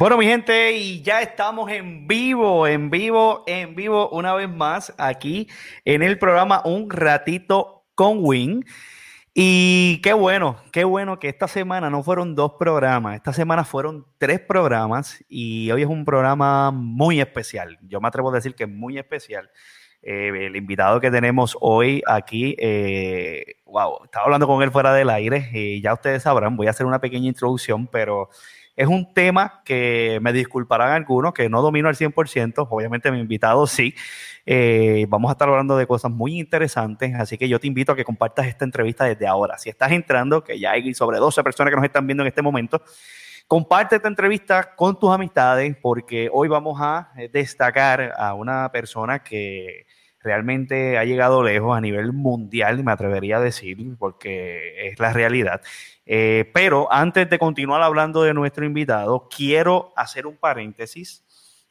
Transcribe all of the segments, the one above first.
Bueno, mi gente, y ya estamos en vivo, en vivo, en vivo, una vez más aquí en el programa Un Ratito con Win. Y qué bueno, qué bueno que esta semana no fueron dos programas, esta semana fueron tres programas y hoy es un programa muy especial. Yo me atrevo a decir que es muy especial. Eh, el invitado que tenemos hoy aquí, eh, wow, estaba hablando con él fuera del aire y ya ustedes sabrán, voy a hacer una pequeña introducción, pero es un tema que me disculparán algunos, que no domino al 100%, obviamente mi invitado sí. Eh, vamos a estar hablando de cosas muy interesantes, así que yo te invito a que compartas esta entrevista desde ahora. Si estás entrando, que ya hay sobre 12 personas que nos están viendo en este momento, comparte esta entrevista con tus amistades porque hoy vamos a destacar a una persona que realmente ha llegado lejos a nivel mundial, me atrevería a decir, porque es la realidad. Eh, pero antes de continuar hablando de nuestro invitado, quiero hacer un paréntesis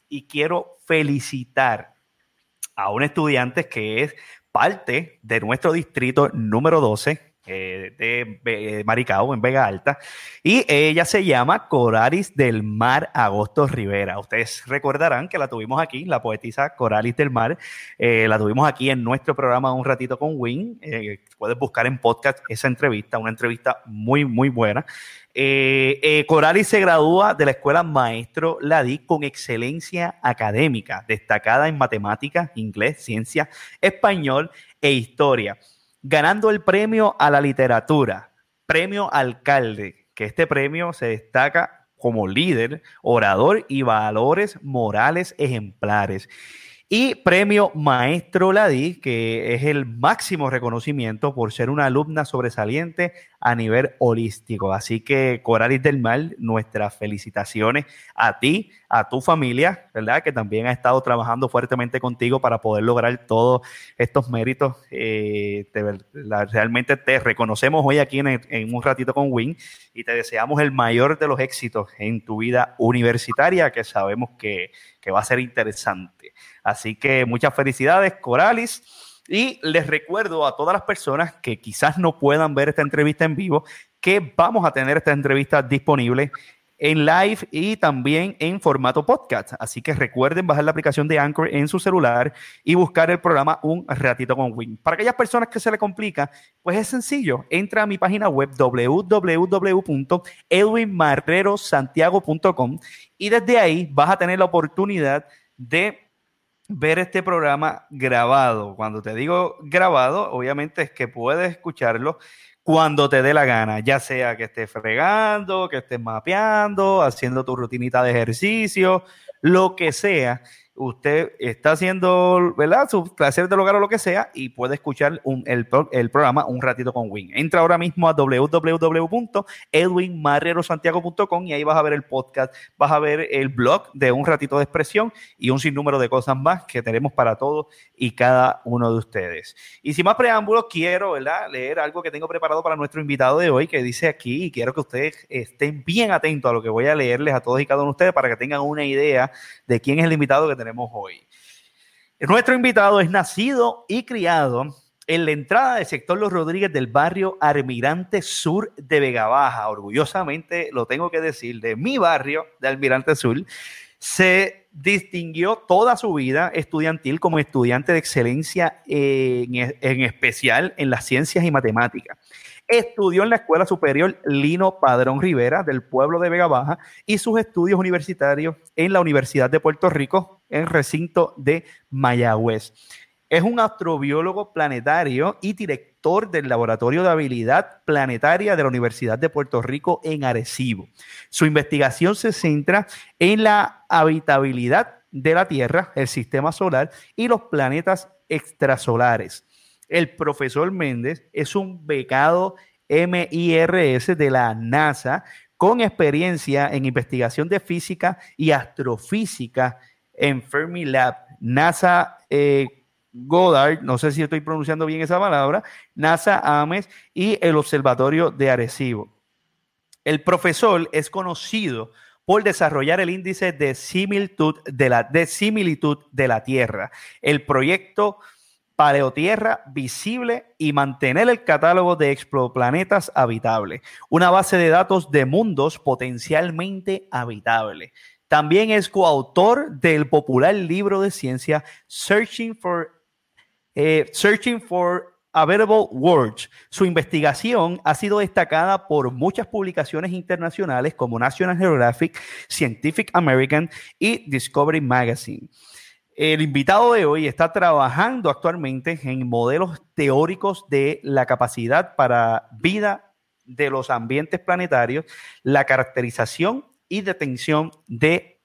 y quiero felicitar a un estudiante que es parte de nuestro distrito número 12 eh, de Be- Maricao, en Vega Alta, y ella se llama Coralis del Mar Agosto Rivera. Ustedes recordarán que la tuvimos aquí, la poetisa Coralis del Mar, eh, la tuvimos aquí en nuestro programa Un Ratito con Win. Eh, puedes buscar en podcast esa entrevista, una entrevista muy, muy buena. Eh, eh, Coralis se gradúa de la Escuela Maestro Ladí con excelencia académica, destacada en matemáticas, inglés, ciencia, español e historia, ganando el premio a la literatura, premio alcalde, que este premio se destaca como líder, orador y valores morales ejemplares. Y premio Maestro Ladí, que es el máximo reconocimiento por ser una alumna sobresaliente a nivel holístico. Así que, Coralis del Mar, nuestras felicitaciones a ti, a tu familia, ¿verdad? Que también ha estado trabajando fuertemente contigo para poder lograr todos estos méritos. Eh, realmente te reconocemos hoy aquí en, en un ratito con Win y te deseamos el mayor de los éxitos en tu vida universitaria, que sabemos que, que va a ser interesante. Así que muchas felicidades, Coralis. Y les recuerdo a todas las personas que quizás no puedan ver esta entrevista en vivo, que vamos a tener esta entrevista disponible en live y también en formato podcast. Así que recuerden bajar la aplicación de Anchor en su celular y buscar el programa Un Ratito con Win. Para aquellas personas que se le complica, pues es sencillo. Entra a mi página web www.edwinmarrerosantiago.com y desde ahí vas a tener la oportunidad de ver este programa grabado. Cuando te digo grabado, obviamente es que puedes escucharlo cuando te dé la gana, ya sea que estés fregando, que estés mapeando, haciendo tu rutinita de ejercicio, lo que sea. Usted está haciendo, ¿verdad? Su placer del hogar o lo que sea y puede escuchar el programa Un Ratito con Win. Entra ahora mismo a www.edwinmarrerosantiago.com y ahí vas a ver el podcast, vas a ver el blog de Un Ratito de Expresión y un sinnúmero de cosas más que tenemos para todos y cada uno de ustedes. Y sin más preámbulos, quiero ¿verdad? leer algo que tengo preparado para nuestro invitado de hoy que dice aquí y quiero que ustedes estén bien atentos a lo que voy a leerles a todos y cada uno de ustedes para que tengan una idea de quién es el invitado que tenemos hoy. Nuestro invitado es nacido y criado en la entrada del sector Los Rodríguez del barrio Almirante Sur de Vega Baja. Orgullosamente lo tengo que decir, de mi barrio de Almirante Sur. Se distinguió toda su vida estudiantil como estudiante de excelencia en, en especial en las ciencias y matemáticas. Estudió en la Escuela Superior Lino Padrón Rivera del pueblo de Vega Baja y sus estudios universitarios en la Universidad de Puerto Rico en recinto de Mayagüez. Es un astrobiólogo planetario y director del Laboratorio de Habilidad Planetaria de la Universidad de Puerto Rico en Arecibo. Su investigación se centra en la habitabilidad de la Tierra, el sistema solar y los planetas extrasolares. El profesor Méndez es un becado MIRS de la NASA con experiencia en investigación de física y astrofísica en Fermilab, NASA eh, Goddard, no sé si estoy pronunciando bien esa palabra, NASA Ames y el Observatorio de Arecibo. El profesor es conocido por desarrollar el índice de similitud de la, similitud de la Tierra, el proyecto Paleotierra visible y mantener el catálogo de exoplanetas habitables, una base de datos de mundos potencialmente habitables. También es coautor del popular libro de ciencia Searching for, eh, Searching for Available Words. Su investigación ha sido destacada por muchas publicaciones internacionales como National Geographic, Scientific American y Discovery Magazine. El invitado de hoy está trabajando actualmente en modelos teóricos de la capacidad para vida de los ambientes planetarios, la caracterización y detención de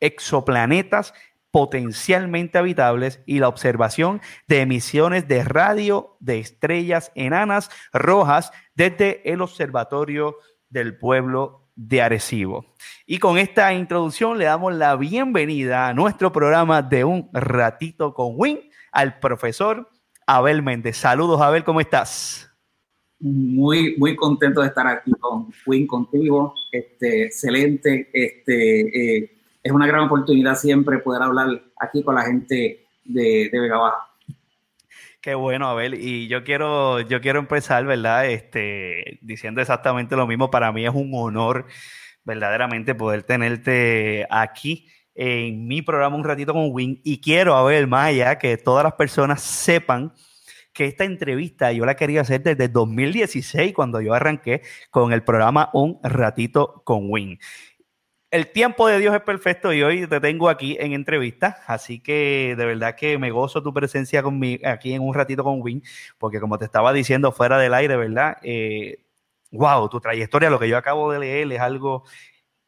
exoplanetas potencialmente habitables y la observación de emisiones de radio de estrellas enanas rojas desde el Observatorio del Pueblo de Arecibo. Y con esta introducción le damos la bienvenida a nuestro programa de un ratito con Win al profesor Abel Méndez. Saludos, Abel, ¿cómo estás? Muy, muy contento de estar aquí con Win contigo. Este, excelente. Este, eh, es una gran oportunidad siempre poder hablar aquí con la gente de, de Vega Baja. Qué bueno, Abel. Y yo quiero, yo quiero empezar, ¿verdad? Este, diciendo exactamente lo mismo. Para mí es un honor verdaderamente poder tenerte aquí en mi programa Un Ratito con Win. Y quiero, Abel, más allá, que todas las personas sepan que esta entrevista yo la quería hacer desde 2016, cuando yo arranqué con el programa Un Ratito con Win el tiempo de Dios es perfecto y hoy te tengo aquí en entrevista, así que de verdad que me gozo tu presencia conmigo aquí en un ratito con Win, porque como te estaba diciendo fuera del aire, ¿verdad? Eh, wow, tu trayectoria, lo que yo acabo de leer es algo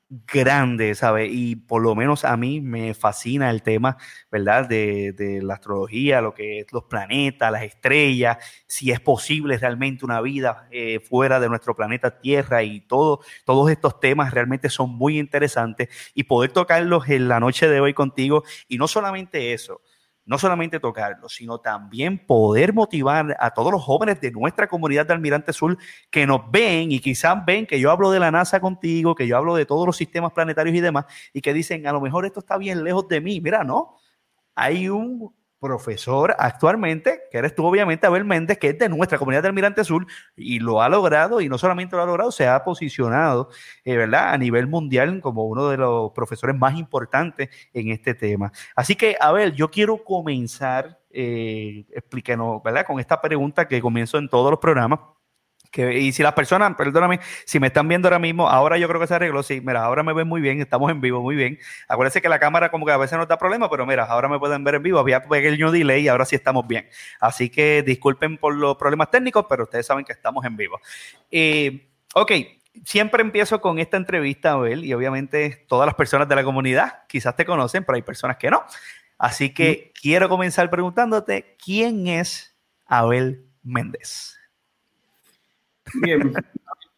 grande, ¿sabes? Y por lo menos a mí me fascina el tema, ¿verdad? De, la astrología, lo que es los planetas, las estrellas, si es posible realmente una vida eh, fuera de nuestro planeta Tierra y todo, todos estos temas realmente son muy interesantes y poder tocarlos en la noche de hoy contigo y no solamente eso, no solamente tocarlo, sino también poder motivar a todos los jóvenes de nuestra comunidad de Almirante Sur que nos ven y quizás ven que yo hablo de la NASA contigo, que yo hablo de todos los sistemas planetarios y demás, y que dicen, a lo mejor esto está bien lejos de mí. Mira, no, hay un profesor actualmente, que eres tú obviamente, Abel Méndez, que es de nuestra comunidad de Almirante Sur y lo ha logrado y no solamente lo ha logrado, se ha posicionado, eh, ¿verdad? A nivel mundial como uno de los profesores más importantes en este tema. Así que, Abel, yo quiero comenzar, eh, explíquenos, ¿verdad? Con esta pregunta que comienzo en todos los programas y si las personas, perdóname, si me están viendo ahora mismo, ahora yo creo que se arregló, sí, mira, ahora me ven muy bien, estamos en vivo, muy bien. Acuérdense que la cámara como que a veces nos da problemas, pero mira, ahora me pueden ver en vivo, había pequeño delay y ahora sí estamos bien. Así que disculpen por los problemas técnicos, pero ustedes saben que estamos en vivo. Eh, ok, siempre empiezo con esta entrevista, Abel, y obviamente todas las personas de la comunidad quizás te conocen, pero hay personas que no. Así que quiero comenzar preguntándote, ¿quién es Abel Méndez? Bien,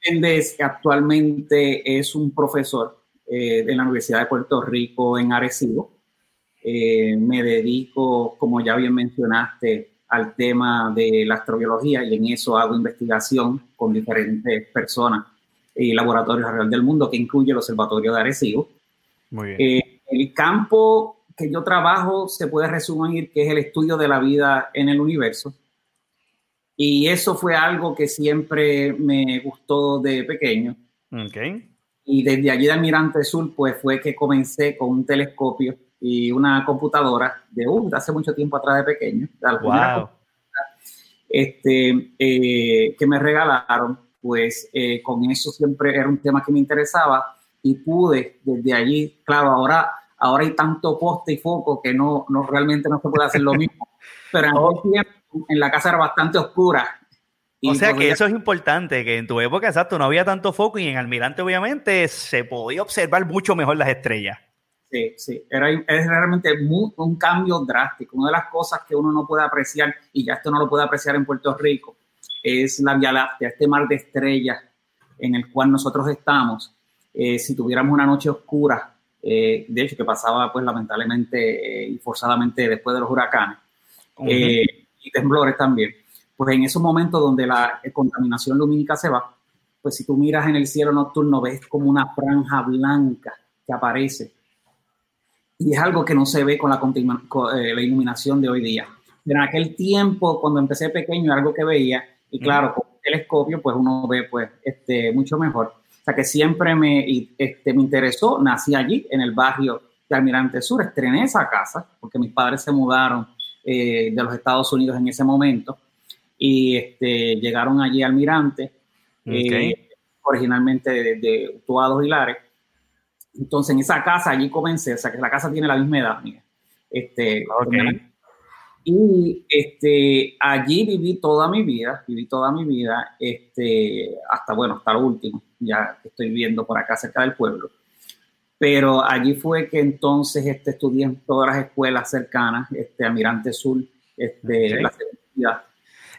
Méndez actualmente es un profesor eh, de la Universidad de Puerto Rico en Arecibo. Eh, me dedico, como ya bien mencionaste, al tema de la astrobiología y en eso hago investigación con diferentes personas y laboratorios alrededor del mundo, que incluye el Observatorio de Arecibo. Muy bien. Eh, el campo que yo trabajo se puede resumir que es el estudio de la vida en el universo y eso fue algo que siempre me gustó de pequeño. Okay. Y desde allí de Almirante Sur, pues fue que comencé con un telescopio y una computadora de, uh, hace mucho tiempo atrás de pequeño. wow. Este, eh, que me regalaron, pues eh, con eso siempre era un tema que me interesaba y pude desde allí, claro, ahora, ahora hay tanto poste y foco que no, no realmente no se puede hacer lo mismo, pero en oh. tiempo en la casa era bastante oscura. o sea que eso es importante, que en tu época, exacto, no había tanto foco y en Almirante obviamente se podía observar mucho mejor las estrellas. Sí, sí, era, es realmente muy, un cambio drástico. Una de las cosas que uno no puede apreciar, y ya esto no lo puede apreciar en Puerto Rico, es la Vía Láctea, este mar de estrellas en el cual nosotros estamos. Eh, si tuviéramos una noche oscura, eh, de hecho que pasaba pues lamentablemente eh, y forzadamente después de los huracanes, y temblores también, pues en esos momentos donde la contaminación lumínica se va, pues si tú miras en el cielo nocturno ves como una franja blanca que aparece. Y es algo que no se ve con la, eh, la iluminación de hoy día. En aquel tiempo, cuando empecé pequeño, algo que veía, y claro, con el telescopio, pues uno ve pues, este, mucho mejor. O sea que siempre me, este, me interesó, nací allí, en el barrio de Almirante Sur, estrené esa casa, porque mis padres se mudaron eh, de los Estados Unidos en ese momento, y este, llegaron allí a Almirante, eh, originalmente de, de Tuados Hilares. Entonces, en esa casa allí comencé, o sea, que la casa tiene la misma edad mía. Este, Y este, allí viví toda mi vida, viví toda mi vida, este, hasta, bueno, hasta lo último, ya que estoy viviendo por acá cerca del pueblo. Pero allí fue que entonces este, estudié en todas las escuelas cercanas, este, Almirante Sur, este, la seguridad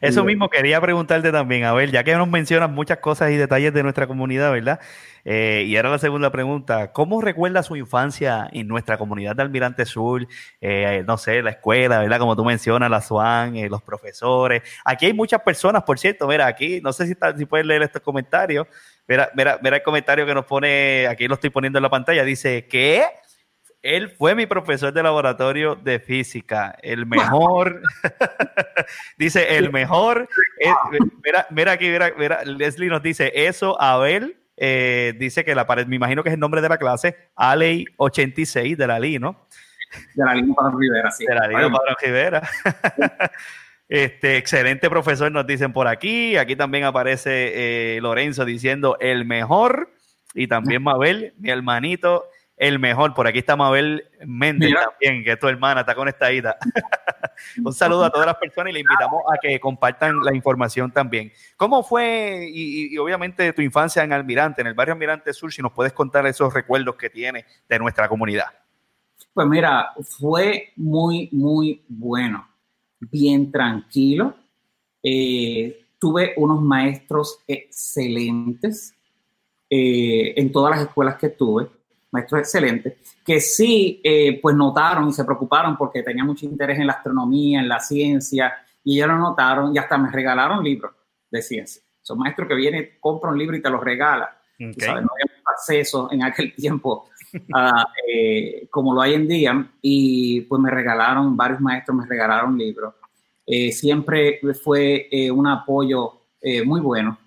eso mismo quería preguntarte también, a ver, ya que nos mencionas muchas cosas y detalles de nuestra comunidad, ¿verdad? Eh, y ahora la segunda pregunta, ¿cómo recuerda su infancia en nuestra comunidad de Almirante Sur? Eh, no sé, la escuela, ¿verdad? Como tú mencionas, la SWAN, eh, los profesores. Aquí hay muchas personas, por cierto, mira, aquí, no sé si, si puedes leer estos comentarios. Mira, mira, mira el comentario que nos pone, aquí lo estoy poniendo en la pantalla, dice, ¿qué? Él fue mi profesor de laboratorio de física, el mejor, dice, el mejor, eh, mira, mira aquí, mira, mira, Leslie nos dice eso, Abel, eh, dice que la pared, me imagino que es el nombre de la clase, Aley 86 de la LI, ¿no? De la LI Padrón Rivera, sí. De la LI Padrón Rivera. Este, excelente profesor, nos dicen por aquí. Aquí también aparece eh, Lorenzo diciendo el mejor. Y también Mabel, mi hermanito, el mejor. Por aquí está Mabel Méndez también, que es tu hermana, está conectadita. Un saludo a todas las personas y le invitamos a que compartan la información también. ¿Cómo fue, y, obviamente, tu infancia en Almirante, en el barrio Almirante Sur, si nos puedes contar esos recuerdos que tienes de nuestra comunidad? Pues mira, fue muy, muy bueno, bien tranquilo. Eh, tuve unos maestros excelentes eh, en todas las escuelas que tuve maestros excelentes, que sí, eh, pues notaron y se preocuparon porque tenía mucho interés en la astronomía, en la ciencia, y ellos lo notaron y hasta me regalaron libros de ciencia. Son maestros que vienen, compran un libro y te los regala. No había acceso en aquel tiempo eh, como lo hay en día, y pues me regalaron, varios maestros me regalaron libros. Eh, siempre fue un apoyo muy bueno.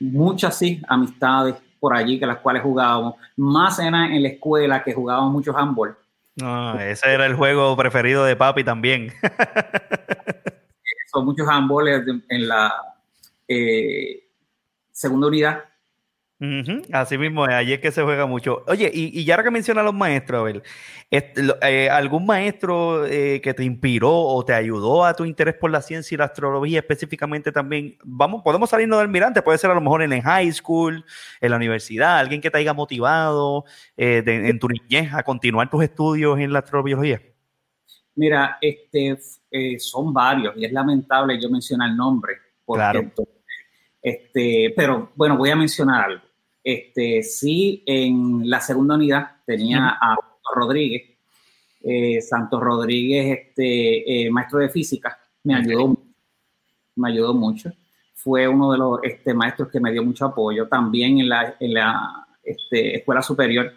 muchas sí, amistades por allí que las cuales jugábamos. Más era en la escuela que jugábamos mucho handball. Ah, ese era el juego preferido de papi también. Son muchos handball en la eh, segunda unidad Así mismo, allí es que se juega mucho. Oye, y, ya ahora que menciona a los maestros, a ver, eh, ¿algún maestro eh, que te inspiró o te ayudó a tu interés por la ciencia y la astrología específicamente también? Vamos, podemos salirnos del almirante, puede ser a lo mejor en el high school, en la universidad, alguien que te haya motivado eh, en tu niñez a continuar tus estudios en la astrobiología. Mira, este, son varios y es lamentable yo mencionar el nombre. claro. este, pero bueno, voy a mencionar algo. Este, sí, en la segunda unidad tenía a Rodríguez, eh, Santos Rodríguez, este, eh, maestro de física, me ayudó, me ayudó mucho. Fue uno de los este, maestros que me dio mucho apoyo. También en la, en la este, escuela superior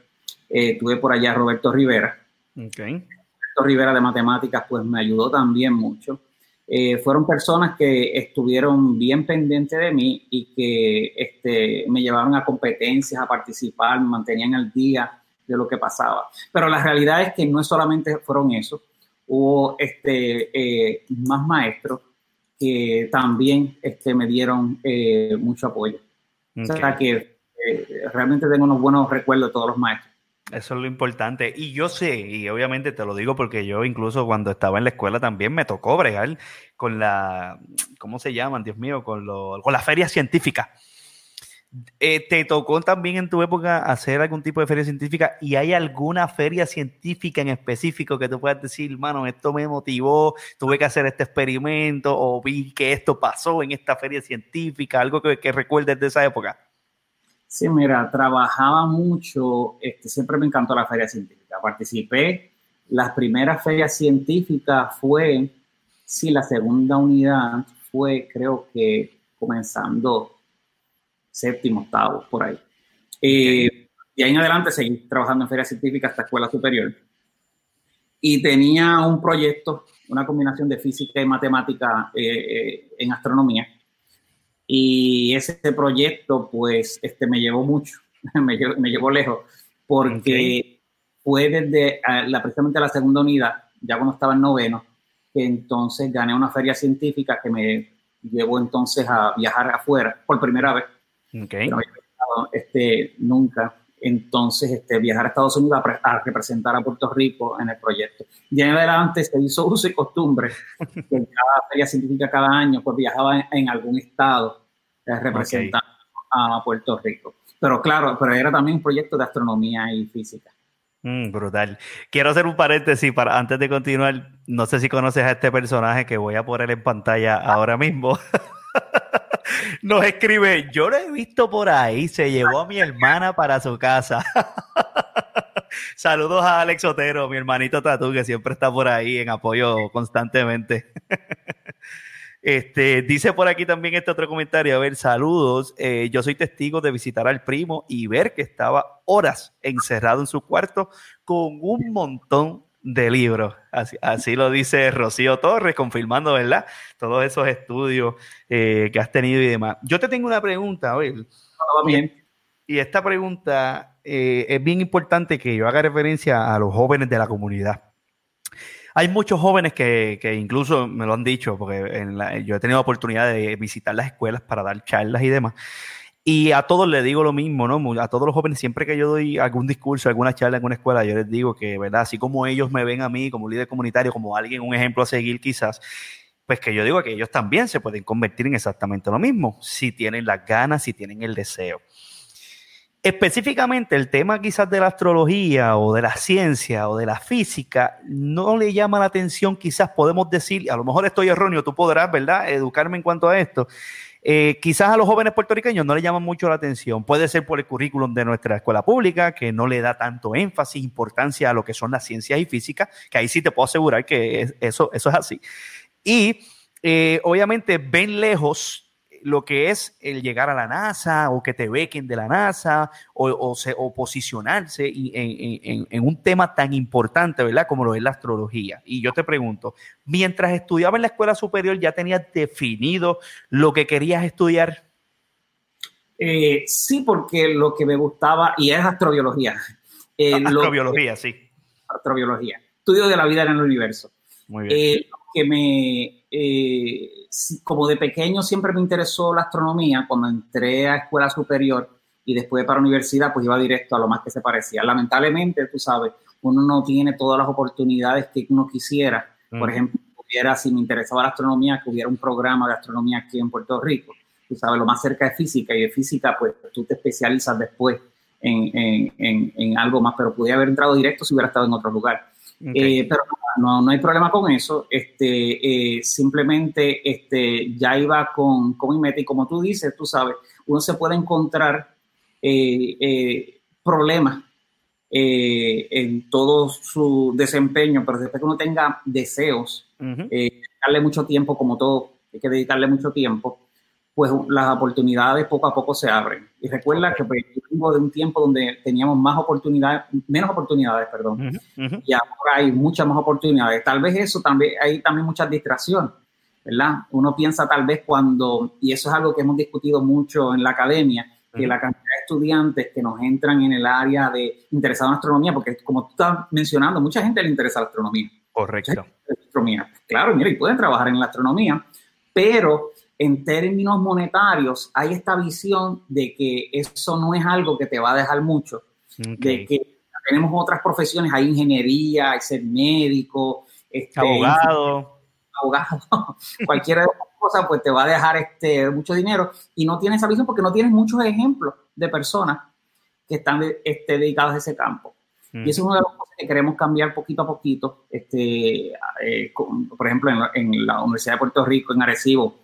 eh, tuve por allá a Roberto Rivera. Roberto Rivera de matemáticas, pues me ayudó también mucho. Eh, fueron personas que estuvieron bien pendientes de mí y que este, me llevaron a competencias, a participar, me mantenían al día de lo que pasaba. Pero la realidad es que no solamente fueron eso, hubo este, eh, más maestros que también este, me dieron eh, mucho apoyo. O sea que realmente tengo unos buenos recuerdos de todos los maestros. Eso es lo importante. Y yo sé, y obviamente te lo digo porque yo incluso cuando estaba en la escuela también me tocó bregar con la, ¿cómo se llaman? Dios mío, con, lo, con la feria científica Eh, ¿Te tocó también en tu época hacer algún tipo de feria científica y hay alguna feria científica en específico que tú puedas decir, mano, esto me motivó, tuve que hacer este experimento o vi que esto pasó en esta feria científica, algo que, que recuerdes de esa época? Sí, mira, trabajaba mucho, este, siempre me encantó la feria científica, participé, las primeras ferias científicas fue, sí, la segunda unidad fue, creo que comenzando séptimo, octavo, por ahí. Eh, y ahí en adelante seguí trabajando en feria científica hasta escuela superior. Y tenía un proyecto, una combinación de física y matemática eh, eh, en astronomía. Y ese proyecto, pues, este, me llevó mucho, me, llevó, me llevó lejos, porque fue desde la, precisamente la segunda unidad, ya cuando estaba en noveno, que entonces gané una feria científica que me llevó entonces a viajar afuera por primera vez. Okay. Este, nunca. Entonces, este, viajar a Estados Unidos a, a, representar a Puerto Rico en el proyecto. Y en adelante se hizo uso y costumbre que cada feria científica cada año, pues viajaba en, en algún estado eh, representando okay. a Puerto Rico. Pero claro, pero era también un proyecto de astronomía y física. Mm, brutal. Quiero hacer un paréntesis para antes de continuar. No sé si conoces a este personaje que voy a poner en pantalla ahora mismo. Nos escribe, yo lo he visto por ahí, se llevó a mi hermana para su casa. Saludos a Alex Otero, mi hermanito Tatu, que siempre está por ahí en apoyo constantemente. Este, dice por aquí también este otro comentario, a ver, saludos, eh, yo soy testigo de visitar al primo y ver que estaba horas encerrado en su cuarto con un montón de libros. Así, así lo dice Rocío Torres, confirmando, ¿verdad? Todos esos estudios eh, que has tenido y demás. Yo te tengo una pregunta, a ver. bien. Y esta pregunta eh, es bien importante que yo haga referencia a los jóvenes de la comunidad. Hay muchos jóvenes que, que, incluso me lo han dicho, porque en la, yo he tenido oportunidad de visitar las escuelas para dar charlas y demás. Y a todos les digo lo mismo, ¿no? A todos los jóvenes, siempre que yo doy algún discurso, alguna charla en una escuela, yo les digo que, ¿verdad? Así como ellos me ven a mí como líder comunitario, como alguien, un ejemplo a seguir quizás, pues que yo digo que ellos también se pueden convertir en exactamente lo mismo, si tienen las ganas, si tienen el deseo. Específicamente el tema quizás de la astrología o de la ciencia o de la física no le llama la atención, quizás podemos decir, a lo mejor estoy erróneo, tú podrás, ¿verdad?, educarme en cuanto a esto. Eh, quizás a los jóvenes puertorriqueños no le llama mucho la atención. Puede ser por el currículum de nuestra escuela pública, que no le da tanto énfasis, importancia a lo que son las ciencias y física, que ahí sí te puedo asegurar que es, eso, eso es así. Y eh, obviamente ven lejos lo que es el llegar a la NASA o que te bequen de la NASA o, o, se, o posicionarse en, en, en, un tema tan importante, ¿verdad? Como lo es la astrología. Y yo te pregunto, mientras estudiaba en la escuela superior, ¿ya tenías definido lo que querías estudiar? Eh, sí, porque lo que me gustaba, y es astrobiología. Eh, astrobiología, que, sí. Astrobiología. Estudio de la vida en el universo. Muy bien. Eh, que me, eh, como de pequeño siempre me interesó la astronomía, cuando entré a escuela superior y después para universidad, pues iba directo a lo más que se parecía. Lamentablemente, tú sabes, uno no tiene todas las oportunidades que uno quisiera. Mm. Por ejemplo, hubiera, si me interesaba la astronomía, que hubiera un programa de astronomía aquí en Puerto Rico. Tú sabes, lo más cerca de física y de física, pues tú te especializas después en, en, en, en algo más, pero pudiera haber entrado directo si hubiera estado en otro lugar. Okay. Eh, pero no, no, hay problema con eso. Este, eh, simplemente este, ya iba con, con mi meta y como tú dices, tú sabes, uno se puede encontrar eh, problemas en todo su desempeño, pero después que uno tenga deseos, uh -huh. dedicarle mucho tiempo, como todo, hay que dedicarle mucho tiempo, pues las oportunidades poco a poco se abren. Y recuerda que pues, yo vengo de un tiempo donde teníamos más oportunidades, menos oportunidades, perdón, uh -huh, uh -huh. y ahora hay muchas más oportunidades. Tal vez eso también, hay también mucha distracción, ¿verdad? Uno piensa tal vez cuando, y eso es algo que hemos discutido mucho en la academia, que uh -huh. la cantidad de estudiantes que nos entran en el área de interesado en astronomía, porque como tú estás mencionando, mucha gente le interesa la astronomía. Correcto. La astronomía. Claro, mira, y pueden trabajar en la astronomía, pero en términos monetarios hay esta visión de que eso no es algo que te va a dejar mucho, okay. de que tenemos otras profesiones, hay ingeniería, hay ser médico, este, abogado, abogado, cualquiera de las cosa, pues te va a dejar este, mucho dinero y no tienes esa visión porque no tienes muchos ejemplos de personas que están este, dedicadas a ese campo. Y eso es una de las cosas que queremos cambiar poquito a poquito. Este, eh, por ejemplo, en en la, Universidad de Puerto Rico, en Arecibo,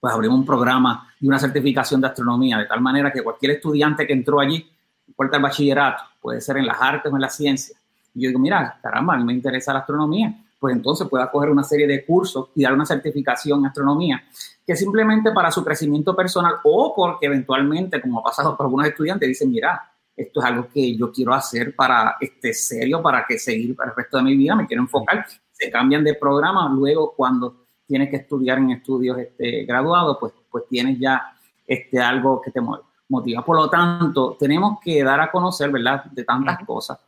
pues abrimos un programa y una certificación de astronomía, de tal manera que cualquier estudiante que entró allí, puerta al bachillerato, puede ser en las artes o en las ciencias. Y yo digo, mira, caramba, a mí me interesa la astronomía pues entonces pueda coger una serie de cursos y dar una certificación en astronomía, que simplemente para su crecimiento personal o porque eventualmente, como ha pasado por algunos estudiantes, dicen, mira, esto es algo que yo quiero hacer para este serio, para que seguir para el resto de mi vida, me quiero enfocar, se cambian de programa, luego cuando tienes que estudiar en estudios este, graduados, pues, pues tienes ya este, algo que te motiva. Por lo tanto, tenemos que dar a conocer, ¿verdad?, de tantas cosas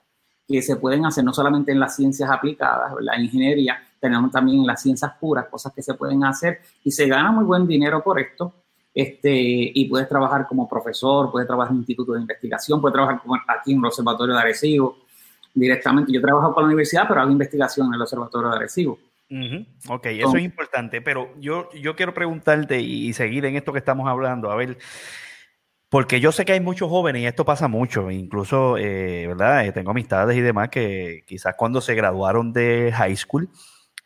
que se pueden hacer no solamente en las ciencias aplicadas, la ingeniería, tenemos también en las ciencias puras cosas que se pueden hacer y se gana muy buen dinero por esto. Este, y puedes trabajar como profesor, puedes trabajar en un instituto de investigación, puedes trabajar aquí en el Observatorio de Arecibo directamente. Yo trabajo con la universidad, pero hago investigación en el Observatorio de Arecibo. Ok, eso es importante, pero yo, yo quiero preguntarte y seguir en esto que estamos hablando, a ver, porque yo sé que hay muchos jóvenes y esto pasa mucho, incluso, eh, ¿verdad? Eh, tengo amistades y demás que quizás cuando se graduaron de high school,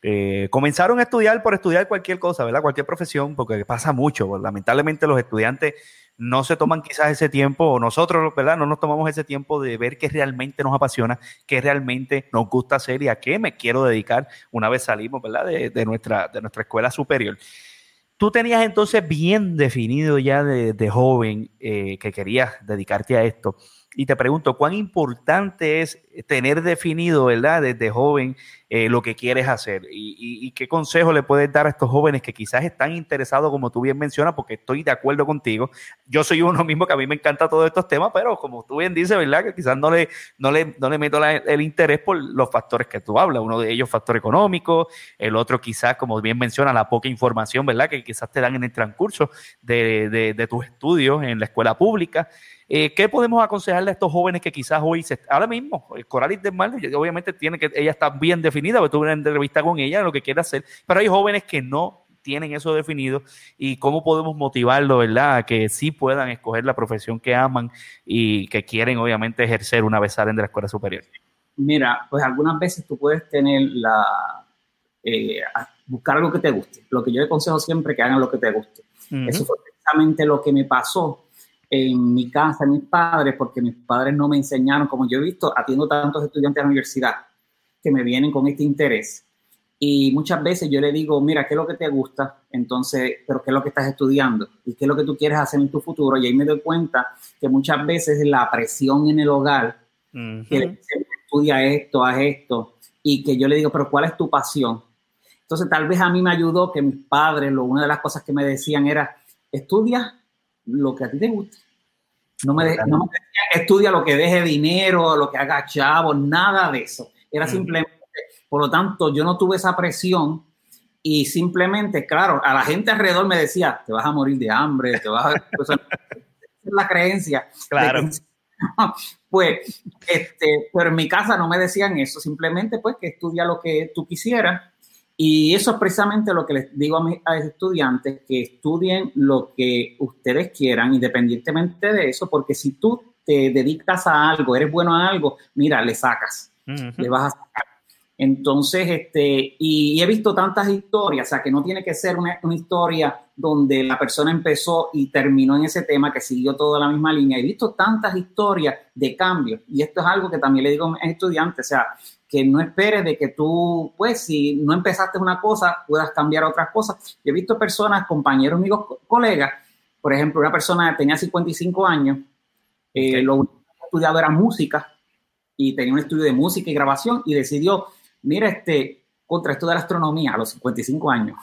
eh, comenzaron a estudiar por estudiar cualquier cosa, ¿verdad? Cualquier profesión, porque pasa mucho. Lamentablemente los estudiantes no se toman quizás ese tiempo, o nosotros, ¿verdad? No nos tomamos ese tiempo de ver qué realmente nos apasiona, qué realmente nos gusta hacer y a qué me quiero dedicar una vez salimos, ¿verdad? De, de nuestra, de nuestra escuela superior. Tú tenías entonces bien definido ya de, joven eh, que querías dedicarte a esto y te pregunto, ¿cuán importante es tener definido, verdad, desde joven eh, lo que quieres hacer? Y, qué consejo le puedes dar a estos jóvenes que quizás están interesados, como tú bien mencionas, porque estoy de acuerdo contigo. Yo soy uno mismo que a mí me encanta todos estos temas, pero como tú bien dices, ¿verdad? Que quizás no le, no le, no le meto el interés por los factores que tú hablas. Uno de ellos, factor económico, el otro quizás, como bien menciona, la poca información, ¿verdad? Que quizás te dan en el transcurso de, de, de tus estudios en la escuela pública. Eh, ¿Qué podemos aconsejarle a estos jóvenes que quizás hoy, se, ahora mismo, eh, Coralis del Mar, obviamente tiene que, ella está bien definida, tuve una entrevista con ella, lo que quiere hacer, pero hay jóvenes que no tienen eso definido y cómo podemos motivarlo, ¿verdad? A que sí puedan escoger la profesión que aman y que quieren, obviamente, ejercer una vez salen de la escuela superior. Mira, pues algunas veces tú puedes tener la, eh, buscar algo que te guste. Lo que yo le aconsejo siempre que hagan lo que te guste. Eso fue precisamente lo que me pasó en mi casa, mis padres, porque mis padres no me enseñaron, como yo he visto, atiendo tantos estudiantes a la universidad que me vienen con este interés. Y muchas veces yo le digo, mira, ¿qué es lo que te gusta? Entonces, ¿pero qué es lo que estás estudiando? ¿Y qué es lo que tú quieres hacer en tu futuro? Y ahí me doy cuenta que muchas veces la presión en el hogar, que estudia esto, haz esto, y que yo le digo, ¿pero cuál es tu pasión? Entonces, tal vez a mí me ayudó que mis padres, lo, una de las cosas que me decían era, estudia lo que a ti te gusta. No me, no me estudia lo que deje dinero, lo que haga chavo, nada de eso. Era simplemente, por lo tanto, yo no tuve esa presión y simplemente, claro, a la gente alrededor me decía, te vas a morir de hambre, te vas a... Pues, es la creencia. Claro. pues, este, pero en mi casa no me decían eso, simplemente pues que estudia lo que tú quisieras y eso es precisamente lo que les digo a mis estudiantes, que estudien lo que ustedes quieran, independientemente de eso, porque si tú te dedicas a algo, eres bueno a algo, mira, le sacas, le vas a sacar. Entonces, este, y, he visto tantas historias, o sea, que no tiene que ser una, una, historia donde la persona empezó y terminó en ese tema, que siguió toda la misma línea. He visto tantas historias de cambio, y esto es algo que también le digo a mis estudiantes, o sea, que no esperes de que tú, pues, si no empezaste una cosa, puedas cambiar otras cosas. Yo he visto personas, compañeros, amigos, colegas, por ejemplo, una persona tenía 55 años, eh, lo único que estudiado era música y tenía un estudio de música y grabación y decidió, mira, este, contra esto de la astronomía a los 55 años,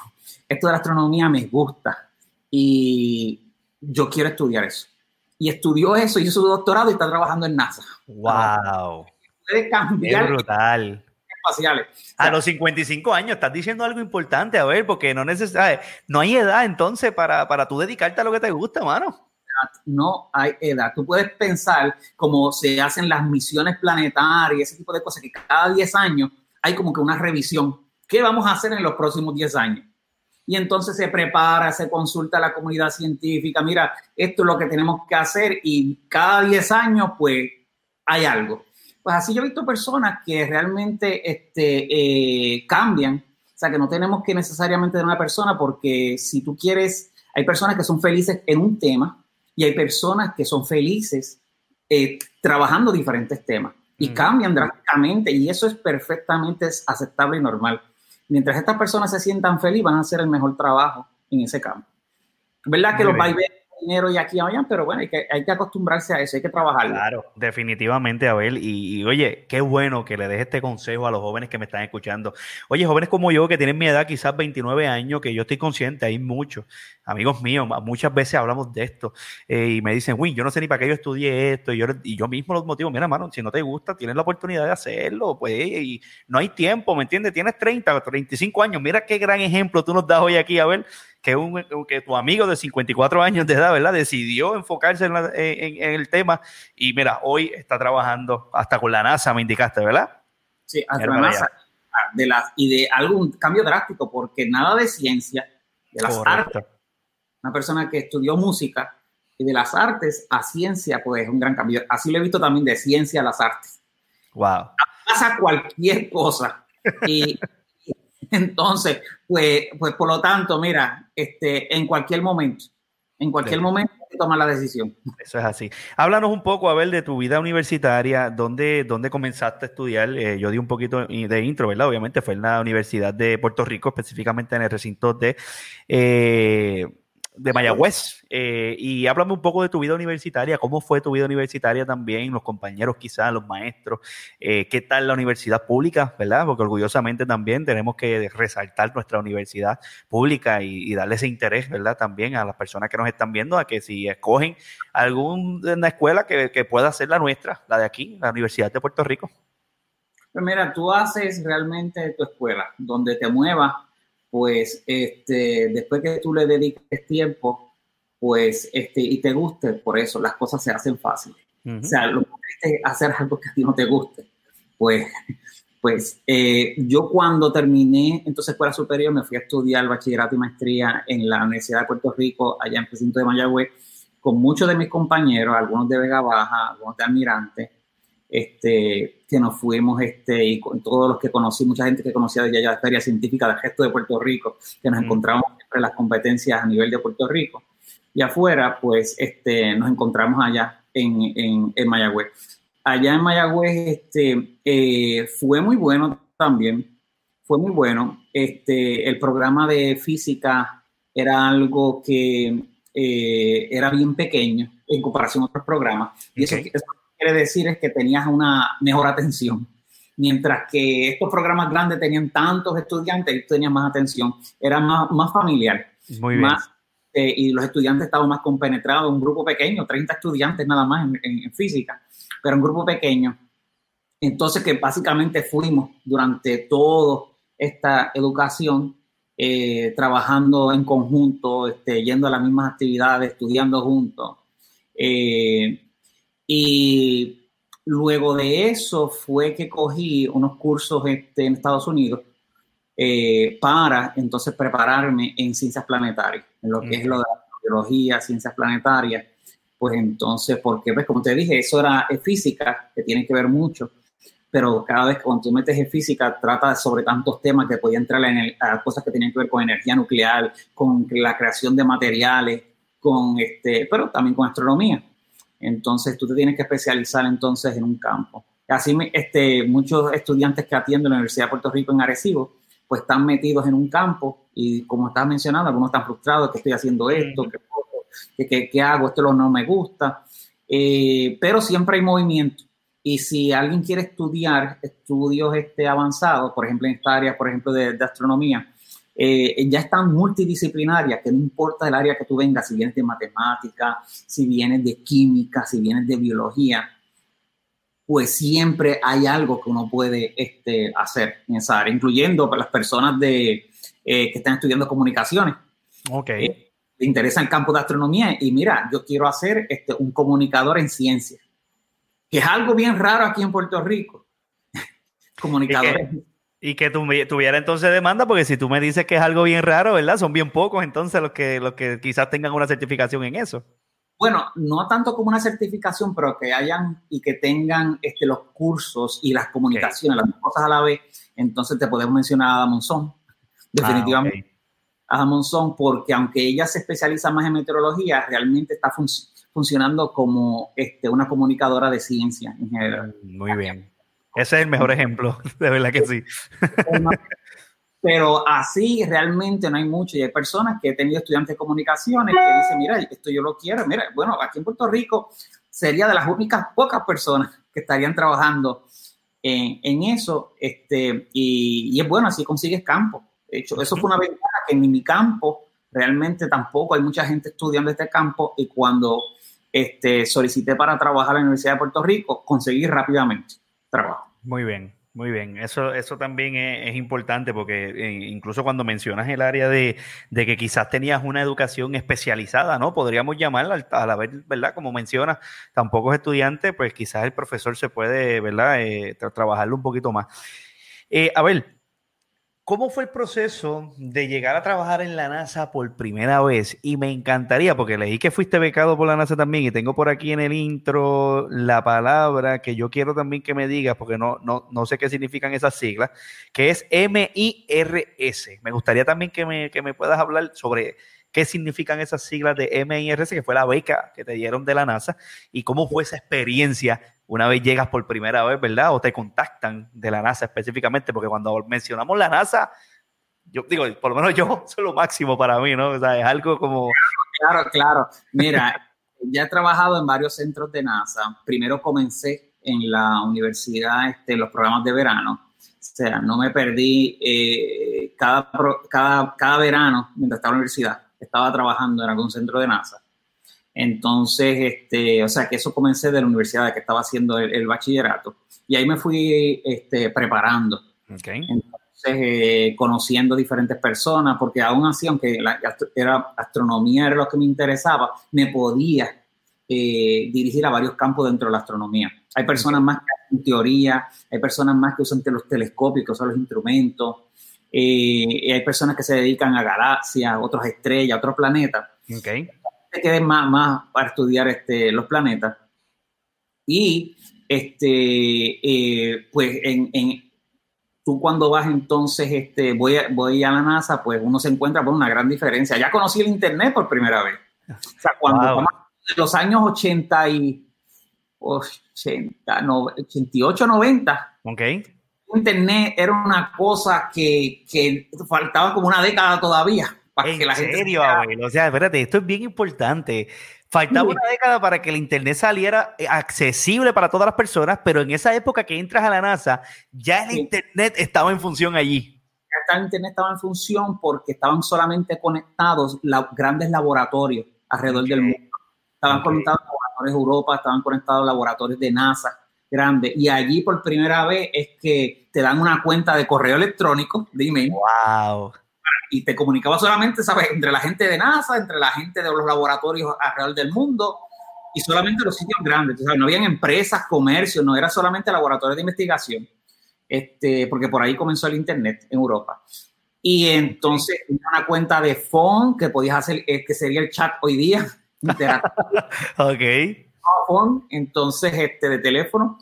esto de la astronomía me gusta y yo quiero estudiar eso. Y estudió eso, hizo su doctorado y está trabajando en NASA. ¡Wow! Puede cambiar. brutal. Espaciales. a los 55 años, estás diciendo algo importante, a ver, porque no necesitas, no hay edad entonces para, para tú dedicarte a lo que te gusta, mano. No hay edad. Tú puedes pensar como se hacen las misiones planetarias, ese tipo de cosas, que cada 10 años hay como que una revisión. ¿Qué vamos a hacer en los próximos 10 años? y entonces se prepara, se consulta a la comunidad científica, mira, esto es lo que tenemos que hacer y cada 10 años pues hay algo. Pues así yo he visto personas que realmente este, eh, cambian, o sea que no tenemos que necesariamente de una persona porque si tú quieres, hay personas que son felices en un tema y hay personas que son felices eh, trabajando diferentes temas y cambian drásticamente y eso es perfectamente aceptable y normal. Mientras estas personas se sientan felices, van a hacer el mejor trabajo en ese campo. ¿Verdad que los vaivenes dinero y aquí vayan, pero bueno, hay que, hay que acostumbrarse a eso, hay que trabajar. Claro, definitivamente, Abel. Y, y, oye, qué bueno que le deje este consejo a los jóvenes que me están escuchando. Oye, jóvenes como yo, que tienen mi edad, quizás 29 años, que yo estoy consciente, hay muchos amigos míos, muchas veces hablamos de esto eh, y me dicen, uy, yo no sé ni para qué yo estudié esto. Y yo, y yo mismo los motivo, mira, hermano, si no te gusta, tienes la oportunidad de hacerlo, pues, y no hay tiempo, ¿me entiendes? Tienes 30 o 35 años. Mira qué gran ejemplo tú nos das hoy aquí, Abel que, un, que tu amigo de 54 años de edad, ¿verdad? Decidió enfocarse en, en, el tema y mira, hoy está trabajando hasta con la NASA, me indicaste, ¿verdad? Sí, hasta la NASA. De las, y de algún cambio drástico, porque nada de ciencia, de las artes. Una persona que estudió música y de las artes a ciencia, pues es un gran cambio. Así lo he visto también de ciencia a las artes. Wow. Pasa cualquier cosa. Y entonces, pues, pues por lo tanto, mira, este, en cualquier momento, en cualquier momento hay que tomar la decisión. Eso es así. Háblanos un poco, Abel, de tu vida universitaria, dónde, dónde comenzaste a estudiar. Eh, yo di un poquito de intro, ¿verdad? Obviamente fue en la Universidad de Puerto Rico, específicamente en el recinto de eh, de Mayagüez. Eh, y háblame un poco de tu vida universitaria, cómo fue tu vida universitaria también, los compañeros quizás, los maestros, eh, qué tal la universidad pública, ¿verdad? Porque orgullosamente también tenemos que resaltar nuestra universidad pública y, darle ese interés, ¿verdad? También a las personas que nos están viendo, a que si escogen alguna escuela que, que pueda ser la nuestra, la de aquí, la Universidad de Puerto Rico. Pues mira, tú haces realmente tu escuela, donde te muevas pues este, después que tú le dediques tiempo, pues, este, y te guste, por eso las cosas se hacen fáciles. O sea, lo que es hacer algo que a ti no te guste. Pues, pues eh, yo cuando terminé entonces escuela superior me fui a estudiar bachillerato y maestría en la Universidad de Puerto Rico, allá en el recinto de Mayagüez, con muchos de mis compañeros, algunos de Vega Baja, algunos de Almirante, este, que nos fuimos, este, y con todos los que conocí, mucha gente que conocía de allá de Feria Científica del Gesto de Puerto Rico, que nos encontramos siempre las competencias a nivel de Puerto Rico. Y afuera, pues, este, nos encontramos allá en, en, en Mayagüez. Allá en Mayagüez, este, eh, fue muy bueno también, fue muy bueno. Este, el programa de física era algo que eh, era bien pequeño en comparación a otros programas. Y eso, eso quiere decir es que tenías una mejor atención. Mientras que estos programas grandes tenían tantos estudiantes, y tenías más atención, era más, más familiar. Muy bien. Más, eh, y los estudiantes estaban más compenetrados, un grupo pequeño, 30 estudiantes nada más en, física, pero un grupo pequeño. Entonces que básicamente fuimos durante toda esta educación eh, trabajando en conjunto, este, yendo a las mismas actividades, estudiando juntos. Eh, y luego de eso fue que cogí unos cursos este, en Estados Unidos eh, para entonces prepararme en ciencias planetarias, en lo que es lo de la biología, ciencias planetarias. Pues entonces, porque pues como te dije, eso era física, que tiene que ver mucho, pero cada vez que cuando tú metes en física, trata sobre tantos temas que podían entrar en a cosas que tenían que ver con energía nuclear, con la creación de materiales, con este, pero también con astronomía. Entonces tú te tienes que especializar entonces en un campo. Así este, muchos estudiantes que atienden la Universidad de Puerto Rico en Arecibo, pues están metidos en un campo y como estás mencionando, algunos están frustrados que estoy haciendo esto, que, que, hago, esto no me gusta, eh, pero siempre hay movimiento. Y si alguien quiere estudiar estudios este, avanzados, por ejemplo en esta área, por ejemplo de astronomía, eh, ya están multidisciplinarias, que no importa el área que tú vengas, si vienes de matemática, si vienes de química, si vienes de biología, pues siempre hay algo que uno puede este, hacer en esa área, incluyendo para las personas de, eh, que están estudiando comunicaciones. Ok. Eh, le interesa el campo de astronomía y mira, yo quiero hacer este, un comunicador en ciencia, que es algo bien raro aquí en Puerto Rico. Comunicadores Y que tuviera entonces demanda, porque si tú me dices que es algo bien raro, ¿verdad? Son bien pocos entonces los que, los que quizás tengan una certificación en eso. Bueno, no tanto como una certificación, pero que hayan y que tengan este, los cursos y las comunicaciones, las dos cosas a la vez. Entonces te podemos mencionar a Ada Monzón, definitivamente. Ah, Ada Monzón, porque aunque ella se especializa más en meteorología, realmente está funcionando como este, una comunicadora de ciencia en general. Muy bien. Ese es el mejor ejemplo, de verdad que sí. Pero así realmente no hay mucho. Y hay personas que he tenido estudiantes de comunicaciones que dicen, mira, esto yo lo quiero. Mira, bueno, aquí en Puerto Rico sería de las únicas pocas personas que estarían trabajando en, eso. Este, y, y, es bueno, así consigues campo. De hecho, eso fue una ventaja que en mi campo realmente tampoco hay mucha gente estudiando este campo y cuando este, solicité para trabajar en la Universidad de Puerto Rico, conseguí rápidamente trabajo. Muy bien. Muy bien, eso, eso también es, importante porque eh, incluso cuando mencionas el área de, que quizás tenías una educación especializada, ¿no? Podríamos llamarla a la vez, ¿verdad? Como mencionas, tampoco es estudiante, pues quizás el profesor se puede, ¿verdad? Eh, trabajarlo un poquito más. Eh, a ver, ¿Cómo fue el proceso de llegar a trabajar en la NASA por primera vez? Y me encantaría, porque leí que fuiste becado por la NASA también, y tengo por aquí en el intro la palabra que yo quiero también que me digas, porque no, no, no sé qué significan esas siglas, que es MIRS. Me gustaría también que me, que me puedas hablar sobre qué significan esas siglas de MIRS, que fue la beca que te dieron de la NASA, y cómo fue esa experiencia una vez llegas por primera vez, ¿verdad? O te contactan de la NASA específicamente, porque cuando mencionamos la NASA, yo digo, por lo menos yo, soy lo máximo para mí, ¿no? O sea, es algo como... Claro, claro. Mira, ya he trabajado en varios centros de NASA. Primero comencé en la universidad, este, los programas de verano. O sea, no me perdí eh, cada, cada, cada verano mientras estaba en la universidad. Estaba trabajando en algún centro de NASA. Entonces, este, o sea, que eso comencé de la universidad que estaba haciendo el, bachillerato y ahí me fui este, preparando. Okay. Entonces, eh, conociendo diferentes personas, porque aún así, aunque la, era, astronomía era lo que me interesaba, me podía eh, dirigir a varios campos dentro de la astronomía. Hay personas más que en teoría, hay personas más que usan los telescopios, que usan los instrumentos, eh, hay personas que se dedican a galaxias, otras estrellas, otros planetas. Okay te quedes más, más para estudiar este, los planetas. Y este, eh, pues en, en, tú cuando vas entonces, este, voy, a, voy a la NASA, pues uno se encuentra con una gran diferencia. Ya conocí el Internet por primera vez. O sea, cuando wow. los años 80 y 80, no, 88, 90. Ok. Internet era una cosa que, que faltaba como una década todavía. ¿En que la serio, abuelo? O sea, espérate, esto es bien importante. Faltaba una década para que el Internet saliera eh, accesible para todas las personas, pero en esa época que entras a la NASA, ya el sí. Internet estaba en función allí. Ya el Internet estaba en función porque estaban solamente conectados los grandes laboratorios alrededor okay. del mundo. Estaban okay. conectados laboratorios de Europa, estaban conectados laboratorios de NASA grandes. Y allí por primera vez es que te dan una cuenta de correo electrónico, de email. ¡Wow! y te comunicaba solamente, ¿sabes? Entre la gente de NASA, entre la gente de los laboratorios alrededor del mundo y solamente los sitios grandes. No habían empresas, comercio, no era solamente laboratorios de investigación, este, porque por ahí comenzó el Internet en Europa. Y entonces una cuenta de phone que podías hacer, eh, que sería el chat hoy día. ok. Phone, entonces este, de teléfono.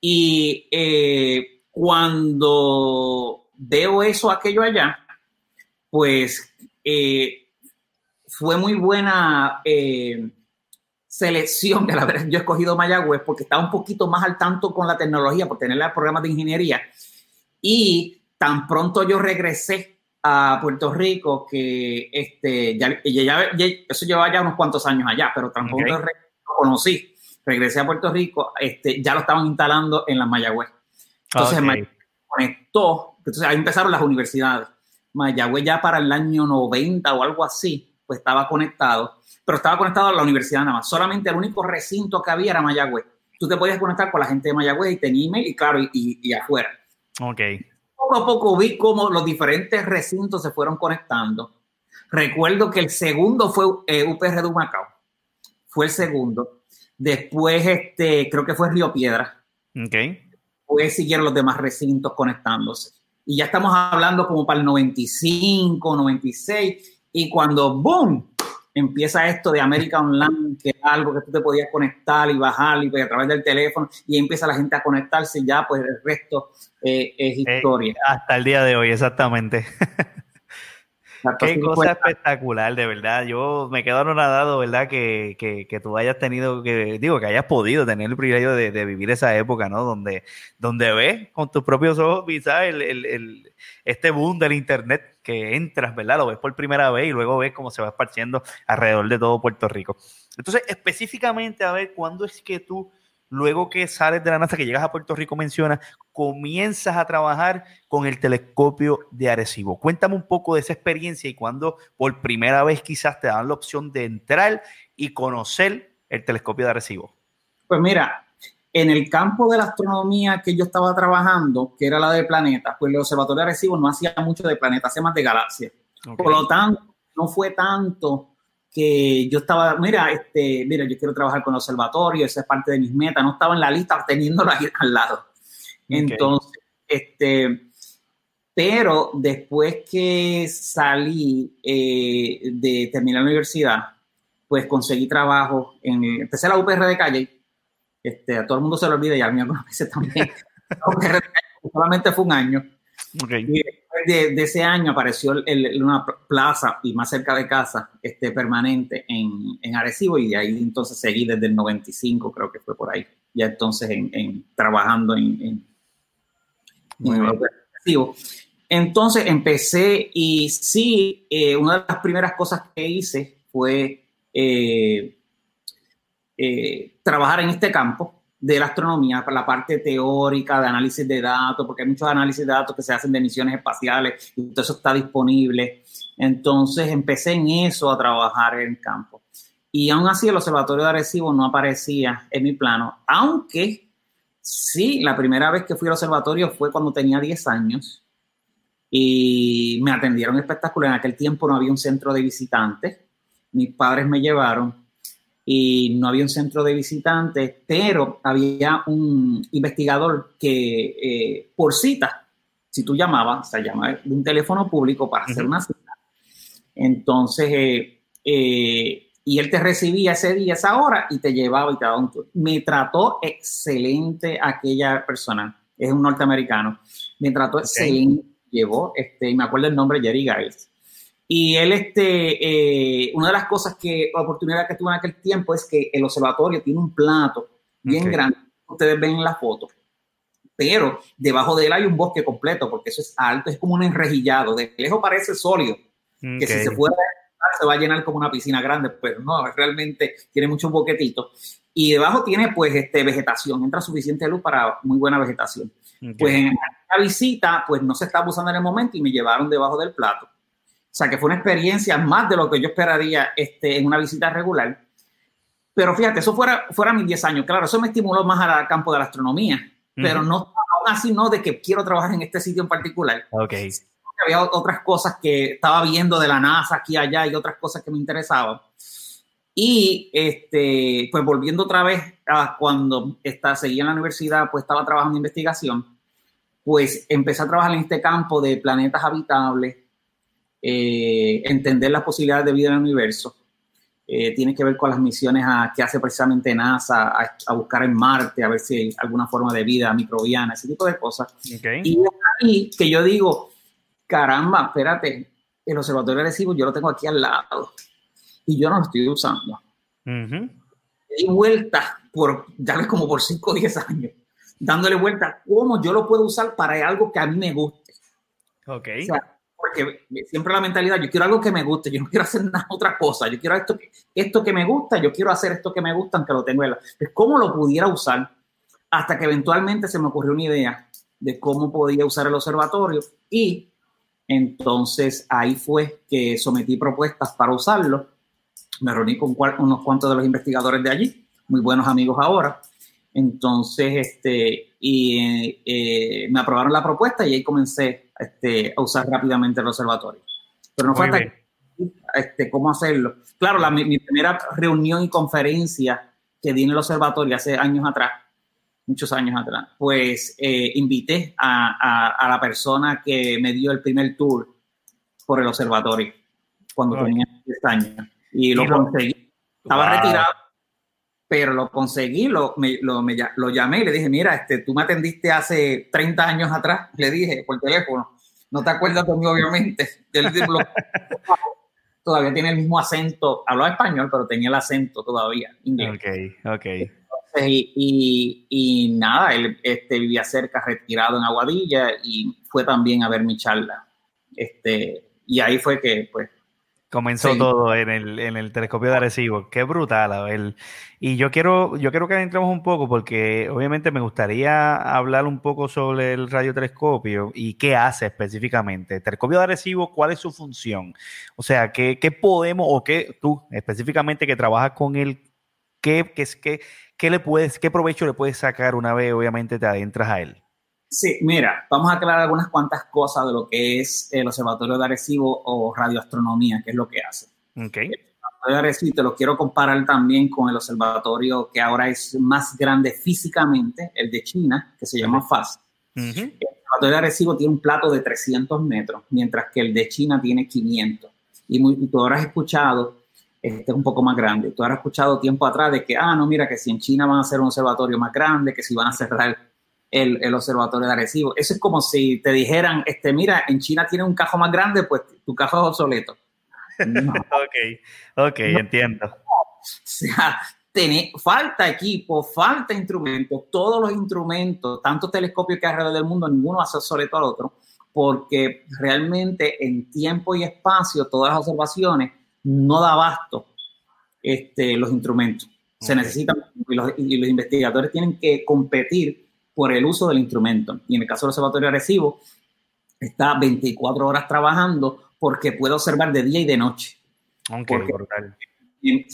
Y eh, cuando veo eso, aquello allá, pues eh, fue muy buena eh, selección de haber yo escogido Mayagüez porque estaba un poquito más al tanto con la tecnología por tener el programa de ingeniería y tan pronto yo regresé a Puerto Rico que este ya, ya, ya eso llevaba ya unos cuantos años allá pero tan pronto okay. Lo conocí regresé a Puerto Rico este ya lo estaban instalando en la Mayagüez entonces okay. me conectó entonces ahí empezaron las universidades Mayagüez ya para el año 90 o algo así, pues estaba conectado, pero estaba conectado a la universidad nada más. Solamente el único recinto que había era Mayagüez. Tú te podías conectar con la gente de Mayagüez y tenía email y claro, y, y, y afuera. Ok. Poco a poco vi cómo los diferentes recintos se fueron conectando. Recuerdo que el segundo fue eh, UPR de Macao. Fue el segundo. Después, este, creo que fue Río Piedra. Ok. Después siguieron los demás recintos conectándose. Y ya estamos hablando como para el 95, 96. Y cuando, ¡boom! Empieza esto de América Online, que es algo que tú te podías conectar y bajar y pues, a través del teléfono, y empieza la gente a conectarse, y ya pues el resto eh, es Eh, historia. hasta el día de hoy, exactamente. Exacto, Qué cosa espectacular, de verdad. Yo me quedo anonadado, ¿verdad? Que, que, que tú hayas tenido, que digo, que hayas podido tener el privilegio de, de vivir esa época, ¿no? Donde, donde ves con tus propios ojos, quizás, el, el, el- este boom del Internet que entras, ¿verdad? Lo ves por primera vez y luego ves cómo se va esparciendo alrededor de todo Puerto Rico. Entonces, específicamente, a ver, ¿cuándo es que tú, luego que sales de la NASA, que llegas a Puerto Rico, mencionas, comienzas a trabajar con el telescopio de Arecibo? Cuéntame un poco de esa experiencia y cuándo por primera vez quizás te dan la opción de entrar y conocer el telescopio de Arecibo. Pues mira, en el campo de la astronomía que yo estaba trabajando, que era la de planetas, pues el Observatorio de Arecibo no hacía mucho de planetas, hacía más de galaxias. Por lo tanto, no fue tanto que yo estaba, mira, este, mira, yo quiero trabajar con el observatorio, esa es parte de mis metas, no estaba en la lista teniéndolo ahí al lado. Entonces, este, pero después que salí eh, de terminar la universidad, pues conseguí trabajo en, empecé la UPR de calle, este, a todo el mundo se lo olvida y a mí algunas veces también, la UPR de calle solamente fue un año, Y después de, de ese año apareció el- una plaza y más cerca de casa, este, permanente en, en Arecibo y de ahí entonces seguí desde el 95, creo que fue por ahí, ya entonces en, en- trabajando en, Muy bien. Arecibo. Entonces empecé y sí, eh, una de las primeras cosas que hice fue eh, eh, trabajar en este campo de la astronomía, para la parte teórica, de análisis de datos, porque hay muchos análisis de datos que se hacen de misiones espaciales y todo eso está disponible. Entonces empecé en eso a trabajar en el campo. Y aún así el Observatorio de Arecibo no aparecía en mi plano, aunque sí, la primera vez que fui al observatorio fue cuando tenía 10 años y me atendieron espectacular. En aquel tiempo no había un centro de visitantes, mis padres me llevaron y no había un centro de visitantes, pero había un investigador que eh, por cita, si tú llamabas, se llama de un teléfono público para hacer una cita, entonces, eh, eh, y él te recibía ese día, esa hora, y te llevaba y te daba un tour. Me trató excelente aquella persona, es un norteamericano, me trató excelente, llevó, este, y me acuerdo el nombre, Jerry Giles. Y él, este, eh, una de las cosas que, la oportunidad que tuve en aquel tiempo es que el observatorio tiene un plato bien grande, ustedes ven en la foto, pero debajo de él hay un bosque completo, porque eso es alto, es como un enrejillado, de lejos parece sólido, que si se fuera se va a llenar como una piscina grande, pero no, realmente tiene muchos boquetitos. Y debajo tiene pues este, vegetación, entra suficiente luz para muy buena vegetación. Pues en la visita, pues no se estaba usando en el momento y me llevaron debajo del plato. O sea que fue una experiencia más de lo que yo esperaría este, en una visita regular. Pero fíjate, eso fuera, fuera mis 10 años. Claro, eso me estimuló más al campo de la astronomía, pero Ujú. no, aún así no de que quiero trabajar en este sitio en particular Ok. había otras cosas que estaba viendo de la NASA aquí y allá y otras cosas que me interesaban. Y este, pues volviendo otra vez a cuando está, seguía en la universidad, pues estaba trabajando en investigación, pues empecé a trabajar en este campo de planetas habitables, eh, entender las posibilidades de vida en el universo. Eh, tiene que ver con las misiones a- que hace precisamente NASA a, a buscar en Marte, a ver si hay alguna forma de vida microbiana, ese tipo de cosas. Ok. Y ahí que yo digo, caramba, espérate, el observatorio de Arecibo yo lo tengo aquí al lado y yo no lo estoy usando. Ujú. Di vuelta por, ya ves, como por 5 o 10 años, dándole vuelta, cómo yo lo puedo usar para algo que a mí me guste. Ok. O sea, porque siempre la mentalidad, yo quiero algo que me guste, yo no quiero hacer nada otra cosa, yo quiero esto esto que me gusta, yo quiero hacer esto que me gusta, aunque lo tengo en la... Pues, ¿Cómo lo pudiera usar? Hasta que eventualmente se me ocurrió una idea de cómo podía usar el observatorio y entonces ahí fue que sometí propuestas para usarlo. Me reuní con unos cuantos de los investigadores de allí, muy buenos amigos ahora. Entonces, este, y eh, eh, me aprobaron la propuesta y ahí comencé este, a usar rápidamente el observatorio. Pero no Muy que, este, cómo hacerlo. Claro, la, mi, mi primera reunión y conferencia que di en el observatorio hace años atrás, muchos años atrás, pues eh, invité a, a, a, la persona que me dio el primer tour por el observatorio cuando tenía 10 años. Y lo, lo conseguí. Estaba wow. retirado, pero lo conseguí, lo, me, lo, me, lo, llamé y le dije, mira, este, tú me atendiste hace 30 años atrás, le dije por teléfono, no te acuerdas de mí, obviamente. Él, lo, todavía tiene el mismo acento, hablaba español, pero tenía el acento todavía. Inglés. Ok, ok. Entonces, y, y, y, nada, él este, vivía cerca, retirado en Aguadilla, y fue también a ver mi charla. Este, y ahí fue que, pues, Comenzó sí. todo en el, en el telescopio de Arecibo. Qué brutal. A ver. Y yo quiero, yo quiero que entremos un poco porque obviamente me gustaría hablar un poco sobre el radiotelescopio y qué hace específicamente. El telescopio de Arecibo, ¿cuál es su función? O sea, ¿qué, qué podemos o qué tú específicamente que trabajas con él, qué, qué, qué, qué le puedes, qué provecho le puedes sacar una vez obviamente te adentras a él? Sí, mira, vamos a aclarar algunas cuantas cosas de lo que es el Observatorio de Arecibo o radioastronomía, que es lo que hace. Okay. El Observatorio de Arecibo te lo quiero comparar también con el observatorio que ahora es más grande físicamente, el de China, que se llama FAS. Uh -huh. El Observatorio de Arecibo tiene un plato de 300 metros, mientras que el de China tiene 500. Y, muy, y tú habrás escuchado, este es un poco más grande, tú habrás escuchado tiempo atrás de que, ah, no, mira, que si en China van a hacer un observatorio más grande, que si van a cerrar el, el, observatorio de Arecibo. Eso es como si te dijeran, este, mira, en China tiene un cajo más grande, pues tu cajo es obsoleto. No. ok, ok, no. entiendo. O sea, tiene, falta equipo, falta instrumentos, todos los instrumentos, tantos telescopios que hay alrededor del mundo, ninguno hace obsoleto al otro, porque realmente en tiempo y espacio, todas las observaciones, no da abasto este, los instrumentos. Se necesitan, y los, y los investigadores tienen que competir por el uso del instrumento. Y en el caso del observatorio Arecibo, está 24 horas trabajando porque puede observar de día y de noche. Okay, porque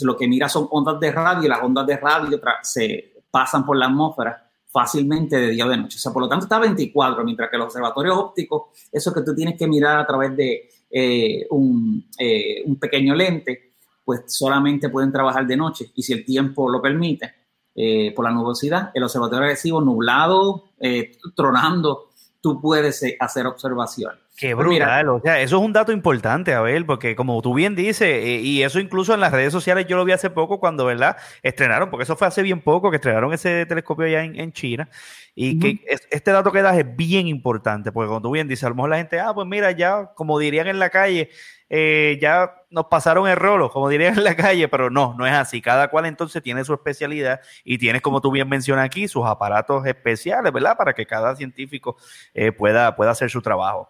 lo que mira son ondas de radio y las ondas de radio se pasan por la atmósfera fácilmente de día o de noche. O sea, por lo tanto está 24, mientras que los observatorios ópticos, eso que tú tienes que mirar a través de eh, un, eh, un pequeño lente, pues solamente pueden trabajar de noche y si el tiempo lo permite, eh, por la nubosidad, el observatorio agresivo nublado, eh, tronando, tú puedes eh, hacer observación. Qué brutal, Mira, o sea, eso es un dato importante, Abel, porque como tú bien dices, eh, y eso incluso en las redes sociales yo lo vi hace poco cuando, ¿verdad? Estrenaron, porque eso fue hace bien poco que estrenaron ese telescopio allá en, en China, y uh -huh. que es, este dato que das es bien importante, porque como tú bien dices, a lo mejor la gente, ah, pues mira, ya, como dirían en la calle, eh, ya nos pasaron el rolo, como dirían en la calle, pero no, no es así. Cada cual entonces tiene su especialidad y tienes, como tú bien mencionas aquí, sus aparatos especiales, ¿verdad? Para que cada científico eh, pueda, pueda hacer su trabajo.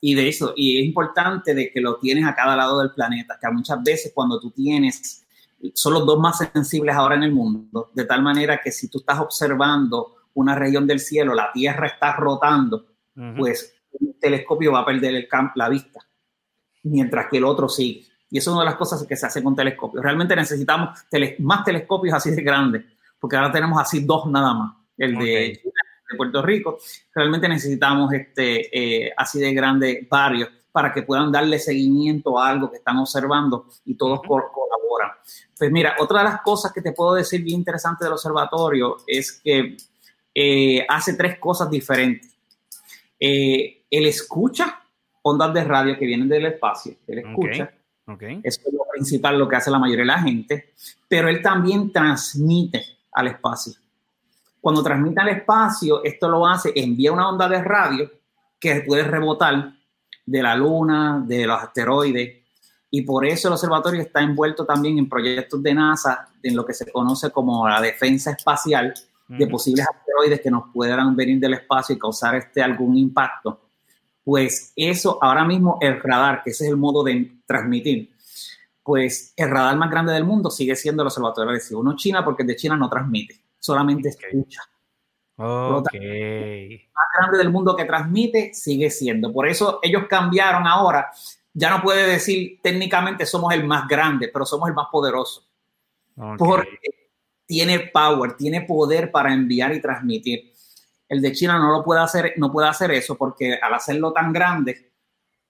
Y de eso, y es importante de que lo tienes a cada lado del planeta, que muchas veces cuando tú tienes, son los dos más sensibles ahora en el mundo, de tal manera que si tú estás observando una región del cielo, la Tierra está rotando, uh -huh. pues un telescopio va a perder el campo, la vista mientras que el otro sigue. Y eso es una de las cosas que se hace con telescopios. Realmente necesitamos tele más telescopios así de grandes, porque ahora tenemos así dos nada más. El okay. de, de, Puerto Rico. Realmente necesitamos este, eh, así de grandes varios para que puedan darle seguimiento a algo que están observando y todos uh -huh. colaboran. Pues mira, otra de las cosas que te puedo decir bien interesante del observatorio es que eh, hace tres cosas diferentes. Eh, él escucha ondas de radio que vienen del espacio, él escucha. Okay. Okay. Eso es lo principal, lo que hace la mayoría de la gente. Pero él también transmite al espacio. Cuando transmite al espacio, esto lo hace, envía una onda de radio que puede rebotar de la Luna, de los asteroides. Y por eso el observatorio está envuelto también en proyectos de NASA, en lo que se conoce como la defensa espacial de posibles asteroides que nos puedan venir del espacio y causar este, algún impacto pues eso ahora mismo el radar, que ese es el modo de transmitir, pues el radar más grande del mundo sigue siendo el observatorio de Uno China porque el de China no transmite, solamente okay. escucha. Okay. El más grande del mundo que transmite sigue siendo. Por eso ellos cambiaron ahora. Ya no puede decir técnicamente somos el más grande, pero somos el más poderoso. Okay. Porque tiene power, tiene poder para enviar y transmitir. El de China no lo puede hacer, no puede hacer eso porque al hacerlo tan grande,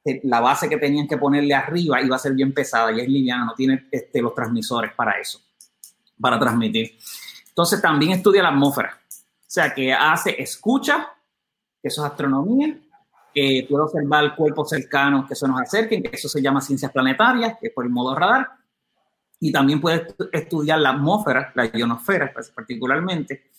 eh, la base que tenían que ponerle arriba iba a ser bien pesada y es liviana, no tiene este, los transmisores para eso, para transmitir. Entonces también estudia la atmósfera. sea, que hace, escucha, eso es astronomía, que puede observar cuerpos cercanos que se nos acerquen, que eso se llama ciencias planetarias, que es por el modo radar, y también puede estudiar la atmósfera, la ionosfera particularmente,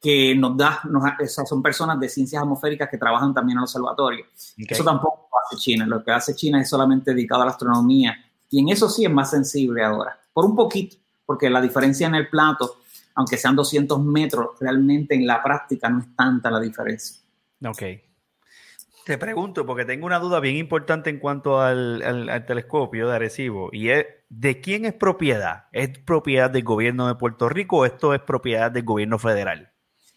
que nos da, nos, esas son personas de ciencias atmosféricas que trabajan también en el observatorio. Eso tampoco hace China, lo que hace China es solamente dedicado a la astronomía, y en eso sí es más sensible ahora, por un poquito, porque la diferencia en el plato, aunque sean 200 metros, realmente en la práctica no es tanta la diferencia. Ok. Te pregunto, porque tengo una duda bien importante en cuanto al, al, telescopio de Arecibo, y es, ¿de quién es propiedad? ¿Es propiedad del gobierno de Puerto Rico o esto es propiedad del gobierno federal?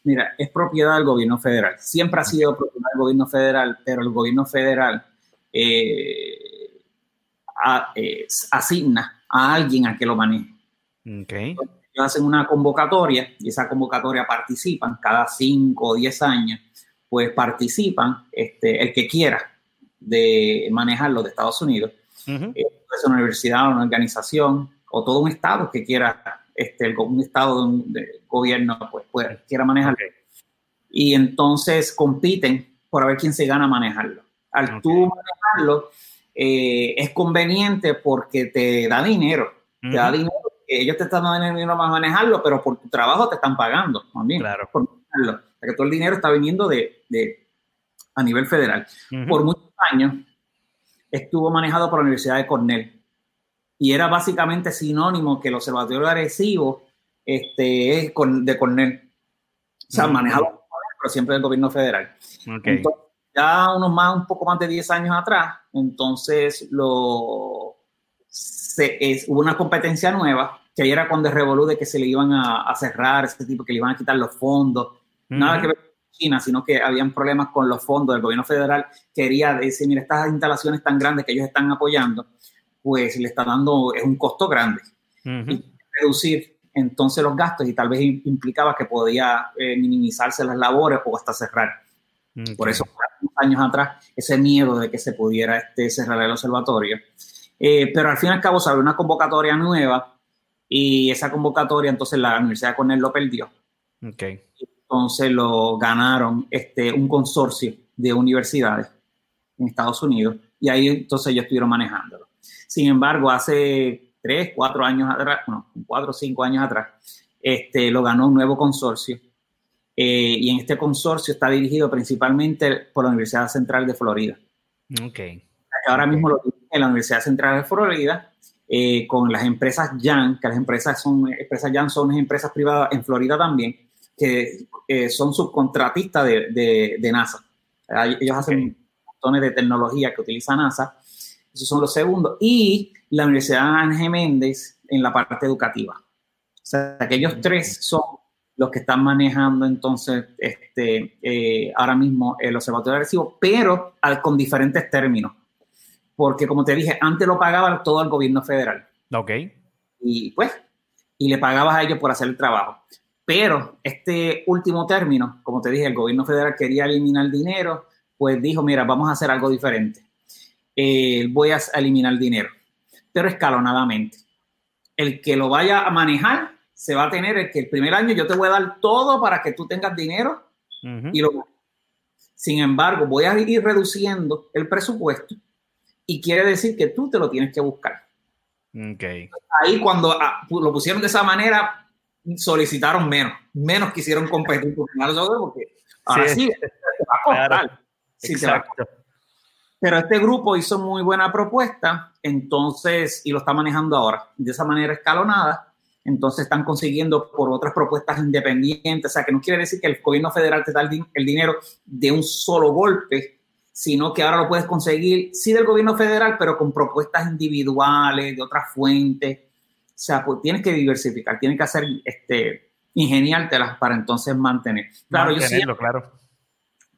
Mira, es propiedad del gobierno federal. Siempre ha sido propiedad del gobierno federal, pero el gobierno federal eh, eh, asigna a alguien a que lo maneje. Okay. Ellos hacen una convocatoria y esa convocatoria participan cada 5 o 10 años pues participan este, el que quiera de manejarlo de Estados Unidos. Eh, es una universidad, una organización o todo un estado que quiera, este, un estado de, gobierno, pues, pues, quiera manejarlo. Y entonces compiten por ver quién se gana manejarlo. Al tú manejarlo, eh, es conveniente porque te da dinero. Te da dinero. Ellos te están dando dinero para manejarlo, pero por tu trabajo te están pagando también. Claro. Por manejarlo que todo el dinero está viniendo de, a nivel federal. Por muchos años estuvo manejado por la Universidad de Cornell y era básicamente sinónimo que el Observatorio de Arecibo este, es de Cornell. O sea, manejado pero siempre del gobierno federal. Entonces, ya unos más, un poco más de 10 años atrás, entonces lo, se, es, hubo una competencia nueva, que ahí era cuando revolú de que se le iban a, a cerrar, este tipo, que le iban a quitar los fondos, Nada que ver con China, sino que habían problemas con los fondos del gobierno federal. Quería decir, mira, estas instalaciones tan grandes que ellos están apoyando, pues le está dando, es un costo grande. Y reducir entonces los gastos y tal vez implicaba que podía eh, minimizarse las labores o hasta cerrar. Por eso, años atrás, ese miedo de que se pudiera este, cerrar el observatorio. Eh, pero al fin y al cabo salió una convocatoria nueva y esa convocatoria entonces la Universidad de Cornell lo perdió. Okay entonces lo ganaron este, un consorcio de universidades en Estados Unidos y ahí entonces ellos estuvieron manejándolo. Sin embargo, hace tres, cuatro años atrás, no, cuatro o cinco años atrás, este, lo ganó un nuevo consorcio eh, y en este consorcio está dirigido principalmente por la Universidad Central de Florida. Ok. Ahora mismo lo en la Universidad Central de Florida eh, con las empresas Jan, que las empresas son, empresas Jan son empresas privadas en Florida también, que eh, son subcontratistas de, de, NASA. Ellos hacen montones de tecnología que utiliza NASA. Esos son los segundos. Y la Universidad Ángel Méndez en la parte educativa. O sea, que ellos tres son los que están manejando entonces este, eh, ahora mismo el observatorio agresivo, pero con diferentes términos. Porque como te dije, antes lo pagaba todo el gobierno federal. Ok. Y pues, y le pagabas a ellos por hacer el trabajo. Pero este último término, como te dije, el gobierno federal quería eliminar dinero, pues dijo, mira, vamos a hacer algo diferente. Eh, voy a eliminar dinero, pero escalonadamente. El que lo vaya a manejar se va a tener el que el primer año yo te voy a dar todo para que tú tengas dinero y lo sin embargo, voy a ir reduciendo el presupuesto y quiere decir que tú te lo tienes que buscar. Okay. Ahí cuando ah, lo pusieron de esa manera, solicitaron menos, menos quisieron competir por porque ahora sí, Pero este grupo hizo muy buena propuesta, entonces, y lo está manejando ahora, de esa manera escalonada, entonces están consiguiendo por otras propuestas independientes, o sea, que no quiere decir que el gobierno federal te da el, dinero de un solo golpe, sino que ahora lo puedes conseguir, sí del gobierno federal, pero con propuestas individuales, de otras fuentes, o sea, pues tienes que diversificar, tienes que hacer, este, ingeniártelas para entonces mantener. Claro, yo sí. Claro.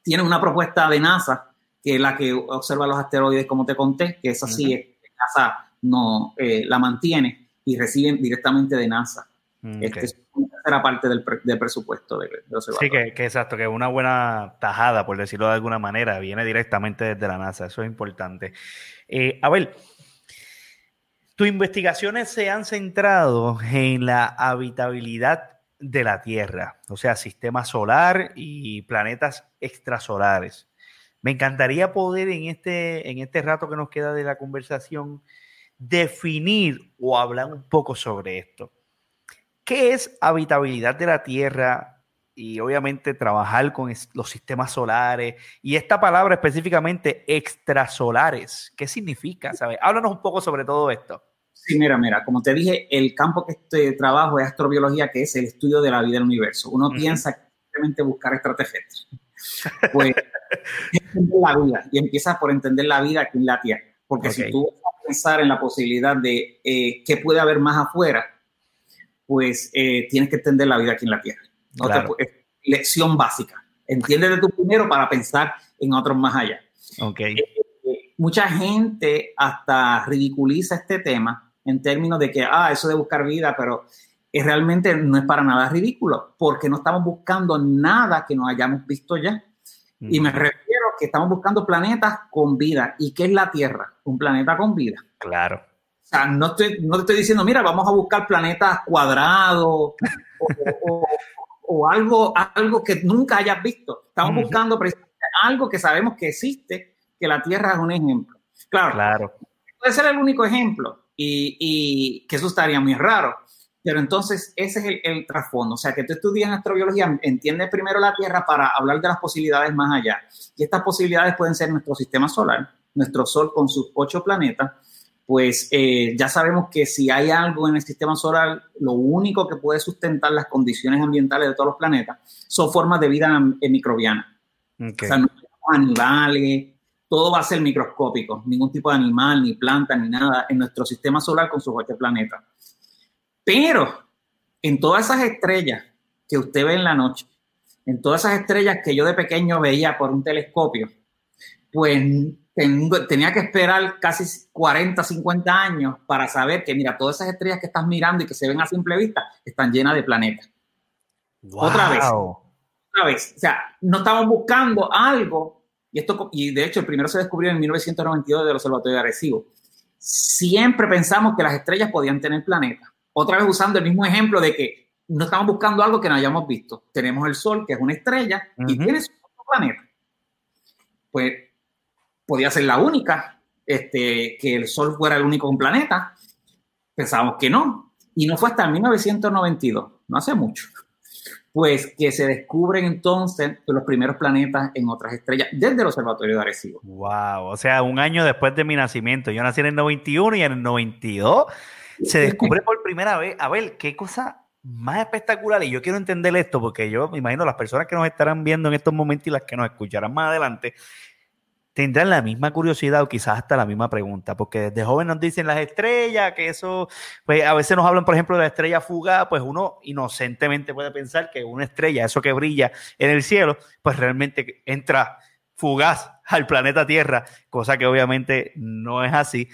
Tienes una propuesta de NASA, que es la que observa los asteroides, como te conté, que esa sí es, NASA no eh, la mantiene y reciben directamente de NASA. Mm, este es una tercera parte del, presupuesto de, de Sí, que, que, exacto, que una buena tajada, por decirlo de alguna manera, viene directamente desde la NASA. Eso es importante. Eh, a ver, tus investigaciones se han centrado en la habitabilidad de la Tierra, o sea, sistema solar y planetas extrasolares. Me encantaría poder en este, en este rato que nos queda de la conversación definir o hablar un poco sobre esto. ¿Qué es habitabilidad de la Tierra? Y obviamente trabajar con los sistemas solares y esta palabra específicamente extrasolares. ¿Qué significa? ¿Sabes? Háblanos un poco sobre todo esto. Sí, mira, mira, como te dije, el campo que este trabajo es astrobiología, que es el estudio de la vida del universo. Uno piensa que simplemente buscar extraterrestres. Pues entender la vida y empieza por entender la vida aquí en la Tierra. Porque si tú vas a pensar en la posibilidad de eh, qué puede haber más afuera, pues eh, tienes que entender la vida aquí en la Tierra. No lección básica. Entiéndete tú primero para pensar en otros más allá. Okay. Eh, mucha gente hasta ridiculiza este tema en términos de que, ah, eso de buscar vida, pero realmente no es para nada ridículo, porque no estamos buscando nada que no hayamos visto ya. Y me refiero que estamos buscando planetas con vida. ¿Y qué es la Tierra? Un planeta con vida. Claro. O sea, no, estoy, no te estoy diciendo, mira, vamos a buscar planetas cuadrados o, algo, algo que nunca hayas visto. Estamos buscando algo que sabemos que existe, que la Tierra es un ejemplo. Claro, claro. puede ser el único ejemplo y, y que eso estaría muy raro. Pero entonces ese es el, trasfondo. O sea, que tú estudias astrobiología, entiendes primero la Tierra para hablar de las posibilidades más allá. Y estas posibilidades pueden ser nuestro sistema solar, nuestro Sol con sus ocho planetas. Pues eh, ya sabemos que si hay algo en el sistema solar, lo único que puede sustentar las condiciones ambientales de todos los planetas son formas de vida microbiana. O sea, no animales, todo va a ser microscópico, ningún tipo de animal, ni planta, ni nada en nuestro sistema solar con sus ocho planetas. Pero en todas esas estrellas que usted ve en la noche, en todas esas estrellas que yo de pequeño veía por un telescopio, pues tenía que esperar casi 40, 50 años para saber que, mira, todas esas estrellas que estás mirando y que se ven a simple vista están llenas de planetas. Otra vez. Otra vez. O sea, no estamos buscando algo, y, esto, y de hecho el primero se descubrió en 1992 del Observatorio de Arecibo. Siempre pensamos que las estrellas podían tener planetas otra vez usando el mismo ejemplo de que no estamos buscando algo que no hayamos visto. Tenemos el Sol, que es una estrella, y tiene su planeta. Pues podía ser la única, este, que el Sol fuera el único planeta. Pensábamos que no. Y no fue hasta 1992, no hace mucho. Pues que se descubren entonces los primeros planetas en otras estrellas desde el Observatorio de Arecibo. Wow, o sea, un año después de mi nacimiento. Yo nací en el 91 y en el 92 se descubre por primera vez. A ver, qué cosa más espectacular. Y yo quiero entender esto porque yo me imagino las personas que nos estarán viendo en estos momentos y las que nos escucharán más adelante tendrán la misma curiosidad o quizás hasta la misma pregunta, porque desde joven nos dicen las estrellas, que eso, pues a veces nos hablan, por ejemplo, de la estrella fugaz, pues uno inocentemente puede pensar que una estrella, eso que brilla en el cielo, pues realmente entra fugaz al planeta Tierra, cosa que obviamente no es así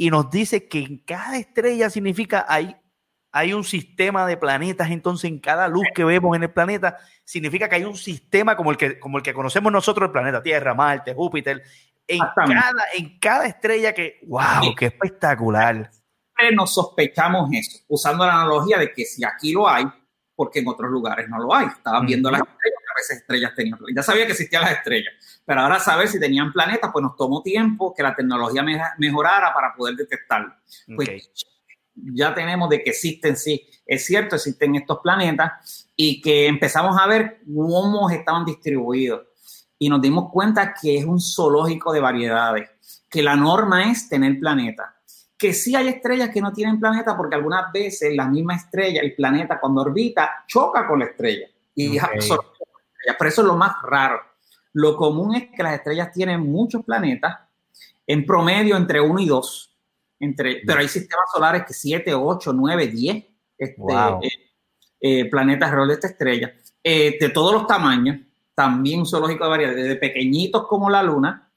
y nos dice que en cada estrella significa hay, hay un sistema de planetas, entonces en cada luz que vemos en el planeta significa que hay un sistema como el que, como el que conocemos nosotros, el planeta Tierra, Marte, Júpiter, en cada, en cada estrella que, wow, qué espectacular. Nos sospechamos eso, usando la analogía de que si aquí lo hay, porque en otros lugares no lo hay. Estaban viendo las estrellas, veces estrellas tenían. Ya sabía que existían las estrellas, pero ahora saber si tenían planetas, pues nos tomó tiempo que la tecnología mejorara para poder detectarlo. Pues ya tenemos de que existen, sí, es cierto, existen estos planetas y que empezamos a ver cómo estaban distribuidos y nos dimos cuenta que es un zoológico de variedades, que la norma es tener planetas que sí hay estrellas que no tienen planeta porque algunas veces la misma estrella, el planeta cuando orbita, choca con la estrella y absorbe la Pero eso es lo más raro. Lo común es que las estrellas tienen muchos planetas, en promedio entre 1 y 2, entre, pero hay sistemas solares que 7, 8, 9, 10 planetas alrededor de esta estrella, eh, de todos los tamaños, también zoológico de variedad, desde pequeñitos como la Luna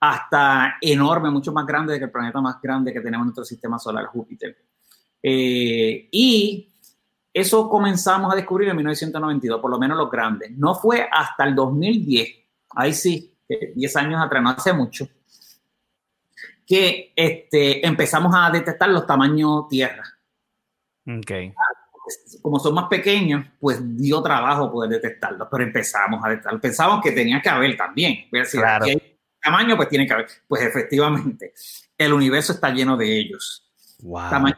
hasta enorme, mucho más grande que el planeta más grande que tenemos en nuestro sistema solar, Júpiter. Eh, y eso comenzamos a descubrir en 1992, por lo menos los grandes. No fue hasta el 2010, ahí sí, 10 años atrás, no hace mucho, que este, empezamos a detectar los tamaños Tierra. Okay. como son más pequeños, pues dio trabajo poder detectarlos, pero empezamos a detectarlos. Pensamos que tenía que haber también. Decir, Claro. hay tamaño, pues tiene que haber. Pues efectivamente, el universo está lleno de ellos. Wow. Tamaño.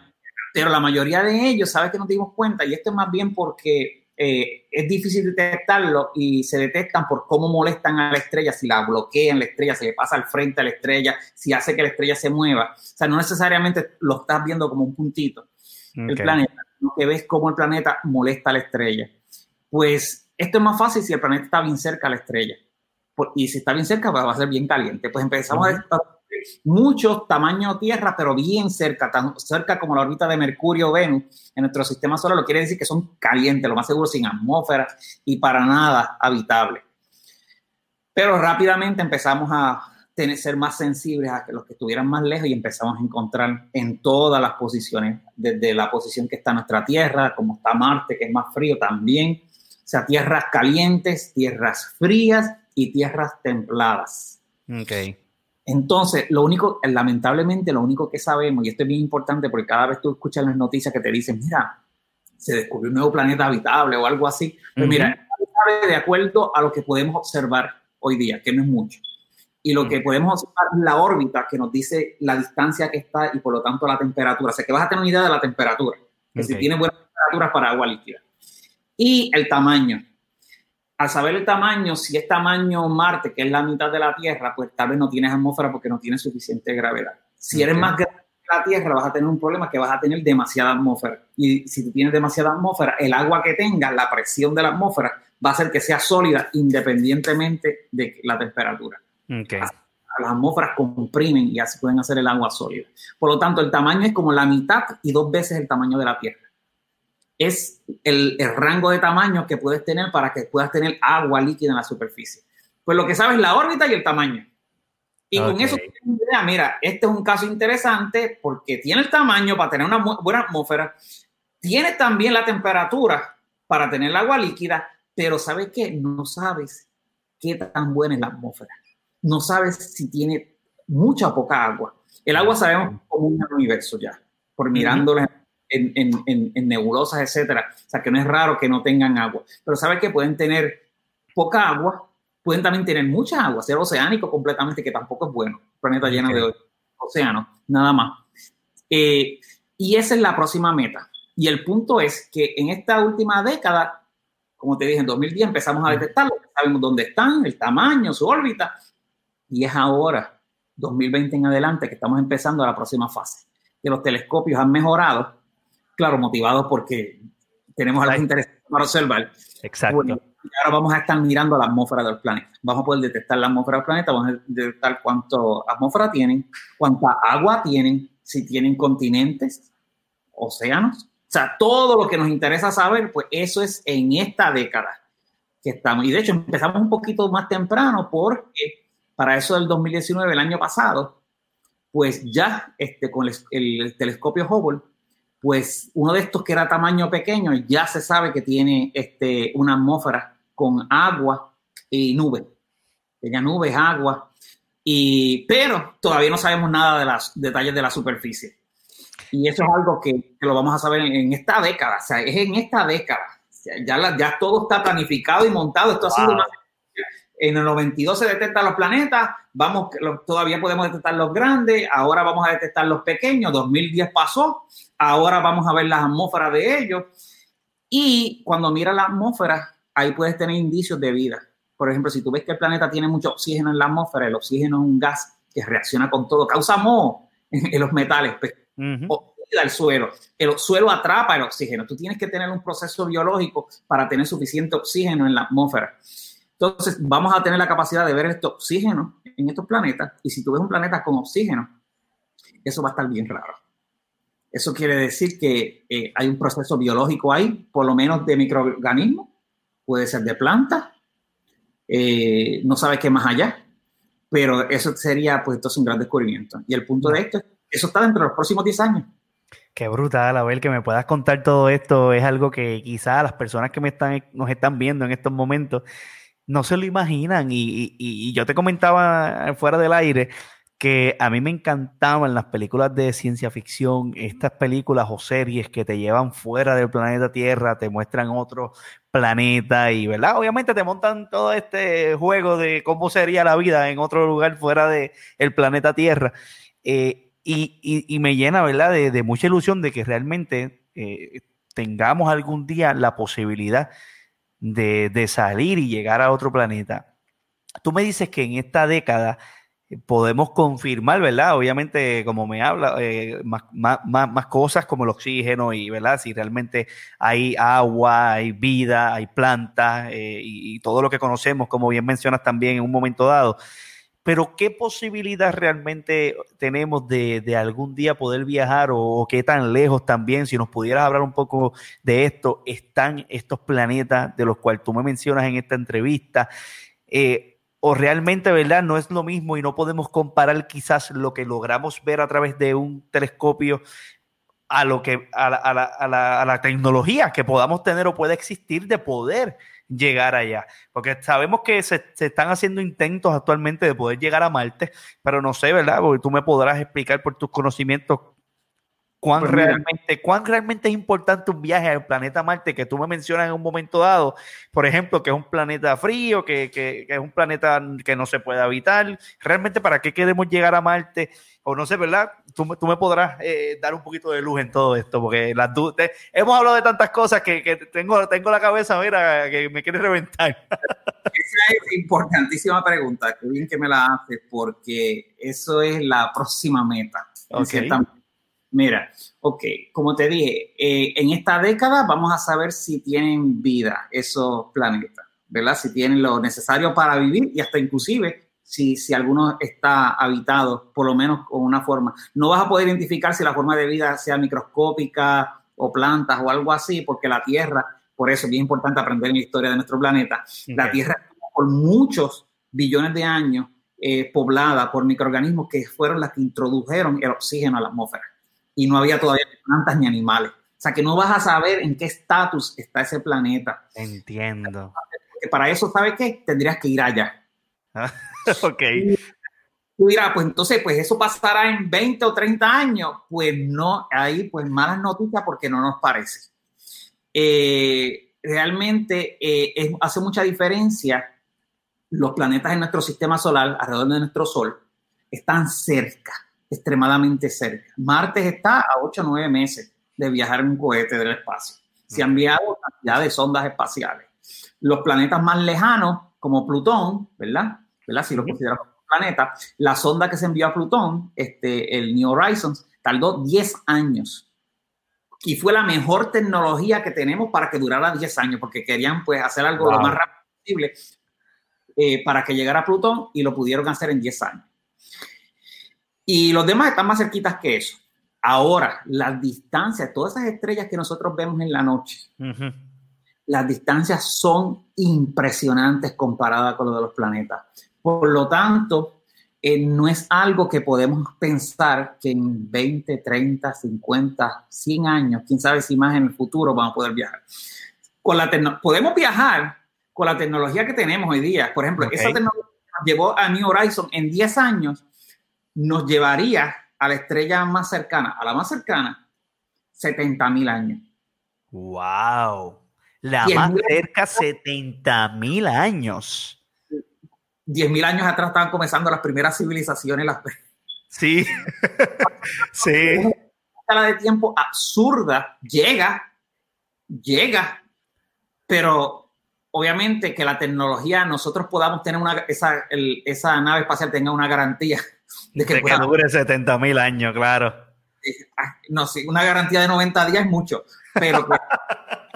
Pero la mayoría de ellos, ¿sabes que nos dimos cuenta? Y esto es más bien porque eh, es difícil detectarlo y se detectan por cómo molestan a la estrella, si la bloquean la estrella, si le pasa al frente a la estrella, si hace que la estrella se mueva. O sea, no necesariamente lo estás viendo como un puntito el Ok. planeta, sino que ves cómo el planeta molesta a la estrella. Pues esto es más fácil si el planeta está bien cerca a la estrella. Y si está bien cerca, pues va a ser bien caliente. Pues empezamos a detectar muchos tamaños Tierra, pero bien cerca, tan cerca como la órbita de Mercurio o Venus en nuestro sistema solar, lo quiere decir que son calientes, lo más seguro sin atmósfera y para nada habitables. Pero rápidamente empezamos a tener, ser más sensibles a que los que estuvieran más lejos y empezamos a encontrar en todas las posiciones, desde la posición que está nuestra Tierra, como está Marte, que es más frío también, o sea, tierras calientes, tierras frías y tierras templadas. Ok. Entonces, lo único, lamentablemente, lo único que sabemos, y esto es bien importante porque cada vez tú escuchas las noticias que te dicen, mira, se descubrió un nuevo planeta habitable o algo así. Pues Ujú. mira, sabe de acuerdo a lo que podemos observar hoy día, que no es mucho. Y lo que Ok. podemos observar es la órbita que nos dice la distancia que está y por lo tanto la temperatura. O sea, que vas a tener una idea de la temperatura. Que si Ok. tiene buena temperatura para agua líquida. Y el tamaño. Al saber el tamaño, si es tamaño Marte, que es la mitad de la Tierra, pues tal vez no tienes atmósfera porque no tienes suficiente gravedad. Si eres más grande que la Tierra, vas a tener un problema que vas a tener demasiada atmósfera. Y si tú tienes demasiada atmósfera, el agua que tengas, la presión de la atmósfera, va a hacer que sea sólida independientemente de la temperatura. Las atmósferas comprimen y así pueden hacer el agua sólida. Por lo tanto, el tamaño es como la mitad y dos veces el tamaño de la Tierra. Es el, el rango de tamaño que puedes tener para que puedas tener agua líquida en la superficie. Pues lo que sabes es la órbita y el tamaño. Y con eso mira, este es un caso interesante porque tiene el tamaño para tener una buena atmósfera, tiene también la temperatura para tener el agua líquida, pero ¿sabes qué? No sabes qué tan buena es la atmósfera. No sabes si tiene mucha o poca agua. El agua sabemos como un universo ya, por mirándola en, en, en, en nebulosas, etcétera. O sea, que no es raro que no tengan agua. Pero sabes que pueden tener poca agua, pueden también tener mucha agua, ser oceánico completamente, que tampoco es bueno. Planeta lleno de océanos, nada más. Eh, y esa es la próxima meta. Y el punto es que en esta última década, como te dije, en 2010 empezamos a detectarlo, sabemos dónde están, el tamaño, su órbita, y es ahora, 2020 en adelante, que estamos empezando a la próxima fase. Que los telescopios han mejorado, claro, motivados porque tenemos algo interesante para observar. Exacto. Bueno, y ahora vamos a estar mirando la atmósfera del planeta. Vamos a poder detectar la atmósfera del planeta, vamos a detectar cuánto atmósfera tienen, cuánta agua tienen, si tienen continentes, océanos. O sea, todo lo que nos interesa saber, pues eso es en esta década que estamos. Y de hecho empezamos un poquito más temprano porque para eso del 2019, el año pasado, pues ya este, con el, el telescopio Hubble, pues uno de estos que era tamaño pequeño, ya se sabe que tiene este, una atmósfera con agua y nubes. Tenía nubes, agua, y, pero todavía no sabemos nada de los detalles de la superficie. Y eso es algo que, que lo vamos a saber en, en, esta década, o sea, es en esta década. O sea, ya, la, ya todo está planificado y montado. Esto wow. ha sido una en el 92 se detectan los planetas, vamos, todavía podemos detectar los grandes, ahora vamos a detectar los pequeños, 2010 pasó, ahora vamos a ver las atmósferas de ellos. Y cuando mira la atmósfera, ahí puedes tener indicios de vida. Por ejemplo, si tú ves que el planeta tiene mucho oxígeno en la atmósfera, el oxígeno es un gas que reacciona con todo, causa moho en, los metales, pues, uh -huh. oxida el suelo, el suelo atrapa el oxígeno. Tú tienes que tener un proceso biológico para tener suficiente oxígeno en la atmósfera. Entonces, vamos a tener la capacidad de ver este oxígeno en estos planetas. Y si tú ves un planeta con oxígeno, eso va a estar bien raro. Eso quiere decir que eh, hay un proceso biológico ahí, por lo menos de microorganismos, puede ser de plantas, eh, no sabes qué más allá, pero eso sería, pues, entonces un gran descubrimiento. Y el punto de esto, eso está dentro de los próximos 10 años. Qué brutal, a ver, que me puedas contar todo esto es algo que quizás las personas que me están, nos están viendo en estos momentos no se lo imaginan. Y, y, y, yo te comentaba fuera del aire que a mí me encantaban las películas de ciencia ficción, estas películas o series que te llevan fuera del planeta Tierra, te muestran otro planeta y, ¿verdad? Obviamente te montan todo este juego de cómo sería la vida en otro lugar fuera del el planeta Tierra. Eh, y, y, me llena, ¿verdad?, de, de, mucha ilusión de que realmente eh, tengamos algún día la posibilidad de, de salir y llegar a otro planeta. Tú me dices que en esta década podemos confirmar, ¿verdad? Obviamente, como me habla, eh, más, más, más, cosas como el oxígeno y, ¿verdad? Si realmente hay agua, hay vida, hay plantas eh, y, todo lo que conocemos, como bien mencionas también en un momento dado. Pero, ¿qué posibilidad realmente tenemos de, de algún día poder viajar o, qué tan lejos también, si nos pudieras hablar un poco de esto, están estos planetas de los cuales tú me mencionas en esta entrevista? Eh, o realmente, ¿verdad? No es lo mismo y no podemos comparar quizás lo que logramos ver a través de un telescopio a lo que a la, a la, a la, a la tecnología que podamos tener o puede existir de poder llegar allá. Porque sabemos que se, están haciendo intentos actualmente de poder llegar a Marte, pero no sé, ¿verdad? Porque tú me podrás explicar por tus conocimientos cuán, pues realmente, cuán realmente es importante un viaje al planeta Marte que tú me mencionas en un momento dado, por ejemplo, que es un planeta frío, que, que, que, es un planeta que no se puede habitar, realmente para qué queremos llegar a Marte, o no sé, ¿verdad? Tú, tú me podrás eh, dar un poquito de luz en todo esto, porque las te, hemos hablado de tantas cosas que, que, tengo, tengo la cabeza, mira, que me quiere reventar. Esa es importantísima pregunta, qué bien que me la haces, porque eso es la próxima meta. Okay. Mira, ok, como te dije, eh, en esta década vamos a saber si tienen vida esos planetas, ¿verdad? Si tienen lo necesario para vivir y hasta inclusive si, si alguno está habitado, por lo menos con una forma. No vas a poder identificar si la forma de vida sea microscópica o plantas o algo así, porque la Tierra, por eso es bien importante aprender la historia de nuestro planeta, okay. la Tierra por muchos billones de años eh, poblada por microorganismos que fueron las que introdujeron el oxígeno a la atmósfera y no había todavía plantas ni animales. O sea que no vas a saber en qué estatus está ese planeta. Entiendo. Porque para eso, ¿sabes qué? Tendrías que ir allá. ok. Y tú dirás, pues entonces, pues eso pasará en 20 o 30 años. Pues no, ahí pues malas noticias porque no nos parece. Eh, realmente eh, es, hace mucha diferencia los planetas en nuestro sistema solar, alrededor de nuestro Sol, están cerca extremadamente cerca. Marte está a 8 o 9 meses de viajar en un cohete del espacio. Se han enviado cantidad de sondas espaciales. Los planetas más lejanos, como Plutón, ¿verdad? ¿verdad? Si lo consideramos un planeta, la sonda que se envió a Plutón, este, el New Horizons, tardó 10 años. Y fue la mejor tecnología que tenemos para que durara 10 años, porque querían pues hacer algo wow. lo más rápido posible eh, para que llegara a Plutón y lo pudieron hacer en 10 años. Y los demás están más cerquitas que eso. Ahora, las distancias, todas esas estrellas que nosotros vemos en la noche, uh -huh. las distancias son impresionantes comparadas con lo de los planetas. Por lo tanto, eh, no es algo que podemos pensar que en 20, 30, 50, 100 años, quién sabe si más en el futuro vamos a poder viajar. Con la podemos viajar con la tecnología que tenemos hoy día. Por ejemplo, okay. esa tecnología llevó a New Horizon en 10 años nos llevaría a la estrella más cercana, a la más cercana, 70 mil años. ¡Wow! La más cerca, 70 mil años. 10 mil años atrás estaban comenzando las primeras civilizaciones. Las... Sí, sí. Una escala de tiempo absurda llega, llega, pero obviamente que la tecnología, nosotros podamos tener una, esa, el, esa nave espacial tenga una garantía de que, de que dure 70 mil años, claro. No, sí, una garantía de 90 días es mucho, pero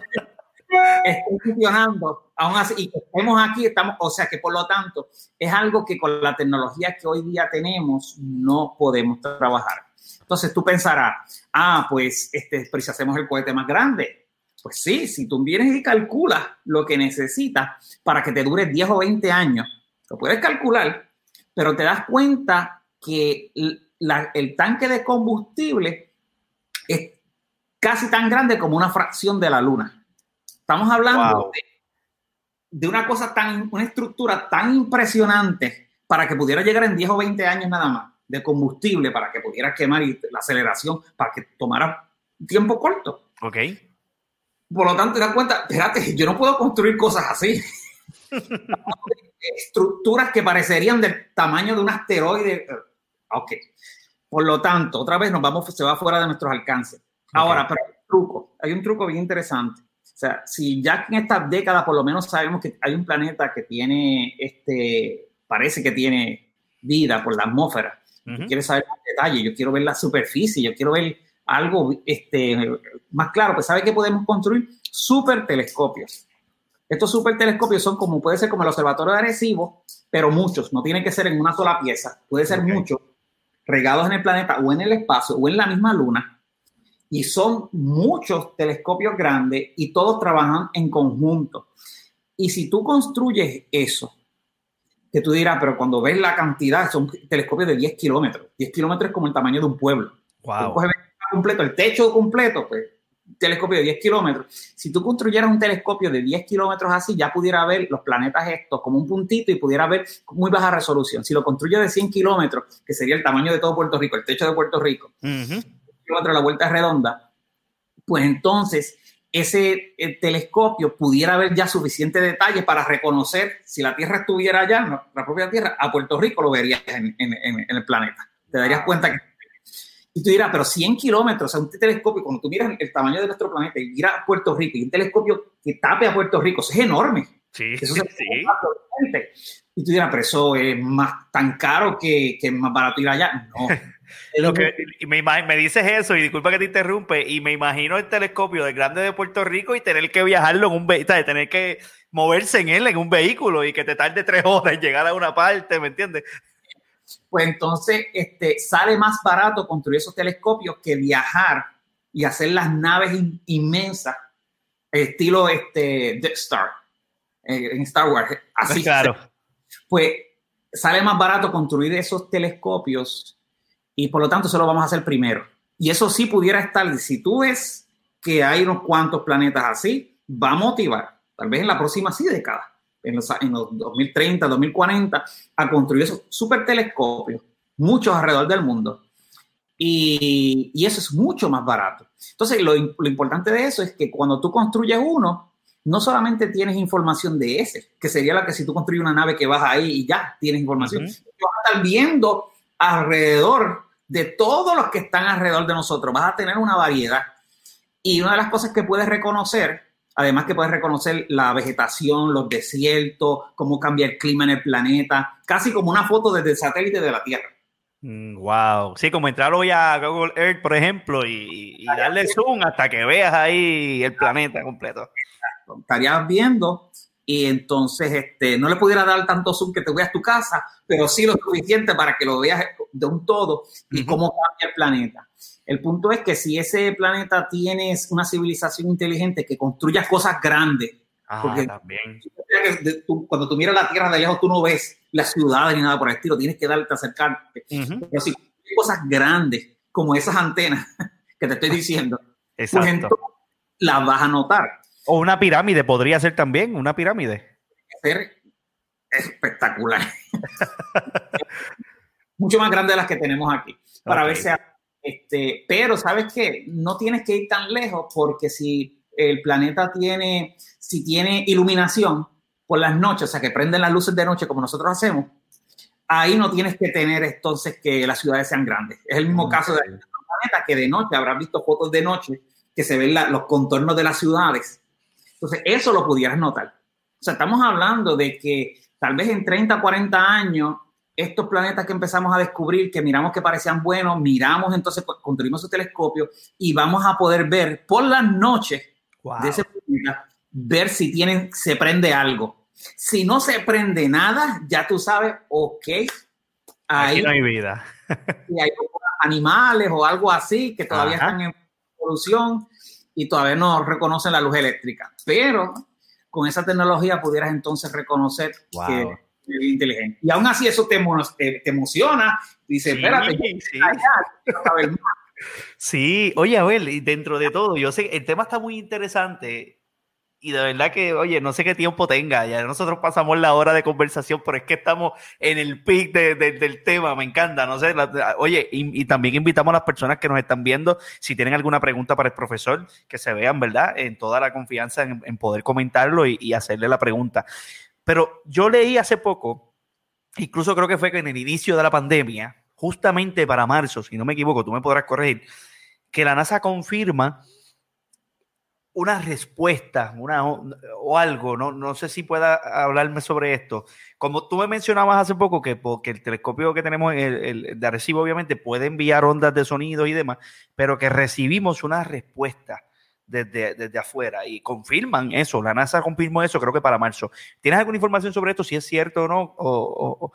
que esté funcionando, aún así, y estemos aquí, estamos, o sea que por lo tanto, es algo que con la tecnología que hoy día tenemos no podemos trabajar. Entonces tú pensarás, ah, pues, este, pero si hacemos el cohete más grande, pues sí, si tú vienes y calculas lo que necesitas para que te dure 10 o 20 años, lo puedes calcular, pero te das cuenta que la, el tanque de combustible es casi tan grande como una fracción de la luna. Estamos hablando wow. de, de, una cosa tan, una estructura tan impresionante para que pudiera llegar en 10 o 20 años nada más. de combustible para que pudiera quemar y la aceleración para que tomara tiempo corto. Ok. Por lo tanto, te das cuenta, espérate, yo no puedo construir cosas así. Estructuras que parecerían del tamaño de un asteroide. Ok. Por lo tanto, otra vez nos vamos, se va fuera de nuestros alcances. Ahora, pero hay un truco, hay un truco bien interesante. O sea, si ya en esta década por lo menos sabemos que hay un planeta que tiene, este, parece que tiene vida por la atmósfera, Ujú. quieres saber más detalles, yo quiero ver la superficie, yo quiero ver algo este, más claro, pues sabe que podemos construir super telescopios. Estos super telescopios son como, puede ser como el observatorio de Arecibo, pero muchos, no tiene que ser en una sola pieza, puede ser Ok. muchos, regados en el planeta o en el espacio o en la misma luna, y son muchos telescopios grandes y todos trabajan en conjunto. Y si tú construyes eso, que tú dirás, pero cuando ves la cantidad, son telescopios de 10 kilómetros. 10 kilómetros es como el tamaño de un pueblo. Tú Wow. coges completo, el techo completo, pues, telescopio de 10 kilómetros. Si tú construyeras un telescopio de 10 kilómetros así, ya pudiera ver los planetas estos como un puntito y pudiera ver muy baja resolución. Si lo construyes de 100 kilómetros, que sería el tamaño de todo Puerto Rico, el techo de Puerto Rico, Ujú. kilómetros la vuelta redonda, pues entonces ese eh, telescopio pudiera ver ya suficiente detalle para reconocer si la Tierra estuviera allá, la propia Tierra, a Puerto Rico lo verías en, en- en- en el planeta. Te darías cuenta que... Y tú dirás, pero 100 kilómetros, o sea, un telescopio, cuando tú miras el tamaño de nuestro planeta y miras a Puerto Rico y un telescopio que tape a Puerto Rico, eso es enorme. Sí, Eso sí. Y tú dirás, pero eso es más tan caro que, que es más barato ir allá. No. Lo que, y me, me dices eso, y disculpa que te interrumpe, y me imagino el telescopio de grande de Puerto Rico y tener que viajarlo en un vehículo, tener que moverse en él en un vehículo y que te tarde tres horas en llegar a una parte, ¿me entiendes? Pues entonces este, sale más barato construir esos telescopios que viajar y hacer las naves in- inmensas, estilo este, Death Star, eh, en Star Wars. Así, claro. Pues sale más barato construir esos telescopios y por lo tanto eso lo vamos a hacer primero. Y eso sí pudiera estar, si tú ves que hay unos cuantos planetas así, va a motivar, tal vez en la próxima sí década, en los, en los 2030, 2040, a construir esos super telescopios, muchos alrededor del mundo. Y, y eso es mucho más barato. Entonces, lo, lo importante de eso es que cuando tú construyes uno, no solamente tienes información de ese, que sería la que si tú construyes una nave que vas ahí y ya tienes información, Ujú. vas a estar viendo alrededor de todos los que están alrededor de nosotros, vas a tener una variedad. Y una de las cosas que puedes reconocer, además que puedes reconocer la vegetación, los desiertos, cómo cambia el clima en el planeta, casi como una foto desde el satélite de la Tierra. Mm, Wow. Sí, como entrar hoy a Google Earth, por ejemplo, y, y darle zoom hasta que veas ahí el planeta completo. estarías viendo y entonces este, no le pudiera dar tanto zoom que te veas tu casa, pero sí lo suficiente para que lo veas de un todo y cómo cambia el planeta. El punto es que si ese planeta tienes una civilización inteligente que construya cosas grandes, Ah, Porque- también. tú- cuando tú miras la Tierra de lejos tú no ves las ciudades ni nada por el estilo, tienes que darte a acercarte. Ujú. Pero si cosas grandes como esas antenas que te estoy diciendo, pues entonces las vas a notar. O una pirámide podría ser también, una pirámide. ser espectacular. Mucho más grande de las que tenemos aquí. Para Ok. ver si este, pero sabes qué, no tienes que ir tan lejos porque si el planeta tiene, si tiene iluminación por las noches, o sea que prenden las luces de noche como nosotros hacemos, ahí no tienes que tener entonces que las ciudades sean grandes. Es el mismo caso de planeta que de noche habrás visto fotos de noche que se ven la- los contornos de las ciudades. Entonces, eso lo pudieras notar. O sea, estamos hablando de que tal vez en 30, 40 años, estos planetas que empezamos a descubrir, que miramos que parecían buenos, miramos entonces, pues, construimos su telescopio y vamos a poder ver por las noches Wow. de ese planeta, ver si tienen, se prende algo. Si no se prende nada, ya tú sabes, ok, ahí Aquí no hay vida. y hay animales o algo así que todavía Ajá. están en evolución y todavía no reconocen la luz eléctrica. Pero con esa tecnología pudieras entonces reconocer Wow. que inteligente. Y aún así eso te, emo- te, te emociona. Dice, Sí, espérate, sí. allá, oye, Abel, y dentro de todo, yo sé, el tema está muy interesante y de verdad que, oye, no sé qué tiempo tenga, ya nosotros pasamos la hora de conversación, pero es que estamos en el pic de, de, del tema, me encanta, no sé, la, oye, y, y, también invitamos a las personas que nos están viendo, si tienen alguna pregunta para el profesor, que se vean, ¿verdad? En toda la confianza en, en poder comentarlo y, y, hacerle la pregunta. Pero yo leí hace poco, incluso creo que fue que en el inicio de la pandemia, justamente para marzo, si no me equivoco, tú me podrás corregir, que la NASA confirma una respuesta una, o algo, no, no sé si pueda hablarme sobre esto. Como tú me mencionabas hace poco, que porque el telescopio que tenemos el, el, de Arecibo obviamente puede enviar ondas de sonido y demás, pero que recibimos una respuesta desde, desde afuera y confirman eso, la NASA confirmó eso creo que para marzo. ¿Tienes alguna información sobre esto, si es cierto o no? O, o...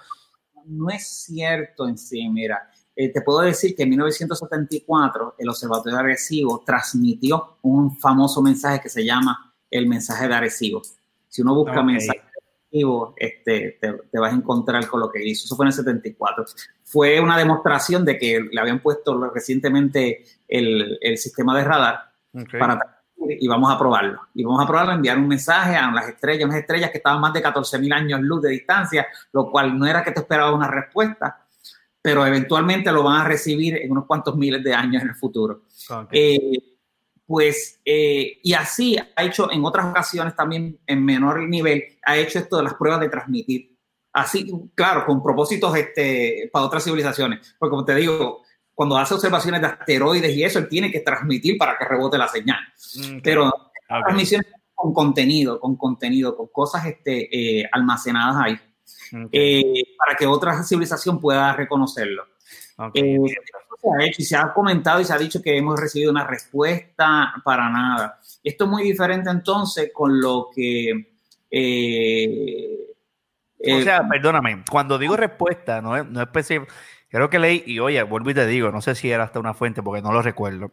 No es cierto en sí, mira. Eh, te puedo decir que en 1974 el Observatorio de Arecibo transmitió un famoso mensaje que se llama el mensaje de Arecibo. Si uno busca okay. mensaje de Arecibo, este, te, te, vas a encontrar con lo que hizo. Eso fue en el 74. Fue una demostración de que le habían puesto recientemente el, el sistema de radar okay. para y vamos a probarlo. Y vamos a probarlo, enviar un mensaje a las estrellas, unas estrellas que estaban más de 14.000 años luz de distancia, lo cual no era que te esperaba una respuesta, pero eventualmente lo van a recibir en unos cuantos miles de años en el futuro. Okay. Eh, pues, eh, y así ha hecho en otras ocasiones también en menor nivel, ha hecho esto de las pruebas de transmitir. Así, claro, con propósitos este, para otras civilizaciones. Porque como te digo, cuando hace observaciones de asteroides y eso, él tiene que transmitir para que rebote la señal. Okay. Pero okay. transmisiones con contenido, con contenido, con cosas este, eh, almacenadas ahí. Okay. Eh, para que otra civilización pueda reconocerlo. Eh, se ha hecho y se ha comentado y se ha dicho que hemos recibido una respuesta para nada. Esto es muy diferente entonces con lo que... Eh, o sea, perdóname, cuando digo respuesta, no es, no es específico, creo que leí, y oye, vuelvo y te digo, no sé si era hasta una fuente porque no lo recuerdo,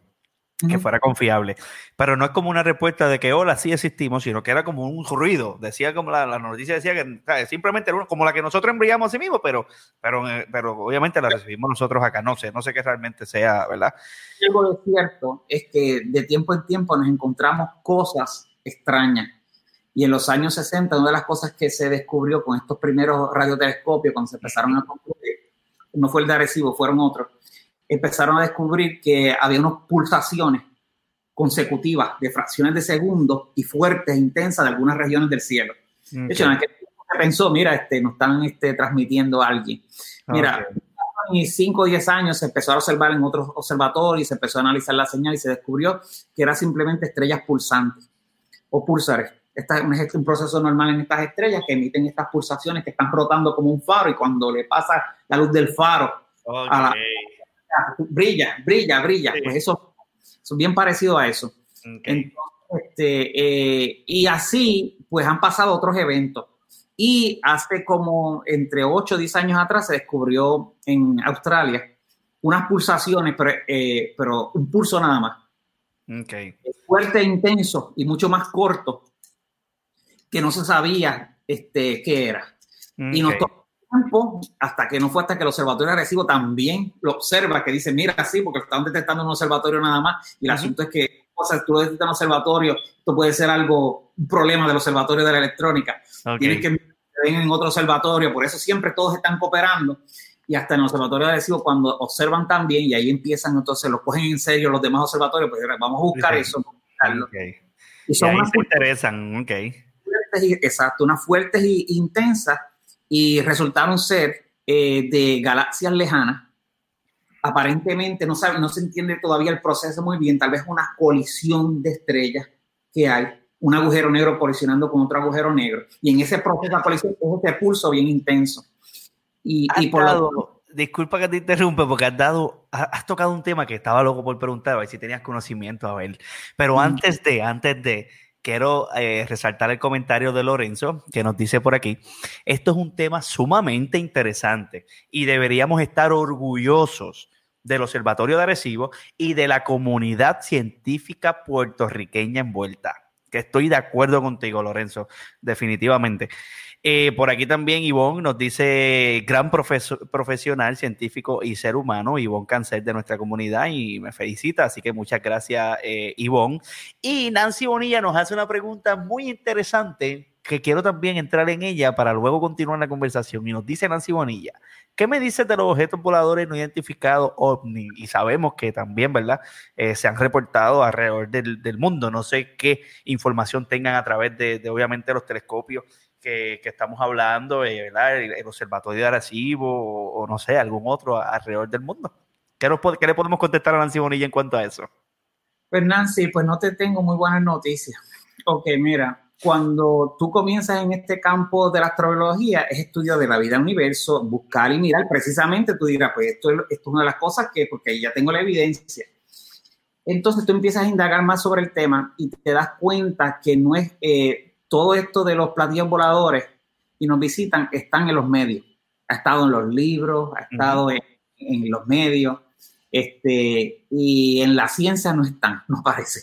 que fuera confiable. Pero no es como una respuesta de que hola, sí existimos, sino que era como un ruido. Decía como la, la noticia decía que ¿sabes? simplemente era como la que nosotros enviamos a sí mismo, pero, pero, pero obviamente la recibimos nosotros acá. No sé, no sé qué realmente sea, ¿verdad? Algo de cierto es que de tiempo en tiempo nos encontramos cosas extrañas. Y en los años 60, una de las cosas que se descubrió con estos primeros radiotelescopios, cuando se empezaron a construir, no fue el de Arecibo, fueron otros, empezaron a descubrir que había unas pulsaciones consecutivas de fracciones de segundos y fuertes e intensas de algunas regiones del cielo. Okay. De hecho, en aquel tiempo se pensó, mira, este, nos están este, transmitiendo a alguien. Mira, okay. en 5 o 10 años se empezó a observar en otros observatorios, se empezó a analizar la señal y se descubrió que era simplemente estrellas pulsantes o pulsares. Esta es un proceso normal en estas estrellas que emiten estas pulsaciones que están rotando como un faro y cuando le pasa la luz del faro okay. a la, brilla, brilla, brilla. Sí. Pues eso, eso, es bien parecido a eso. Okay. Entonces, este, eh, y así, pues han pasado otros eventos. Y hace como entre 8 o 10 años atrás se descubrió en Australia unas pulsaciones, pero, eh, pero un pulso nada más. Okay. Fuerte e intenso y mucho más corto, que no se sabía este, qué era. Okay. Y nos tocó tiempo hasta que no fue hasta que el observatorio agresivo también lo observa, que dice, mira, sí, porque están detectando en un observatorio nada más, y el uh -huh. asunto es que, o sea, tú lo detectas en un observatorio, esto puede ser algo, un problema del observatorio de la electrónica, okay. tienes que ven en otro observatorio, por eso siempre todos están cooperando, y hasta en el observatorio agresivo cuando observan también, y ahí empiezan, entonces lo cogen en serio los demás observatorios, pues vamos a buscar okay. eso, okay. y son y ahí se interesan, ok. Fuertes, exacto, unas fuertes e intensas, y resultaron ser eh, de galaxias lejanas. Aparentemente no, sabe, no se entiende todavía el proceso muy bien, tal vez una colisión de estrellas que hay, un agujero negro colisionando con otro agujero negro. Y en ese proceso de colisión es este pulso bien intenso. Y, y por dado, la... Disculpa que te interrumpe, porque has dado, has tocado un tema que estaba loco por preguntar, a ver si tenías conocimiento, a ver. Pero mm. antes de, antes de, quiero eh, resaltar el comentario de Lorenzo que nos dice por aquí, esto es un tema sumamente interesante y deberíamos estar orgullosos del Observatorio de Arecibo y de la comunidad científica puertorriqueña envuelta. que estoy de acuerdo contigo, Lorenzo, definitivamente. Eh, por aquí también Ivonne nos dice gran profesional, científico y ser humano, Ivonne Cancel de nuestra comunidad y me felicita, así que muchas gracias eh, Ivonne. Y Nancy Bonilla nos hace una pregunta muy interesante que quiero también entrar en ella para luego continuar la conversación. Y nos dice Nancy Bonilla, ¿qué me dices de los objetos voladores no identificados OVNI? Y sabemos que también, ¿verdad? Eh, se han reportado alrededor del, mundo. No sé qué información tengan a través de, de obviamente, los telescopios que, estamos hablando, eh. El, Observatorio de Arecibo o, no sé, algún otro alrededor del mundo. ¿Qué, ¿Qué le podemos contestar a Nancy Bonilla en cuanto a eso? Pues Nancy, pues no te tengo muy buenas noticias. Ok, mira, cuando tú comienzas en este campo de la astrobiología, es estudio de la vida del universo, buscar y mirar, precisamente tú dirás, pues esto, esto es una de las cosas que, porque ya tengo la evidencia. Entonces tú empiezas a indagar más sobre el tema y te das cuenta que no es, eh, todo esto de los platillos voladores y nos visitan están en los medios. Ha estado en los libros, ha estado en, los medios, este, y en la ciencia no están, no parece.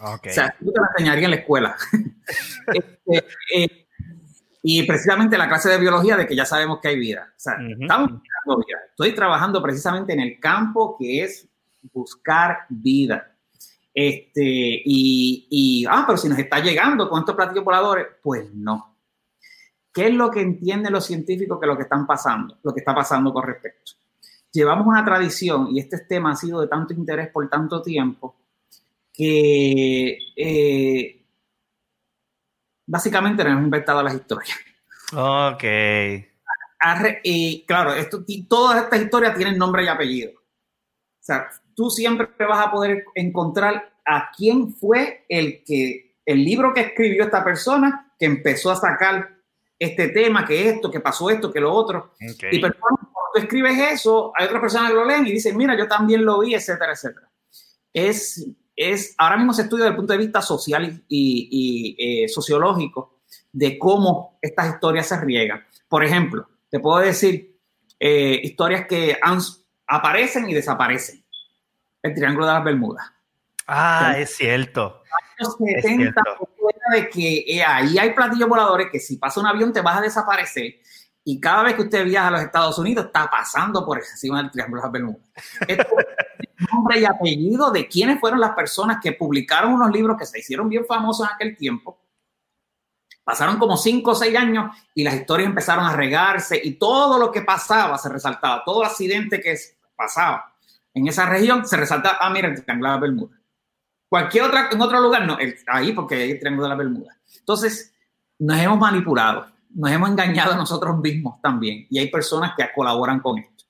O sea, yo te lo enseñaría en la escuela. Este, eh, y precisamente la clase de biología de que ya sabemos que hay vida. O sea, estamos vida. Estoy trabajando precisamente en el campo que es buscar vida. Este, y, y, ah, pero si nos está llegando con estos platillos voladores, pues no. ¿Qué es lo que entienden los científicos que lo que están pasando, lo que está pasando con respecto? Llevamos una tradición, y este tema ha sido de tanto interés por tanto tiempo, que eh, básicamente nos hemos inventado las historias. Ok. Y claro, esto, todas estas historias tienen nombre y apellido. O sea, tú siempre vas a poder encontrar a quién fue el que, el libro que escribió esta persona que empezó a sacar este tema, que esto, que pasó esto, que lo otro. Y cuando tú escribes eso, hay otras personas que lo leen y dicen, mira, yo también lo vi, etcétera, etcétera. Es, es, ahora mismo se estudia desde el punto de vista social y, eh, sociológico de cómo estas historias se riegan. Por ejemplo, te puedo decir eh, historias que aparecen y desaparecen el Triángulo de las Bermudas. Ah, es cierto. Años 70, de que eh, ahí hay platillos voladores que si pasa un avión te vas a desaparecer. Y cada vez que usted viaja a los Estados Unidos está pasando por encima del Triángulo de las Bermudas. Esto es nombre y apellido de quiénes fueron las personas que publicaron unos libros que se hicieron bien famosos en aquel tiempo. Pasaron como cinco o seis años y las historias empezaron a regarse y todo lo que pasaba se resaltaba, todo accidente que pasaba en esa región se resalta, ah, mira, el Triángulo de la Bermuda. Cualquier otra, en otro lugar, no, ahí porque hay el Triángulo de la Bermuda. Entonces, nos hemos manipulado, nos hemos engañado a nosotros mismos también, y hay personas que colaboran con esto.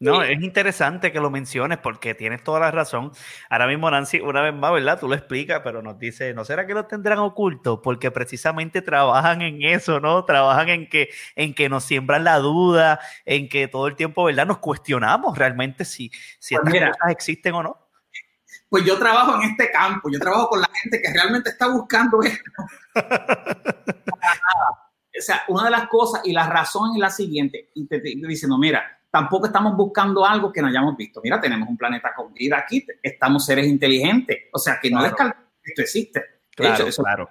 No, es interesante que lo menciones porque tienes toda la razón. Ahora mismo Nancy, una vez más, ¿verdad? Tú lo explicas, pero nos dice, ¿no será que lo tendrán oculto? Porque precisamente trabajan en eso, ¿no? Trabajan en que, en que nos siembran la duda, en que todo el tiempo, ¿verdad? Nos cuestionamos realmente si, si pues estas cosas existen o no. Pues yo trabajo en este campo, yo trabajo con la gente que realmente está buscando esto. o sea, una de las cosas y la razón es la siguiente, y te, te diciendo, mira, tampoco estamos buscando algo que no hayamos visto. Mira, tenemos un planeta con vida aquí, estamos seres inteligentes, o sea, que no claro. que esto existe. Claro, claro.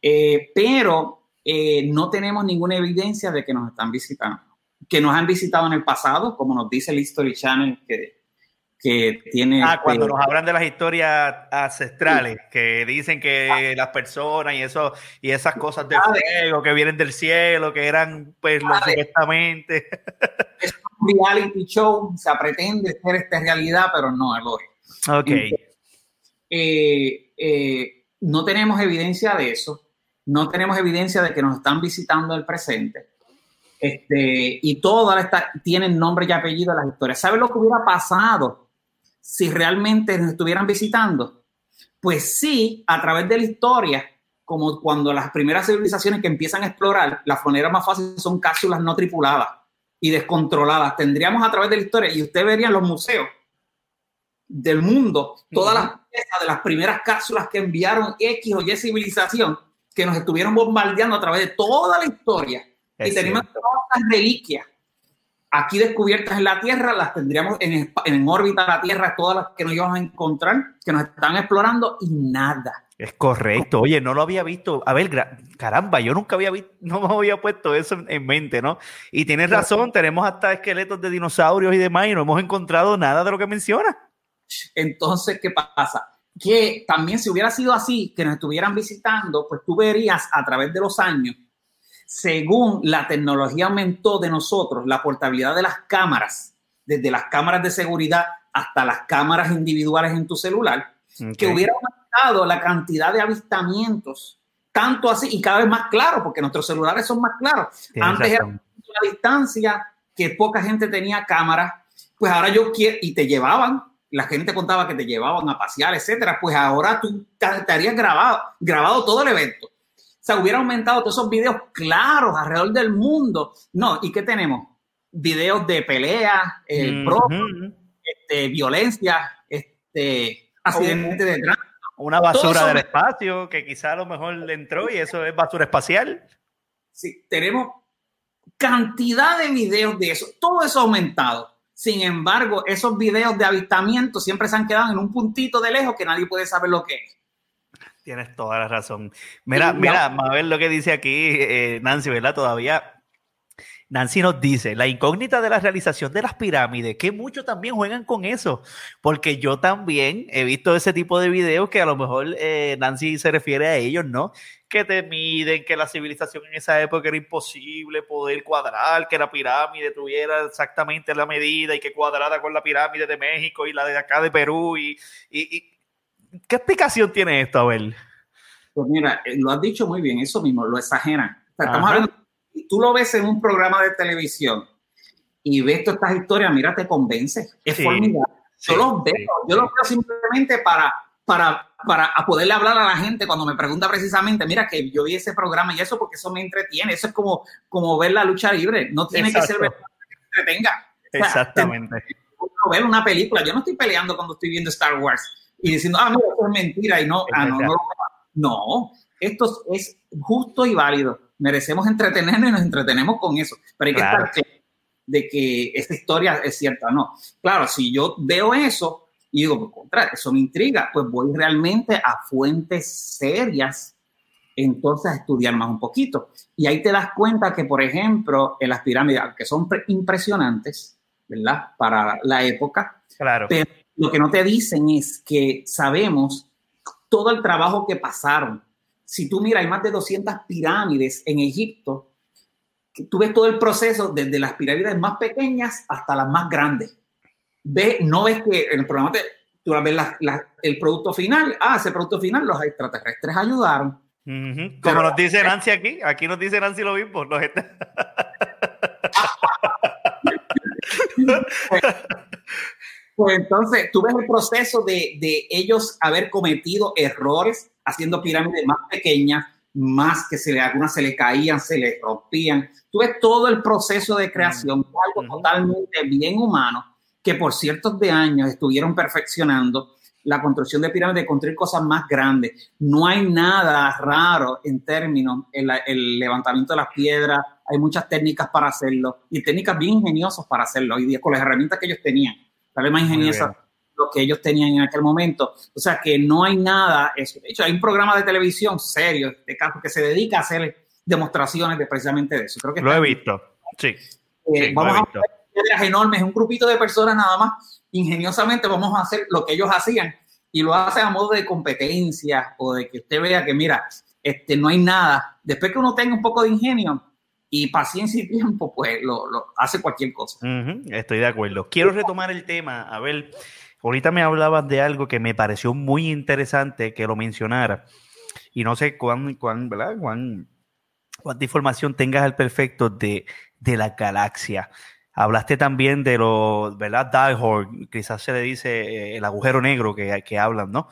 Eh, pero eh, no tenemos ninguna evidencia de que nos están visitando. Que nos han visitado en el pasado, como nos dice el History Channel, que que tiene... Ah, cuando nos hablan de las historias ancestrales, que dicen que las personas y eso y esas cosas de fuego que vienen del cielo, que eran pues los supuestamente... Es un reality show, se pretende ser esta realidad, pero no es. Ok. Eh, eh, no tenemos evidencia de eso, no tenemos evidencia de que nos están visitando el presente. Este, y todas tienen nombre y apellido las historias. ¿Sabes lo que hubiera pasado si realmente nos estuvieran visitando? Pues sí, a través de la historia, como cuando las primeras civilizaciones que empiezan a explorar, las fronteras más fáciles son cápsulas no tripuladas y descontroladas. Tendríamos a través de la historia, y usted vería en los museos del mundo todas las piezas de las primeras cápsulas que enviaron X o Y civilización que nos estuvieron bombardeando a través de toda la historia. y tenemos todas las reliquias aquí descubiertas en la Tierra, las tendríamos en, en órbita de la Tierra, todas las que nos íbamos a encontrar, que nos están explorando y nada. Es correcto. Oye, no lo había visto. A ver, caramba, yo nunca había visto, no me había puesto eso en, mente, ¿no? Y tienes razón, tenemos hasta esqueletos de dinosaurios y demás y no hemos encontrado nada de lo que menciona. Entonces, ¿qué pasa? Que también si hubiera sido así, que nos estuvieran visitando, pues tú verías a través de los años, según la tecnología aumentó de nosotros, la portabilidad de las cámaras, desde las cámaras de seguridad hasta las cámaras individuales en tu celular, que hubiera aumentado la cantidad de avistamientos, tanto así y cada vez más claro, porque nuestros celulares son más claros. Antes era una distancia que poca gente tenía cámaras, pues ahora yo quiero, y te llevaban, la gente contaba que te llevaban a pasear, etcétera, pues ahora tú te, harías grabado, grabado todo el evento. Sea, hubiera aumentado todos esos videos claros alrededor del mundo. No, ¿y qué tenemos? Videos de pelea, eh, este, violencia, este, accidentes de tránsito. Una basura del espacio que quizá a lo mejor le entró y eso es basura espacial. Sí, tenemos cantidad de videos de eso. Todo eso ha aumentado. Sin embargo, esos videos de avistamiento siempre se han quedado en un puntito de lejos que nadie puede saber lo que es. Tienes toda la razón. Mira, mira, a ver lo que dice aquí eh, Nancy, ¿verdad? Todavía Nancy nos dice, la incógnita de la realización de las pirámides, que muchos también juegan con eso, porque yo también he visto ese tipo de videos que a lo mejor eh, Nancy se refiere a ellos, ¿no? Que te miden, que la civilización en esa época era imposible poder cuadrar, que la pirámide tuviera exactamente la medida y que cuadrada con la pirámide de México y la de acá de Perú. Y, ¿Qué explicación tiene esto, Abel? Pues mira, eh, lo has dicho muy bien, eso mismo, lo exageran. estamos hablando tú lo ves en un programa de televisión y ves todas estas historias, mira, te convence. Es formidable. yo los veo, yo los veo simplemente para, para, para poderle hablar a la gente cuando me pregunta precisamente, mira, que yo vi ese programa y eso porque eso me entretiene. Eso es como, como ver la lucha libre. No tiene que ser verdad que me entretenga. Exactamente. ver una película. Yo no estoy peleando cuando estoy viendo Star Wars y diciendo, ah, mira, esto es mentira y no, ah, no, no, no, esto es justo y válido merecemos entretenernos y nos entretenemos con eso. Pero hay que estar claro de que esta historia es cierta o no. Claro, si yo veo eso y digo, pues contra, eso me intriga, pues voy realmente a fuentes serias entonces a estudiar más un poquito. Y ahí te das cuenta que, por ejemplo, en las pirámides, que son impresionantes, ¿verdad? Para la época, claro. pero lo que no te dicen es que sabemos todo el trabajo que pasaron si tú miras, hay más de 200 pirámides en Egipto. Tú ves todo el proceso desde las pirámides más pequeñas hasta las más grandes. Ve, no ves que en el programa te, tú ves el producto final. Ah, ese producto final los extraterrestres ayudaron. Como nos dice Nancy aquí, aquí nos dice Nancy lo mismo. pues, pues, entonces, tú ves el proceso de, de ellos haber cometido errores, haciendo pirámides más pequeñas, más que se le, algunas se le caían, se le rompían. Tú ves todo el proceso de creación, algo totalmente bien humano, que por ciertos de años estuvieron perfeccionando la construcción de pirámides, de construir cosas más grandes. No hay nada raro en términos, el, el levantamiento de las piedras, hay muchas técnicas para hacerlo y técnicas bien ingeniosas para hacerlo día con las herramientas que ellos tenían, más ingeniosas lo que ellos tenían en aquel momento. O sea que no hay nada, eso. de hecho hay un programa de televisión serio, de caso, que se dedica a hacer demostraciones de precisamente de eso. Creo que lo he visto, sí. Eh, vamos a hacer piedras enormes, un grupito de personas nada más, ingeniosamente vamos a hacer lo que ellos hacían y lo hacen a modo de competencia o de que usted vea que mira, este, no hay nada. Después que uno tenga un poco de ingenio, y paciencia y tiempo, pues lo, lo hace cualquier cosa. estoy de acuerdo. Quiero retomar el tema, a ver, Ahorita me hablabas de algo que me pareció muy interesante que lo mencionara. Y no sé cuán, cuán, ¿verdad? cuán, cuánta información tengas al perfecto de, de la galaxia. Hablaste también de lo, ¿verdad? Die quizás se le dice eh, el agujero negro que, que hablan, ¿no?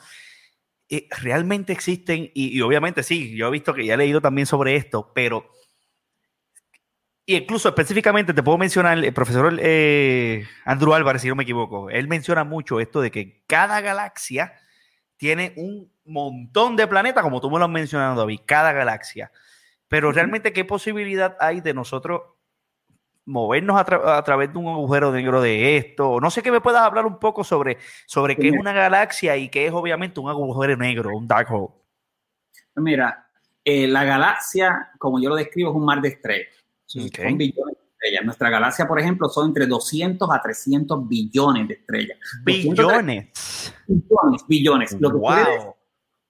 Eh, realmente existen, y, y, obviamente sí, yo he visto que ya he leído también sobre esto, pero y incluso específicamente te puedo mencionar, el profesor eh, Andrew Álvarez, si no me equivoco, él menciona mucho esto de que cada galaxia tiene un montón de planetas, como tú me lo has mencionado, David, cada galaxia. Pero realmente, ¿qué posibilidad hay de nosotros movernos a, tra- a través de un agujero negro de esto. No sé que me puedas hablar un poco sobre, sobre qué es una galaxia y qué es obviamente un agujero negro, un dark hole. Mira, eh, la galaxia, como yo lo describo, es un mar de estrellas. Son billones de estrellas. Nuestra galaxia, por ejemplo, son entre 200 a 300 billones de estrellas. 200 Billones. Billones, billones. Lo que quiere decir Wow.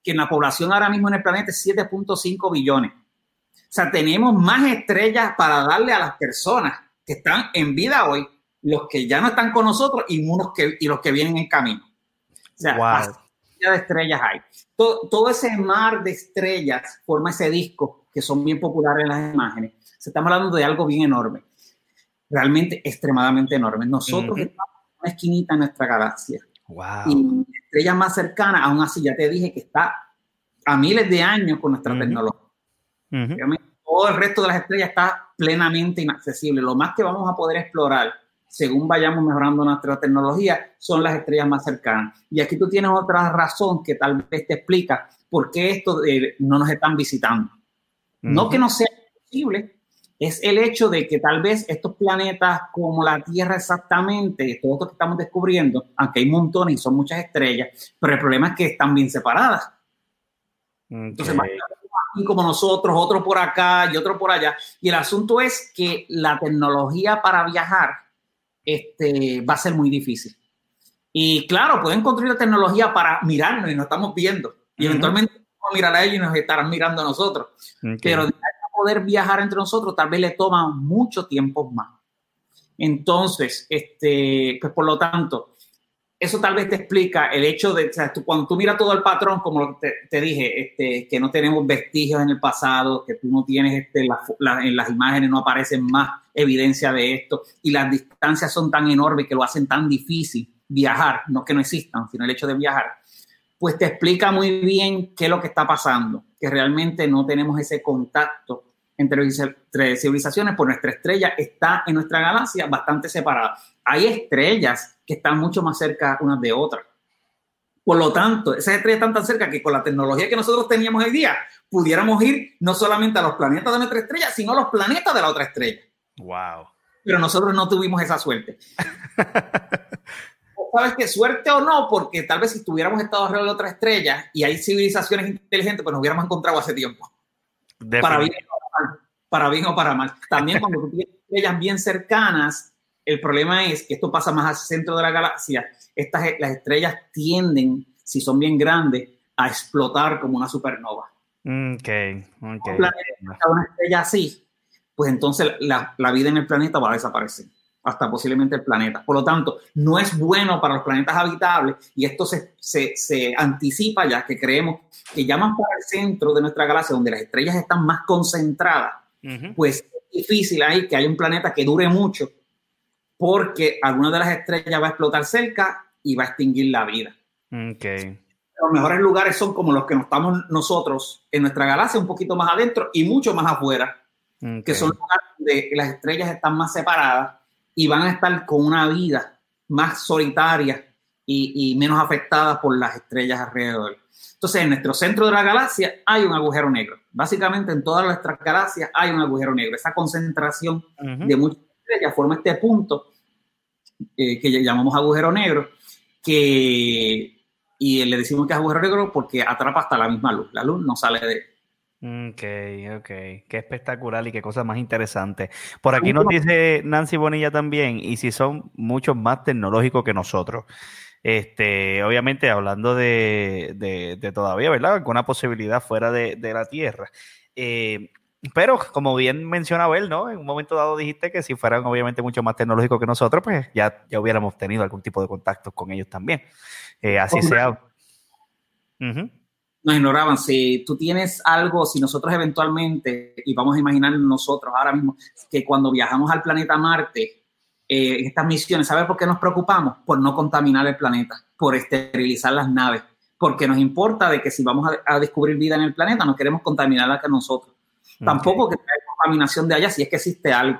que la población ahora mismo en el planeta es 7.5 billones. O sea, tenemos más estrellas para darle a las personas que están en vida hoy, los que ya no están con nosotros y, unos que, y los que vienen en camino. O sea, Wow. de estrellas hay. Todo, todo ese mar de estrellas forma ese disco que son bien populares en las imágenes. Estamos hablando de algo bien enorme, realmente extremadamente enorme. Nosotros estamos en una esquinita en nuestra galaxia Wow. y estrellas más cercanas, aún así ya te dije que está a miles de años con nuestra tecnología. Todo el resto de las estrellas está plenamente inaccesible. Lo más que vamos a poder explorar, según vayamos mejorando nuestra tecnología, son las estrellas más cercanas. Y aquí tú tienes otra razón que tal vez te explica por qué esto eh, no nos están visitando. No que no sea posible, es el hecho de que tal vez estos planetas como la Tierra exactamente, todo esto que estamos descubriendo, aunque hay montones y son muchas estrellas, pero el problema es que están bien separadas. Entonces, Ok. más aquí como nosotros, otro por acá y otro por allá. Y el asunto es que la tecnología para viajar este, va a ser muy difícil. Y claro, pueden construir la tecnología para mirarnos y nos estamos viendo. Y Ujú. eventualmente vamos a mirar a ellos y nos estarán mirando a nosotros. Ok. Pero de poder viajar entre nosotros tal vez le toma mucho tiempo más. Entonces, este, pues por lo tanto, eso tal vez te explica el hecho de, o sea, cuando tú miras todo el patrón, como te, dije, este, que no tenemos vestigios en el pasado, que tú no tienes, este, en las imágenes no aparecen más evidencia de esto, y las distancias son tan enormes que lo hacen tan difícil viajar, no que no existan, sino el hecho de viajar, pues te explica muy bien qué es lo que está pasando, que realmente no tenemos ese contacto entre, civilizaciones, por nuestra estrella está en nuestra galaxia bastante separada. Hay estrellas que están mucho más cerca unas de otras. Por lo tanto, esas estrellas están tan cerca que con la tecnología que nosotros teníamos hoy día, pudiéramos ir no solamente a los planetas de nuestra estrella, sino a los planetas de la otra estrella. Wow. Pero nosotros no tuvimos esa suerte. ¿Sabes qué? Suerte o no, porque tal vez si tuviéramos estado alrededor de otra estrella y hay civilizaciones inteligentes, pues nos hubiéramos encontrado hace tiempo. Para bien, para bien o para mal. También cuando tú tienes estrellas bien cercanas, el problema es que esto pasa más al centro de la galaxia. Estas, las estrellas tienden, si son bien grandes, a explotar como una supernova. Ok, ok. Un planeta, una estrella así, pues entonces la, la vida en el planeta va a desaparecer, hasta posiblemente el planeta. Por lo tanto, no es bueno para los planetas habitables y esto se, se, se anticipa ya que creemos que ya más para el centro de nuestra galaxia, donde las estrellas están más concentradas, Pues es difícil ahí que haya un planeta que dure mucho, porque alguna de las estrellas va a explotar cerca y va a extinguir la vida. Ok. Los mejores lugares son como los que nos estamos nosotros en nuestra galaxia, un poquito más adentro y mucho más afuera, que son lugares donde las estrellas están más separadas y van a estar con una vida más solitaria y, y menos afectada por las estrellas alrededor. Entonces, en nuestro centro de la galaxia hay un agujero negro. Básicamente, en todas nuestras galaxias hay un agujero negro. Esa concentración de muchas estrellas forma este punto eh, que llamamos agujero negro, que y le decimos que es agujero negro porque atrapa hasta la misma luz. La luz no sale de Ok, ok. Qué espectacular y qué cosa más interesante. Por aquí nos dice Nancy Bonilla también, y si son muchos más tecnológicos que nosotros. Este, obviamente hablando de, de, de todavía, ¿verdad? Alguna posibilidad fuera de, de la Tierra. Eh, pero como bien mencionaba él, ¿no? En un momento dado dijiste que si fueran obviamente mucho más tecnológicos que nosotros, pues ya, ya hubiéramos tenido algún tipo de contacto con ellos también. Eh, así Hombre. sea. Nos ignoraban. Si tú tienes algo, si nosotros eventualmente, y vamos a imaginar nosotros ahora mismo, que cuando viajamos al planeta Marte, eh, estas misiones, ¿sabes por qué nos preocupamos? Por no contaminar el planeta, por esterilizar las naves, porque nos importa de que si vamos a, a descubrir vida en el planeta, no queremos contaminarla que nosotros. Tampoco que haya contaminación de allá si es que existe algo.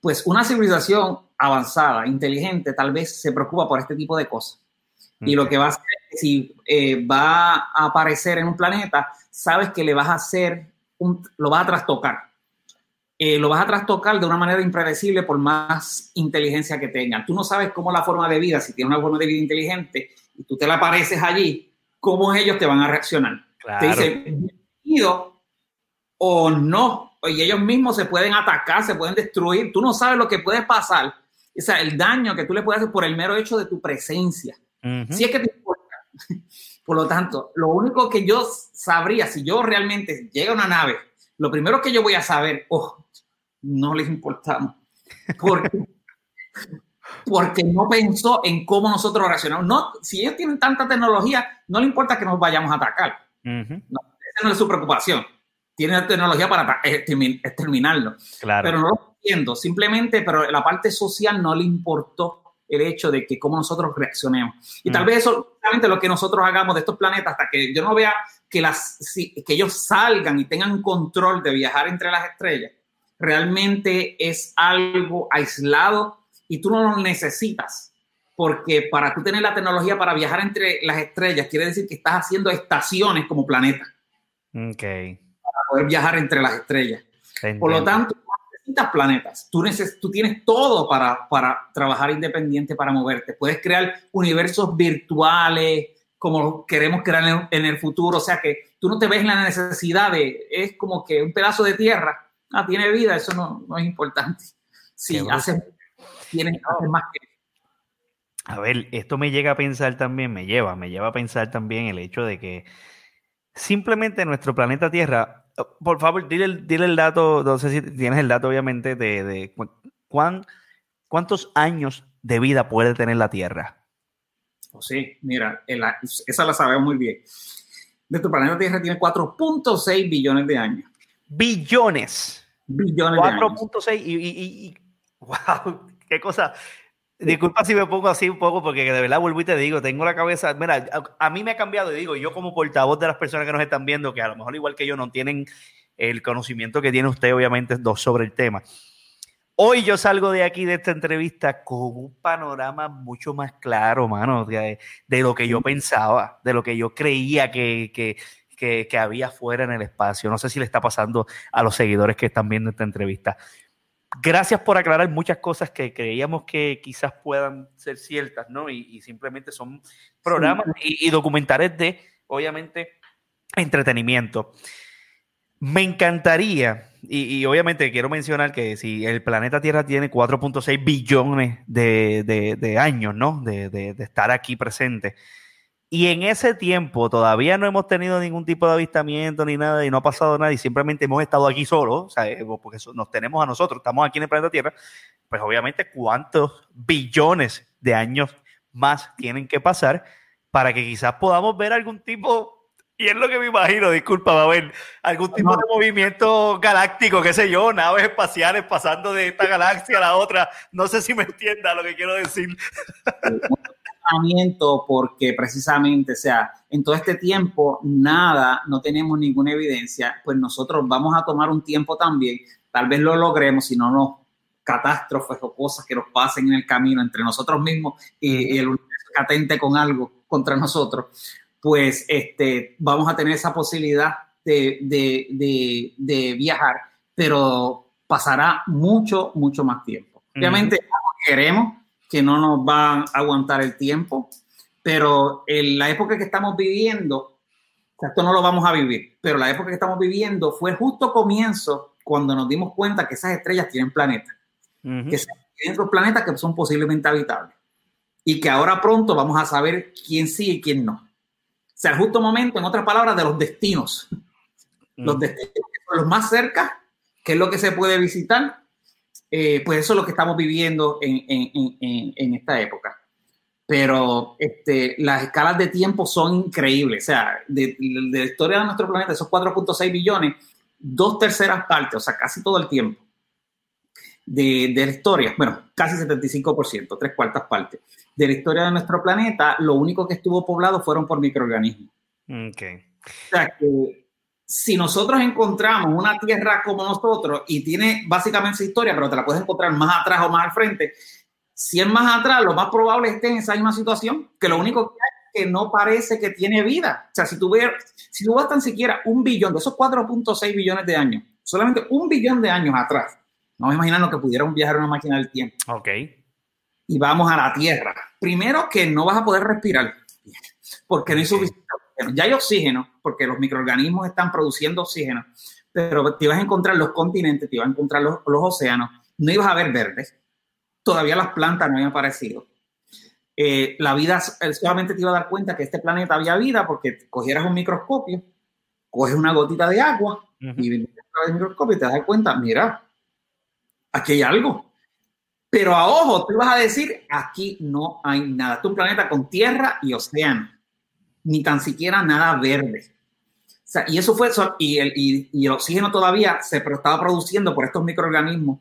Pues una civilización avanzada, inteligente, tal vez se preocupa por este tipo de cosas. Y lo que va a hacer, si eh, va a aparecer en un planeta, sabes que le vas a hacer, un, lo vas a trastocar. Eh, lo vas a trastocar de una manera impredecible por más inteligencia que tengan. Tú no sabes cómo la forma de vida, si tiene una forma de vida inteligente y tú te la apareces allí, cómo ellos te van a reaccionar. Claro. Te dicen, bienvenido o no. Y ellos mismos se pueden atacar, se pueden destruir. Tú no sabes lo que puede pasar. O sea, el daño que tú le puedes hacer por el mero hecho de tu presencia. Ujú. Si es que te importa. Por lo tanto, lo único que yo sabría, si yo realmente llega una nave, lo primero que yo voy a saber, oh, no les importamos. Porque, porque no pensó en cómo nosotros reaccionamos. No, si ellos tienen tanta tecnología, no le importa que nos vayamos a atacar. Esa no es su preocupación. Tienen tecnología para extermin- exterminarlo. Claro. Pero no lo entiendo. Simplemente, pero la parte social no le importó el hecho de que cómo nosotros reaccionemos. Y tal Mm. vez eso realmente lo que nosotros hagamos de estos planetas hasta que yo no vea que, las, si- que ellos salgan y tengan control de viajar entre las estrellas, realmente es algo aislado y tú no lo necesitas. Porque para tú tener la tecnología para viajar entre las estrellas, quiere decir que estás haciendo estaciones como planeta Ok. para poder viajar entre las estrellas. te Por lo entiendo. tanto, no necesitas planetas. Tú, neces- tú tienes todo para, para trabajar independiente, para moverte. Puedes crear universos virtuales como queremos crear en el futuro. O sea que tú no te ves en la necesidad de, es como que un pedazo de tierra, ah, tiene vida, eso no, no es importante. Bruto. haces, tienes haces más que A ver, esto me llega a pensar también, me lleva, me lleva a pensar también el hecho de que simplemente nuestro planeta Tierra, oh, por favor, dile, el- dile el dato, no sé si tienes el dato obviamente de, de cu- cuán- cuántos años de vida puede tener la Tierra. Oh, sí, mira, esa la sabemos muy bien. Nuestro planeta Tierra tiene 4.6 billones de años. Billones. Billones de años. 4.6 y, y, y- wow, qué cosa. Disculpa si me pongo así un poco porque de verdad vuelvo y te digo, tengo la cabeza, mira, a, a mí me ha cambiado y digo, yo como portavoz de las personas que nos están viendo, que a lo mejor igual que yo no tienen el conocimiento que tiene usted obviamente dos sobre el tema. Hoy yo salgo de aquí de esta entrevista con un panorama mucho más claro, mano, de, de lo que yo pensaba, de lo que yo creía que, que, que, que había fuera en el espacio. No sé si le está pasando a los seguidores que están viendo esta entrevista. Gracias por aclarar muchas cosas que creíamos que quizás puedan ser ciertas, ¿no? Y, y simplemente son programas y, y documentales de, obviamente, entretenimiento. Me encantaría, y, y obviamente quiero mencionar que si el planeta Tierra tiene 4.6 billones de, de- de años, ¿no? De- de estar aquí presente. Y en ese tiempo todavía no hemos tenido ningún tipo de avistamiento ni nada y no ha pasado nada y simplemente hemos estado aquí solos, sea, eh, porque nos tenemos a nosotros, estamos aquí en el planeta Tierra, pues obviamente cuántos billones de años más tienen que pasar para que quizás podamos ver algún tipo, y es lo que me imagino, disculpa, va a haber algún tipo No. de movimiento galáctico, qué sé yo, naves espaciales pasando de esta galaxia a la otra, no sé si me entienda lo que quiero decir. Razonamiento porque precisamente, o sea, en todo este tiempo nada, no tenemos ninguna evidencia, pues nosotros vamos a tomar un tiempo también, tal vez lo logremos, si no nos catástrofes o cosas que nos pasen en el camino entre nosotros mismos y, y el universo catente con algo contra nosotros, pues este, vamos a tener esa posibilidad de, de, de, de viajar, pero pasará mucho, mucho más tiempo. Obviamente, queremos que no nos va a aguantar el tiempo, pero en la época que estamos viviendo, esto no lo vamos a vivir, pero la época que estamos viviendo fue justo comienzo cuando nos dimos cuenta que esas estrellas tienen planetas, Ujú. que tienen planetas que son posiblemente habitables y que ahora pronto vamos a saber quién sí y quién no. O sea, el justo momento, en otras palabras, de los destinos. Los Ujú. destinos que son los más cerca, que es lo que se puede visitar, eh, pues eso es lo que estamos viviendo en, en- en- en- en esta época. Pero este, las escalas de tiempo son increíbles. O sea, de, de la historia de nuestro planeta, esos 4.6 billones, dos terceras partes, o sea, casi todo el tiempo de, de la historia, bueno, casi 75%, tres cuartas partes de la historia de nuestro planeta, lo único que estuvo poblado fueron por microorganismos. Ok. O sea que si nosotros encontramos una tierra como nosotros y tiene básicamente esa historia, pero te la puedes encontrar más atrás o más al frente, si es más atrás, lo más probable esté en esa misma situación, que lo único que hay es que no parece que tiene vida. O sea, si tú ves, si tú vas tan siquiera un billón de esos 4.6 billones de años, solamente un billón de años atrás. No me imagino que pudiéramos viajar en una máquina del tiempo. Ok. Y vamos a la Tierra. Primero que no vas a poder respirar porque no hay suficiente oxígeno. Ya hay oxígeno, porque los microorganismos están produciendo oxígeno, pero te ibas a encontrar los continentes, te ibas a encontrar los, los océanos, no ibas a ver verdes. Todavía las plantas no habían aparecido. Eh, la vida eh, solamente te iba a dar cuenta que este planeta había vida porque cogieras un microscopio, coges una gotita de agua y vienes a el microscopio y te das cuenta, mira, aquí hay algo. Pero a ojo, tú vas a decir, aquí no hay nada. Este es un planeta con tierra y océano, ni tan siquiera nada verde. O sea, y eso fue, y el, y, y el oxígeno todavía se estaba produciendo por estos microorganismos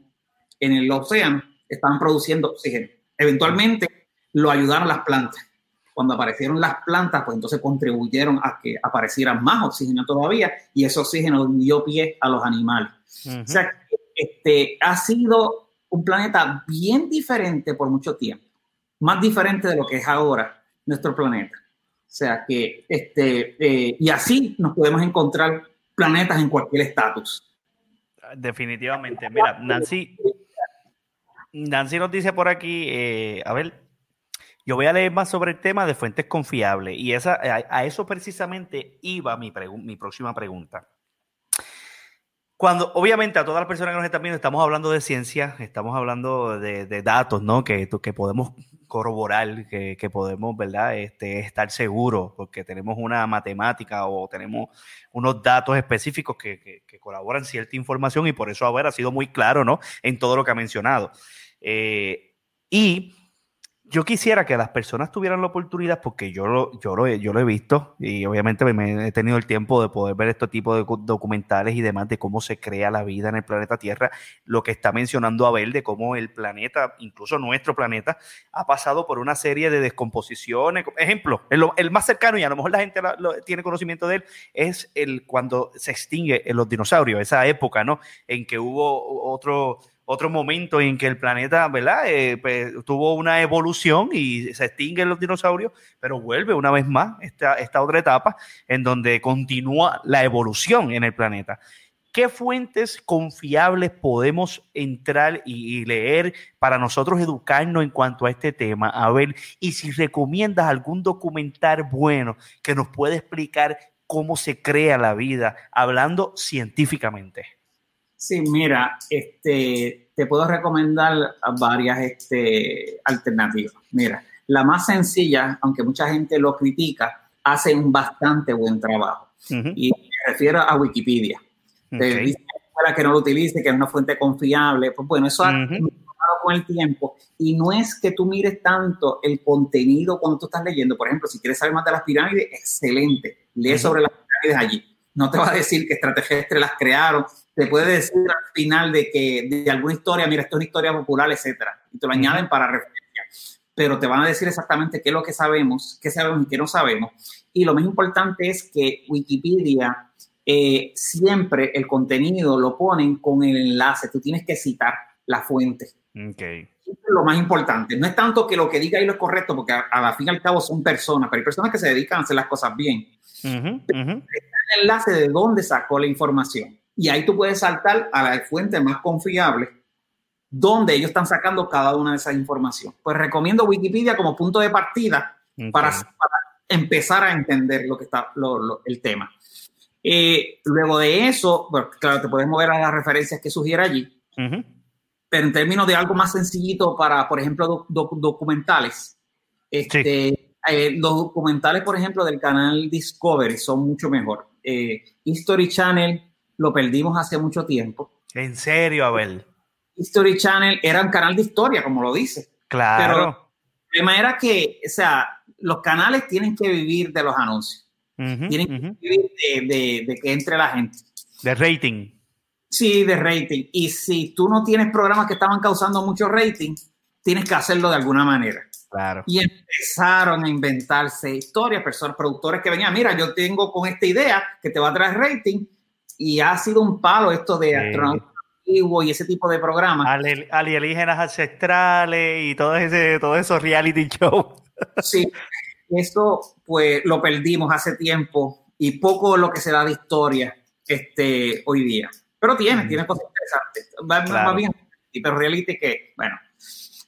en el océano, estaban produciendo oxígeno. Eventualmente lo ayudaron las plantas. Cuando aparecieron las plantas, pues entonces contribuyeron a que apareciera más oxígeno todavía y ese oxígeno dio pie a los animales. Uh -huh. O sea, este, ha sido un planeta bien diferente por mucho tiempo, más diferente de lo que es ahora nuestro planeta. O sea que, este, eh, y así nos podemos encontrar planetas en cualquier estatus. Definitivamente. Mira, Nancy, Nancy nos dice por aquí, eh, a ver, yo voy a leer más sobre el tema de fuentes confiables y esa, a, eso precisamente iba mi, mi próxima pregunta. Cuando, obviamente, a todas las personas que nos están viendo, estamos hablando de ciencia, estamos hablando de, de datos, ¿no? Que, que podemos corroborar, que, podemos, ¿verdad? Este, estar seguros, porque tenemos una matemática o tenemos unos datos específicos que, que, que colaboran cierta información y por eso, a ver, ha sido muy claro, ¿no? En todo lo que ha mencionado. Eh, y yo quisiera que las personas tuvieran la oportunidad, porque yo lo, yo lo, yo lo he visto y obviamente me he tenido el tiempo de poder ver este tipo de documentales y demás de cómo se crea la vida en el planeta Tierra, lo que está mencionando Abel de cómo el planeta, incluso nuestro planeta, ha pasado por una serie de descomposiciones. Ejemplo, el, más cercano, y a lo mejor la gente lo, lo, tiene conocimiento de él, es el cuando se extingue los dinosaurios, esa época, ¿no? En que hubo otro otro momento en que el planeta, ¿verdad? Eh, pues, tuvo una evolución y se extinguen los dinosaurios, pero vuelve una vez más esta, otra etapa en donde continúa la evolución en el planeta. ¿Qué fuentes confiables podemos entrar y, y, leer para nosotros educarnos en cuanto a este tema? A ver, y si recomiendas algún documental bueno que nos pueda explicar cómo se crea la vida, hablando científicamente. Sí, mira, este, te puedo recomendar varias este, alternativas. Mira, la más sencilla, aunque mucha gente lo critica, hace un bastante buen trabajo. Uh -huh. Y me refiero a Wikipedia. Okay. Te dice que no lo utilice, que es una fuente confiable. Pues bueno, eso uh -huh. ha mejorado con el tiempo. Y no es que tú mires tanto el contenido cuando tú estás leyendo. Por ejemplo, si quieres saber más de las pirámides, excelente. Lee uh -huh. sobre las pirámides allí. No te va a decir que extraterrestres las crearon, te puede decir al final de que de alguna historia, mira, esto es una historia popular, etcétera, y te lo añaden para referencia, pero te van a decir exactamente qué es lo que sabemos, qué sabemos y qué no sabemos. Y lo más importante es que Wikipedia eh, siempre el contenido lo ponen con el enlace, tú tienes que citar la fuente. Okay. Es lo más importante. No es tanto que lo que diga ahí lo es correcto, porque a, a la fin y al cabo son personas, pero hay personas que se dedican a hacer las cosas bien. Uh -huh, uh -huh. el enlace de dónde sacó la información. Y ahí tú puedes saltar a la fuente más confiable donde ellos están sacando cada una de esas informaciones. Pues recomiendo Wikipedia como punto de partida okay. para, para, empezar a entender lo que está lo, lo, el tema. Eh, luego de eso, bueno, claro, te puedes mover a las referencias que sugiere allí, uh -huh. pero en términos de algo más sencillito para, por ejemplo, doc, documentales, este, sí. eh, los documentales, por ejemplo, del canal Discovery son mucho mejor. Eh, History Channel lo perdimos hace mucho tiempo. ¿En serio, Abel? History Channel era un canal de historia, como lo dice. Claro. Pero el tema era que, o sea, los canales tienen que vivir de los anuncios. Uh -huh, tienen uh -huh. que vivir de, de, de, que entre la gente. De rating. Sí, de rating. Y si tú no tienes programas que estaban causando mucho rating, tienes que hacerlo de alguna manera. Claro. Y empezaron a inventarse historias, personas, productores que venían, mira, yo tengo con esta idea que te va a traer rating y ha sido un palo esto de astronautas antiguos y ese tipo de programas. Alienígenas ancestrales y todo ese, todo esos reality shows. Sí, eso pues lo perdimos hace tiempo y poco lo que se da de historia este, hoy día. pero tiene, tiene cosas interesantes. Va, va Claro. bien, pero reality que, bueno.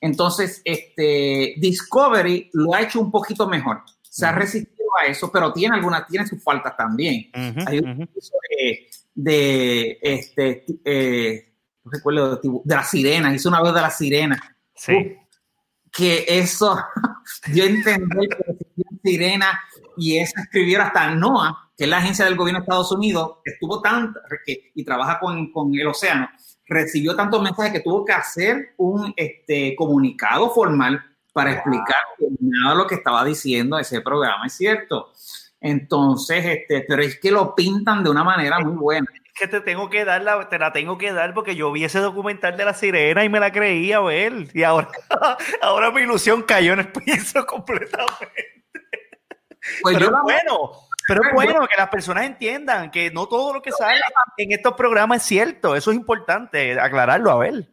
Entonces, este, Discovery lo ha hecho un poquito mejor. Se ha Ujú. resistido a eso, pero tiene algunas, tiene sus faltas también. Hay un episodio de, de, este, eh, no recuerdo, de, la sirena, hizo una vez de la sirena, Sí. que eso, yo entendí que sirena y eso escribió hasta NOAA, que es la agencia del gobierno de Estados Unidos, que estuvo tan, que, y trabaja con, con el océano, recibió tantos mensajes que tuvo que hacer un este, comunicado formal para explicar que nada de lo que estaba diciendo ese programa es cierto. Entonces, este, pero es que lo pintan de una manera muy buena. Es que te tengo que dar la, te la tengo que dar porque yo vi ese documental de la sirena y me la creía ver. Y ahora, ahora mi ilusión cayó en el piso completamente. Pues pero yo la- bueno, pero es Bueno. bueno que las personas entiendan que no todo lo que sale en estos programas es cierto. Eso es importante, aclararlo, a ver.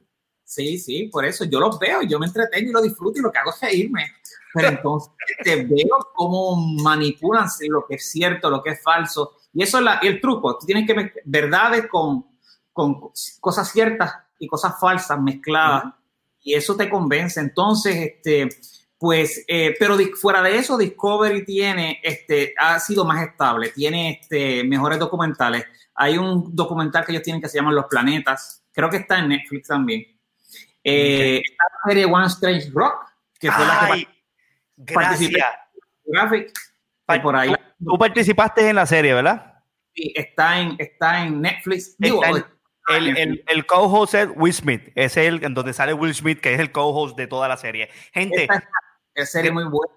Sí, sí, por eso yo los veo, yo me entretengo y lo disfruto y lo que hago es reírme. Pero entonces te veo cómo manipulan lo que es cierto, lo que es falso. Y eso es la- el truco. Tú tienes que mezclar verdades con, con cosas ciertas y cosas falsas mezcladas. Y eso te convence. Entonces, este, pues, eh, pero fuera de eso, Discovery tiene, este, ha sido más estable, tiene este, mejores documentales. Hay un documental que ellos tienen que se llama Los Planetas. Creo que está en Netflix también. Eh, la serie One Strange Rock, que fue la que participé. gracias. Graphic, que por ahí Tú participaste en la serie, ¿verdad? sí, está en, está en Netflix. Digo, Está en- está El, el, el co-host es Will Smith. Es el en donde sale Will Smith, que es el co-host de toda la serie. Gente, Esta es serie muy buena.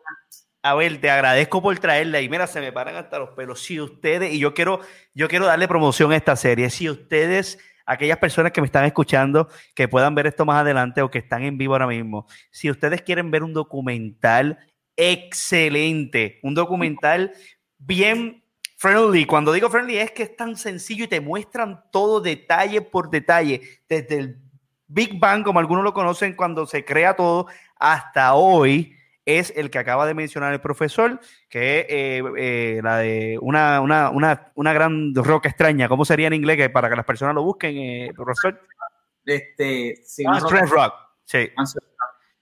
a ver, te agradezco por traerla. Y mira, se me paran hasta los pelos. Si ustedes, y yo quiero, yo quiero darle promoción a esta serie. Si ustedes, aquellas personas que me están escuchando, que puedan ver esto más adelante o que están en vivo ahora mismo, si ustedes quieren ver un documental excelente, un documental bien friendly. Cuando digo friendly es que es tan sencillo y te muestran todo detalle por detalle, desde el Big Bang, como algunos lo conocen, cuando se crea todo, hasta hoy es el que acaba de mencionar el profesor, que es eh, eh, la de una, una, una, una gran roca extraña. ¿Cómo sería en inglés? Que para que las personas lo busquen, eh, profesor. Este, sí, Ah, Strange Rock. Sí.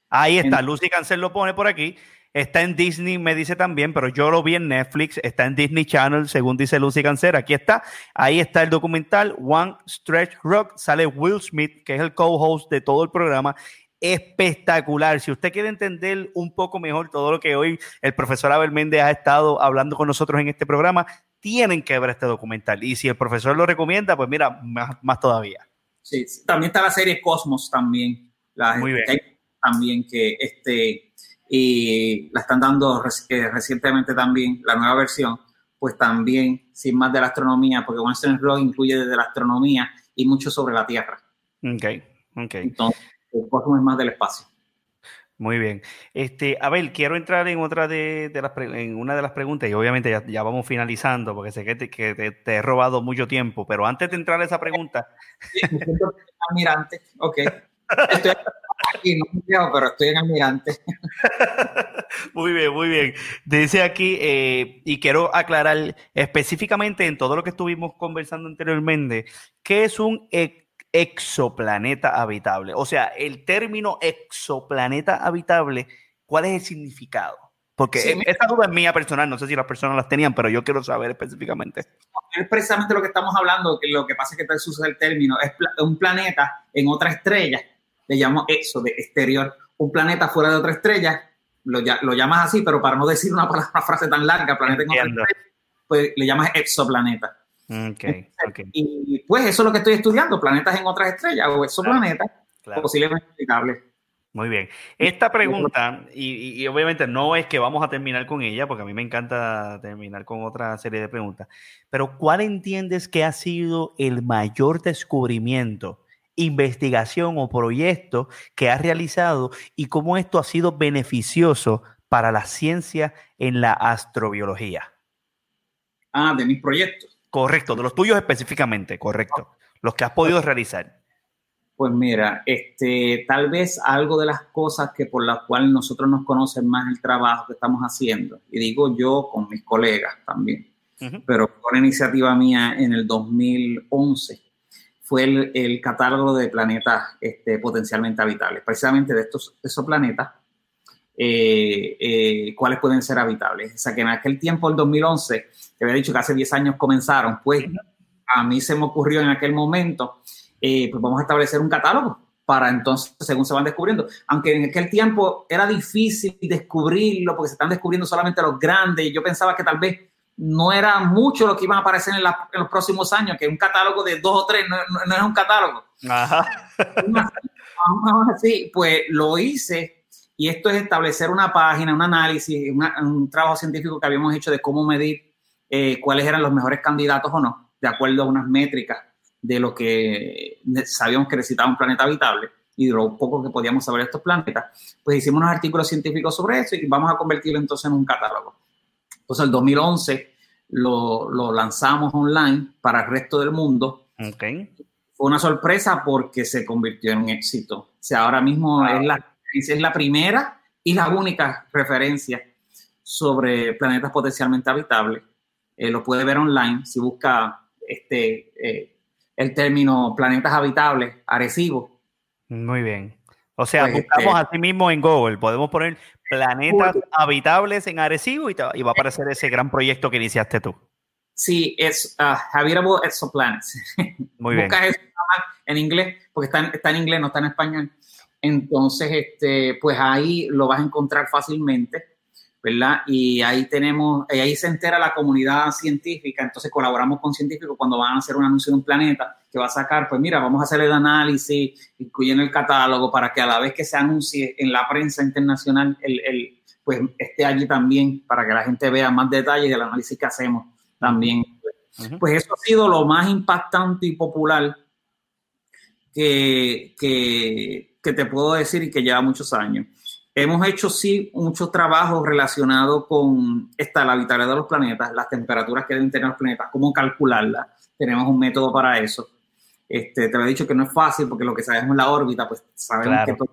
Ahí está, Lucy Cancel lo pone por aquí. Está en Disney, me dice también, pero yo lo vi en Netflix. Está en Disney Channel, según dice Lucy Cancel. Aquí está. Ahí está el documental One Stretch Rock. Sale Will Smith, que es el co-host de todo el programa. Espectacular. Si usted quiere entender un poco mejor todo lo que hoy el profesor Abel Méndez ha estado hablando con nosotros en este programa, tienen que ver este documental. Y si el profesor lo recomienda, pues mira, más, más todavía. Sí. También está la serie Cosmos también. La, Muy bien. También que este, y la están dando reci- recientemente también, la nueva versión, pues también sin más de la astronomía, porque Strange Rock incluye desde la astronomía y mucho sobre la Tierra. Ok, ok. Entonces, más del espacio. Muy bien. Este, Abel, quiero entrar en otra de, de las en una de las preguntas y obviamente ya, ya vamos finalizando porque sé que, te, que te- te he robado mucho tiempo, pero antes de entrar a esa pregunta, almirante, ok. Estoy aquí, no pero estoy en almirante. muy bien, muy bien. Dice aquí, eh, y quiero aclarar específicamente en todo lo que estuvimos conversando anteriormente, ¿qué es un e- exoplaneta habitable? O sea, el término exoplaneta habitable, ¿cuál es el significado? Porque Sí, e- esa duda es mía personal, no sé si las personas las tenían, pero yo quiero saber específicamente. es precisamente lo que estamos hablando, que lo que pasa es que te usa el término, es un planeta en otra estrella, le llamo exo, de exterior, un planeta fuera de otra estrella, lo, ya- lo llamas así, pero para no decir una, palabra- una frase tan larga, planeta en otra Entiendo. estrella, pues le llamas exoplaneta. Ok, ok, Y pues eso es lo que estoy estudiando, planetas en otras estrellas o exoplanetas, claro. posiblemente habitables. Muy bien. Esta pregunta, y- y obviamente no es que vamos a terminar con ella, porque a mí me encanta terminar con otra serie de preguntas, pero ¿cuál entiendes que ha sido el mayor descubrimiento, investigación o proyecto que has realizado y cómo esto ha sido beneficioso para la ciencia en la astrobiología? Ah, de mis proyectos. Correcto, de los tuyos específicamente, correcto. Los que has podido realizar. Pues mira, este, tal vez algo de las cosas que por las cuales nosotros nos conocen más el trabajo que estamos haciendo, y digo yo con mis colegas también, pero por iniciativa mía en el 2011, fue el, el catálogo de planetas este, potencialmente habitables, precisamente de estos, esos planetas, eh, eh, cuáles pueden ser habitables. O sea que en aquel tiempo, el 2011, te había dicho que hace 10 años comenzaron, pues a mí se me ocurrió en aquel momento, eh, pues vamos a establecer un catálogo para entonces, según se van descubriendo. Aunque en aquel tiempo era difícil descubrirlo porque se están descubriendo solamente los grandes. Yo pensaba que tal vez no era mucho lo que iban a aparecer en, los próximos años, que un catálogo de dos o tres no, no, es un catálogo. Ajá. así, pues lo hice y esto es establecer una página, un análisis, un trabajo científico que habíamos hecho de cómo medir eh, cuáles eran los mejores candidatos o no, de acuerdo a unas métricas de lo que sabíamos que necesitaba un planeta habitable y de lo poco que podíamos saber de estos planetas, pues hicimos unos artículos científicos sobre eso y vamos a convertirlo entonces en un catálogo. Entonces, el 2011 lo, lo lanzamos online para el resto del mundo. Okay. Fue una sorpresa porque se convirtió en un éxito. O sea, ahora mismo es, la, es la primera y la única referencia sobre planetas potencialmente habitables. Eh, lo puede ver online si busca este, eh, el término planetas habitables, Arecibo. Muy bien. O sea, pues, buscamos este, así mismo en Google, podemos poner planetas habitables en Arecibo y, y, va a aparecer ese gran proyecto que iniciaste tú. Sí, es uh, Habitable Exoplanets. Muy bien. Busca eso en inglés, porque está en, está en inglés, no está en español. Entonces, este, pues ahí lo vas a encontrar fácilmente. ¿verdad? Y ahí tenemos, ahí se entera la comunidad científica, entonces colaboramos con científicos cuando van a hacer un anuncio de un planeta que va a sacar, pues mira, vamos a hacer el análisis, incluyendo el catálogo, para que a la vez que se anuncie en la prensa internacional, el, el, pues esté allí también, para que la gente vea más detalles del análisis que hacemos también. Pues eso ha sido lo más impactante y popular que, que, que te puedo decir y que lleva muchos años. Hemos hecho, sí, muchos trabajos relacionados con esta, la habitabilidad de los planetas, las temperaturas que deben tener los planetas, cómo calcularlas. Tenemos un método para eso. Este, te lo he dicho que no es fácil porque lo que sabemos es la órbita, pues sabemos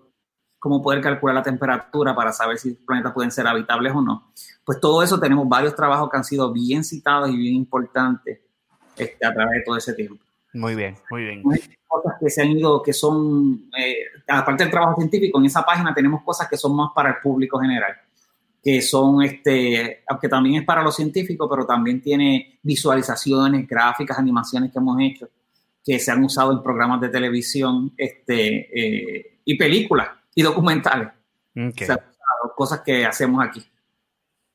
cómo poder calcular la temperatura para saber si los planetas pueden ser habitables o no. Pues todo eso tenemos varios trabajos que han sido bien citados y bien importantes este, a través de todo ese tiempo. Muy bien, muy bien. Cosas que se han ido, que son, eh, aparte del trabajo científico, en esa página tenemos cosas que son más para el público general, que son, este, aunque también es para los científicos, pero también tiene visualizaciones, gráficas, animaciones que hemos hecho, que se han usado en programas de televisión este, eh, y películas y documentales. cosas que hacemos aquí.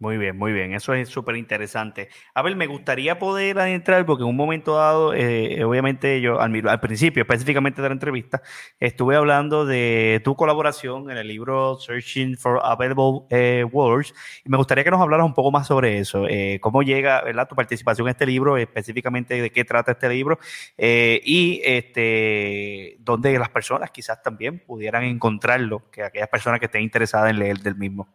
Muy bien, muy bien. Eso es súper interesante. A ver, me gustaría poder entrar, porque en un momento dado, eh, obviamente yo al, al, principio, específicamente de la entrevista, estuve hablando de tu colaboración en el libro Searching for Available eh, Words. Y me gustaría que nos hablaras un poco más sobre eso. Eh, cómo llega ¿verdad? tu participación en este libro, específicamente de qué trata este libro, eh, y este, dónde las personas quizás también pudieran encontrarlo, que aquellas personas que estén interesadas en leer del mismo.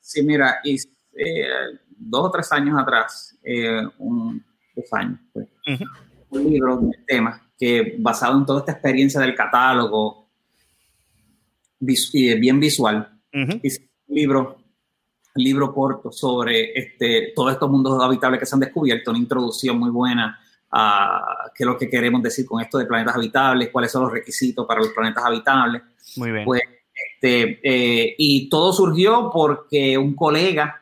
Sí, mira, y eh, dos o tres años atrás, eh, un, dos años, pues, un libro de tema que basado en toda esta experiencia del catálogo bien visual, hice un libro, un libro corto sobre este, todos estos mundos habitables que se han descubierto, una introducción muy buena a qué es lo que queremos decir con esto de planetas habitables, cuáles son los requisitos para los planetas habitables. Muy bien. Pues, este, eh, y todo surgió porque un colega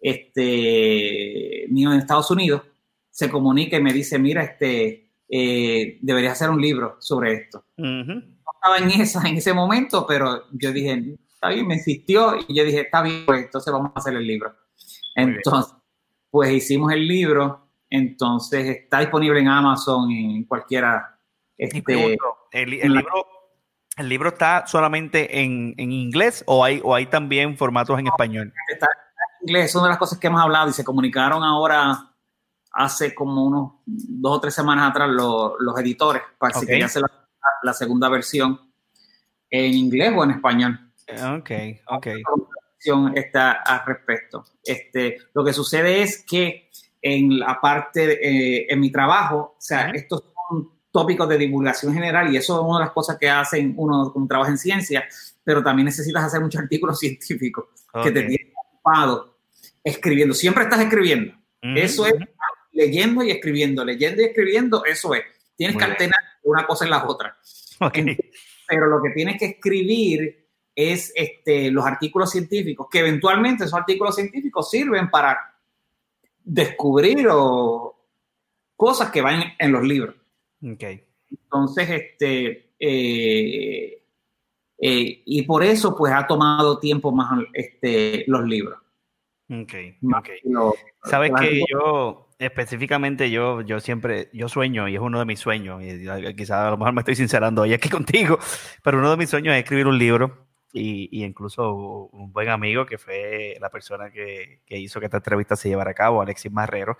este, mío en Estados Unidos, se comunica y me dice, mira, este, eh, deberías hacer un libro sobre esto. No estaba en, esa, en ese momento, pero yo dije, está bien, me insistió y yo dije, está bien, pues entonces vamos a hacer el libro. entonces, pues hicimos el libro, entonces está disponible en Amazon, en cualquiera. Este, el, libro, ¿El libro está solamente en, en, inglés o hay, o hay también formatos en español? Está inglés es una de las cosas que hemos hablado y se comunicaron ahora hace como unos dos o tres semanas atrás los, los editores para okay. si querían hacer la, la, segunda versión en inglés o en español. Ok, ok. Está al respecto. Este, lo que sucede es que en la parte, eh, en mi trabajo, o sea, uh -huh. estos son tópicos de divulgación general y eso es una de las cosas que hacen uno cuando trabaja en ciencia, pero también necesitas hacer muchos artículos científicos okay. que te tienen ocupado escribiendo. Siempre estás escribiendo. Eso es leyendo y escribiendo, leyendo y escribiendo, eso es. Tienes Muy que alternar una cosa en la otra. Ok. Pero lo que tienes que escribir es este, los artículos científicos, que eventualmente esos artículos científicos sirven para descubrir o cosas que van en los libros. Entonces, este, eh, eh, y por eso, pues, ha tomado tiempo más este, los libros. Ok. Más ok. que lo- Sabes que yo, específicamente, yo, yo siempre, yo sueño, y es uno de mis sueños, y quizás a lo mejor me estoy sincerando hoy aquí contigo, pero uno de mis sueños es escribir un libro, y, y incluso un buen amigo que fue la persona que, que hizo que esta entrevista se llevara a cabo, Alexis Marrero,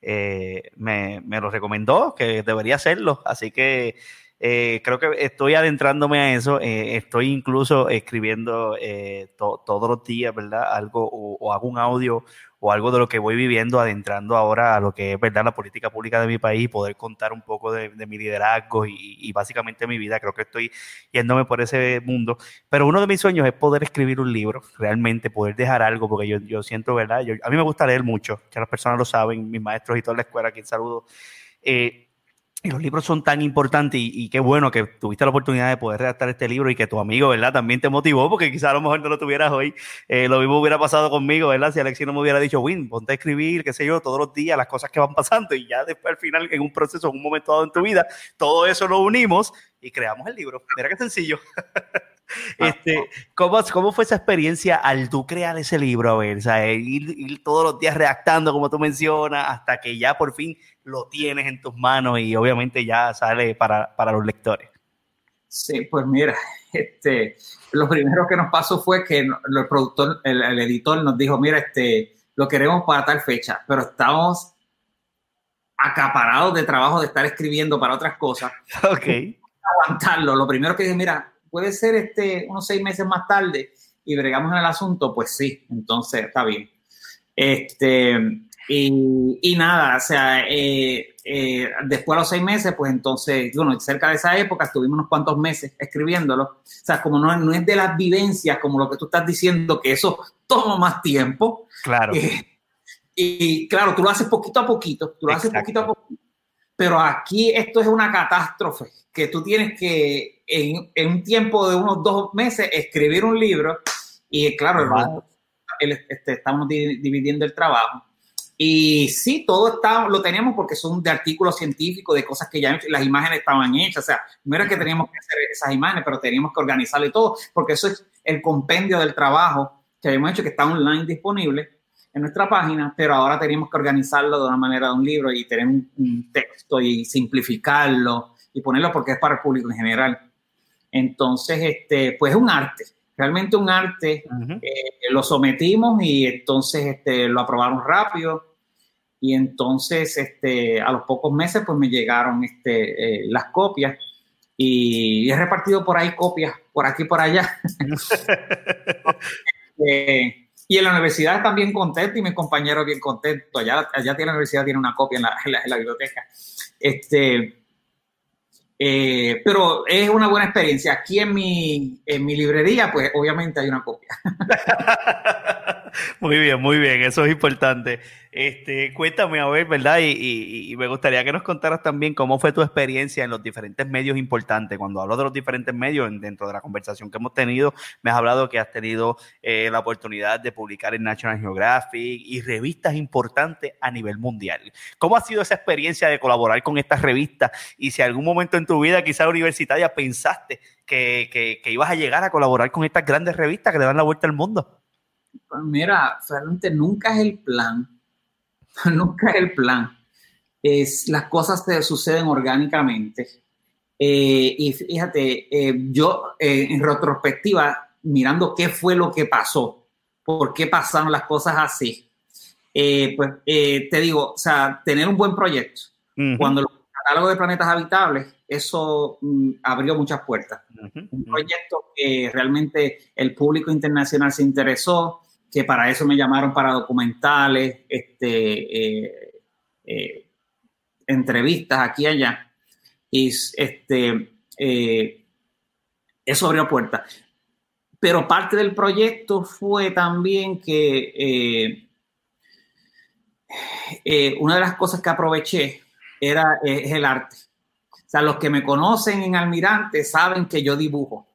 eh, me, me lo recomendó, que debería hacerlo, así que eh, creo que estoy adentrándome a eso, eh, estoy incluso escribiendo eh, to- todos los días, ¿verdad? Algo, o, hago un audio o algo de lo que voy viviendo, adentrando ahora a lo que es verdad la política pública de mi país, poder contar un poco de, mi liderazgo y, y básicamente mi vida. Creo que estoy yéndome por ese mundo. Pero uno de mis sueños es poder escribir un libro, realmente poder dejar algo, porque yo, yo siento, ¿verdad? A mí me gusta leer mucho, que las personas lo saben, mis maestros y toda la escuela, quien saludo. Y los libros son tan importantes y, y qué bueno que tuviste la oportunidad de poder redactar este libro y que tu amigo, ¿verdad? También te motivó porque quizás a lo mejor no lo tuvieras hoy. Eh, lo mismo hubiera pasado conmigo, ¿verdad? Si Alexis no me hubiera dicho, Win, ponte a escribir, qué sé yo, todos los días las cosas que van pasando y ya después al final en un proceso, en un momento dado en tu vida, todo eso lo unimos y creamos el libro. Mira qué sencillo. Este, ¿cómo, ¿Cómo fue esa experiencia al tú crear ese libro? A ver, o sea, ir, ir todos los días redactando, como tú mencionas, hasta que ya por fin lo tienes en tus manos y obviamente ya sale para, para los lectores. Sí, pues mira, este, lo primero que nos pasó fue que el productor, el, el editor nos dijo, mira, este, lo queremos para tal fecha, pero estamos acaparados de trabajo de estar escribiendo para otras cosas, Ok. aguantarlo. Lo primero que dije, mira, puede ser este, unos seis meses más tarde y bregamos en el asunto, pues sí, entonces está bien. Este, y, y nada, o sea, eh, eh, después de los seis meses, pues entonces, bueno, cerca de esa época estuvimos unos cuantos meses escribiéndolo. O sea, como no, no es de las vivencias, como lo que tú estás diciendo, que eso toma más tiempo. Claro. Eh, y claro, tú lo haces poquito a poquito, tú lo haces Exacto. poquito a poquito. Pero aquí esto es una catástrofe, que tú tienes que en, en un tiempo de unos dos meses escribir un libro y claro, Wow. el- este, estamos di- dividiendo el trabajo. Y sí, todo está, lo teníamos porque son de artículos científicos, de cosas que ya las imágenes estaban hechas, o sea, no era que teníamos que hacer esas imágenes, pero teníamos que organizarlo y todo, porque eso es el compendio del trabajo que habíamos hecho, que está online disponible en nuestra página, pero ahora teníamos que organizarlo de una manera de un libro y tener un, un texto y simplificarlo y ponerlo porque es para el público en general. Entonces, este, pues es un arte, realmente un arte. Eh, lo sometimos y entonces este, lo aprobaron rápido. Y entonces, este, a los pocos meses, pues me llegaron este, eh, las copias y he repartido por ahí copias, por aquí por allá. Eh, y en la universidad están bien contentos y mis compañeros bien contentos. Allá, allá tiene la universidad tiene una copia en la, en la- en la biblioteca. Este, eh, pero es una buena experiencia. Aquí en mi, en mi librería, pues obviamente hay una copia. Muy bien, muy bien, eso es importante. Este, cuéntame, a ver, ¿verdad? Y, y- me gustaría que nos contaras también cómo fue tu experiencia en los diferentes medios importantes. Cuando hablo de los diferentes medios, en- dentro de la conversación que hemos tenido, me has hablado que has tenido eh, la oportunidad de publicar en National Geographic y revistas importantes a nivel mundial. ¿Cómo ha sido esa experiencia de colaborar con estas revistas? Y si algún momento en tu vida, quizá universitaria, pensaste que, que- que ibas a llegar a colaborar con estas grandes revistas que te dan la vuelta al mundo. Pues mira, realmente nunca es el plan. nunca es el plan. Es, las cosas te suceden orgánicamente. Eh, y fíjate, eh, yo eh, en retrospectiva, mirando qué fue lo que pasó, por qué pasaron las cosas así, pues te digo, o sea, tener un buen proyecto. Cuando el catálogo de planetas habitables, eso mm, abrió muchas puertas un proyecto que realmente el público internacional se interesó, que para eso me llamaron para documentales, este, eh, eh, entrevistas aquí y allá. Y este, eh, eso abrió puertas. Pero parte del proyecto fue también que una de las cosas que aproveché era es el arte. O sea, los que me conocen en Almirante saben que yo dibujo.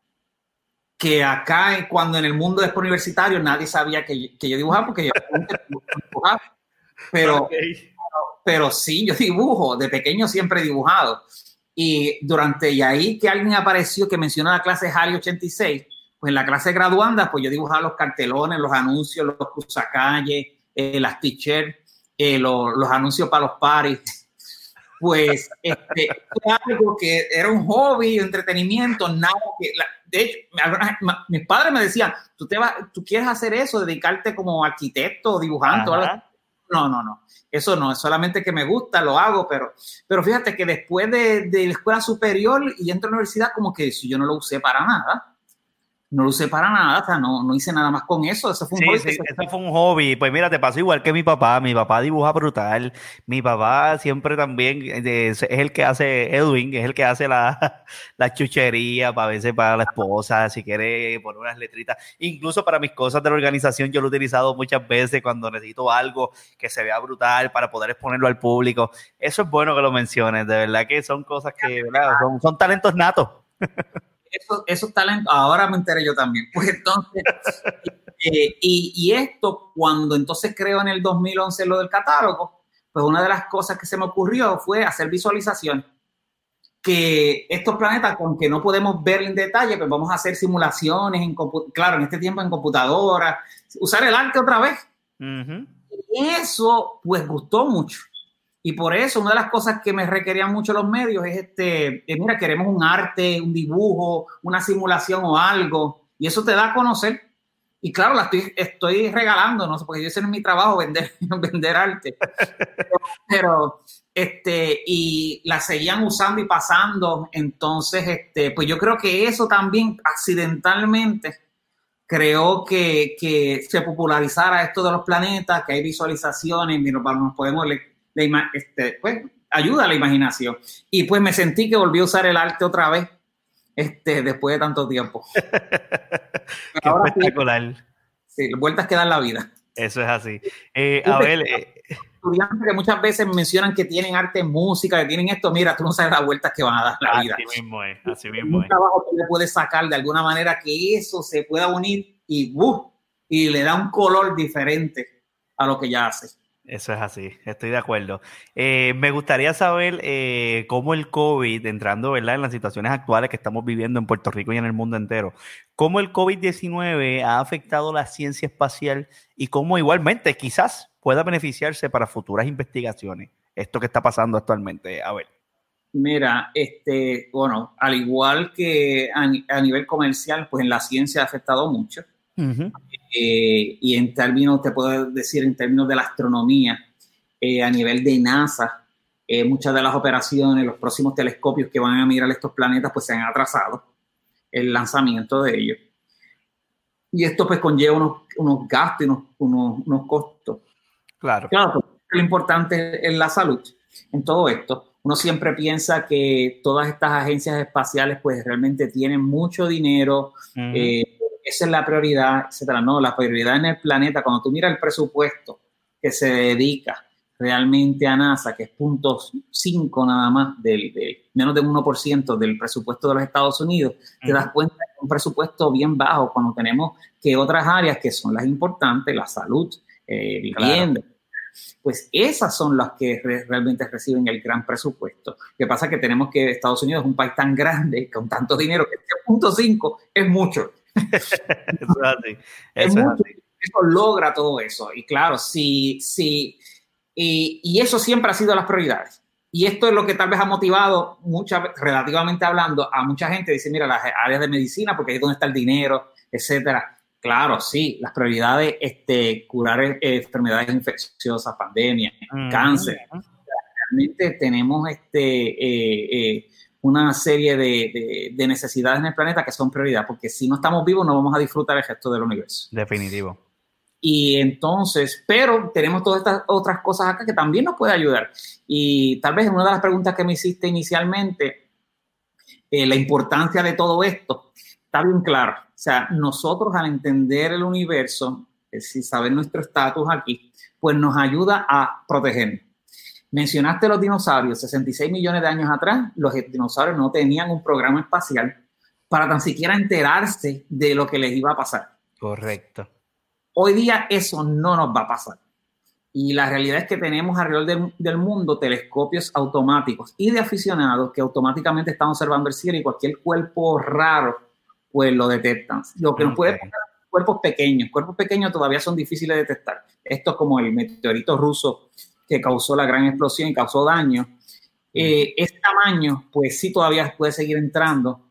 Que acá, cuando en el mundo después universitario, nadie sabía que, que yo dibujaba porque yo dibujaba. Pero, Ok. pero sí, yo dibujo. De pequeño siempre he dibujado. Y durante, y ahí que alguien apareció que mencionó la clase Halley 86, pues en la clase graduanda, pues yo dibujaba los cartelones, los anuncios, los cruzacalles, eh, las t-shirts, eh, los, los anuncios para los paris. Pues este, fue algo que era un hobby, un entretenimiento, nada que. la- de hecho, ma- mis padres me decían: ¿tú, te vas, ¿tú quieres hacer eso, dedicarte como arquitecto, dibujante? o algo no, no, no. Eso no, es solamente que me gusta, lo hago, pero, pero fíjate que después de, de la escuela superior y entro a la universidad, como que si yo no lo usé para nada. No lo usé para nada, o sea, no, no hice nada más con eso. Eso fue un Sí, hobby sí, que se- eso fue un hobby. Pues mira, te pasó igual que mi papá. Mi papá dibuja brutal. Mi papá siempre también eh, es es el que hace, Edwin, es el que hace la, la chuchería para veces para la esposa, si quiere poner unas letritas. Incluso para mis cosas de la organización, yo lo he utilizado muchas veces cuando necesito algo que se vea brutal para poder exponerlo al público. Eso es bueno que lo menciones, de verdad que son cosas que ¿verdad? Son, son talentos natos. esos, esos talentos, ahora me enteré yo también. Pues entonces, eh, y, y esto, cuando entonces creo en el 2011 lo del catálogo, pues una de las cosas que se me ocurrió fue hacer visualización. Que estos planetas, aunque no podemos ver en detalle, pues vamos a hacer simulaciones, en claro, en este tiempo en computadora, usar el arte otra vez. Ujú. Y eso, pues, gustó mucho. Y por eso, una de las cosas que me requerían mucho los medios es este, mira, queremos un arte, un dibujo, una simulación o algo. Y eso te da a conocer. Y claro, la estoy, estoy regalando, no sé, porque yo ese no mi trabajo, vender, vender arte. Pero, este, y la seguían usando y pasando. Entonces, este, pues yo creo que eso también accidentalmente creó que, que se popularizara esto de los planetas, que hay visualizaciones, mira, nos podemos, le, ima- este, pues, ayuda a la imaginación. Y pues me sentí que volví a usar el arte otra vez, este, después de tanto tiempo. Qué Ahora sí, espectacular. sí, vueltas que dan la vida. Eso es así. Eh, a ver, eh, Estudiantes que muchas veces mencionan que tienen arte en música, que tienen esto, mira, tú no sabes las vueltas que van a dar la vida. así mismo es, así mismo un es. trabajo que le puedes sacar de alguna manera que eso se pueda unir y, ¡buf! y le da un color diferente a lo que ya hace. Eso es así, estoy de acuerdo. Eh, me gustaría saber eh, cómo el COVID, entrando ¿verdad? en las situaciones actuales que estamos viviendo en Puerto Rico y en el mundo entero, cómo el COVID-19 ha afectado la ciencia espacial y cómo igualmente quizás pueda beneficiarse para futuras investigaciones. Esto que está pasando actualmente. A ver. Mira, este, bueno, al igual que a, ni- a nivel comercial, pues en la ciencia ha afectado mucho. Ujú. Eh, y en términos, te puedo decir, en términos de la astronomía, eh, a nivel de NASA, eh, muchas de las operaciones, los próximos telescopios que van a mirar estos planetas, pues se han atrasado el lanzamiento de ellos. Y esto pues conlleva unos, unos gastos y unos, unos, unos costos. Claro. Claro, pues, lo importante es la salud en todo esto. Uno siempre piensa que todas estas agencias espaciales pues realmente tienen mucho dinero, Ujú. eh, esa es la prioridad, etcétera. No, la prioridad en el planeta, cuando tú miras el presupuesto que se dedica realmente a NASA, que es punto 5 nada más, del, del- menos de un 1% del presupuesto de los Estados Unidos, te das cuenta que es un presupuesto bien bajo cuando tenemos que otras áreas que son las importantes, la salud, eh, vivienda, pues esas son las que re- realmente reciben el gran presupuesto. Lo que pasa es que tenemos que Estados Unidos es un país tan grande, con tanto dinero, que 3.5 es mucho. Eso es así. Es Eso es mucho. así. Eso logra todo eso. Y claro, sí, sí. Y, y eso siempre ha sido las prioridades. Y esto es lo que tal vez ha motivado, mucha, relativamente hablando, a mucha gente. Dice, mira, las áreas de medicina, porque ahí es donde está el dinero, etcétera. Claro, sí, las prioridades, este, curar eh, enfermedades infecciosas, pandemias, Ujú. cáncer. Realmente tenemos este, eh, eh, una serie de, de- de necesidades en el planeta que son prioridad, porque si no estamos vivos no vamos a disfrutar el resto del universo. Definitivo. Y entonces, pero tenemos todas estas otras cosas acá que también nos puede ayudar. Y tal vez una de las preguntas que me hiciste inicialmente, eh, la importancia de todo esto, está bien claro. O sea, nosotros al entender el universo, si saber nuestro estatus aquí, pues nos ayuda a protegernos. Mencionaste los dinosaurios, 66 millones de años atrás, los dinosaurios no tenían un programa espacial para tan siquiera enterarse de lo que les iba a pasar. Correcto. Hoy día eso no nos va a pasar. Y la realidad es que tenemos alrededor del, del mundo telescopios automáticos y de aficionados que automáticamente están observando el cielo y cualquier cuerpo raro, pues lo detectan. Lo que nos puede pasar cuerpos pequeños. Cuerpos pequeños todavía son difíciles de detectar. Esto es como el meteorito ruso que causó la gran explosión y causó daño. Eh, ese tamaño, pues sí, todavía puede seguir entrando.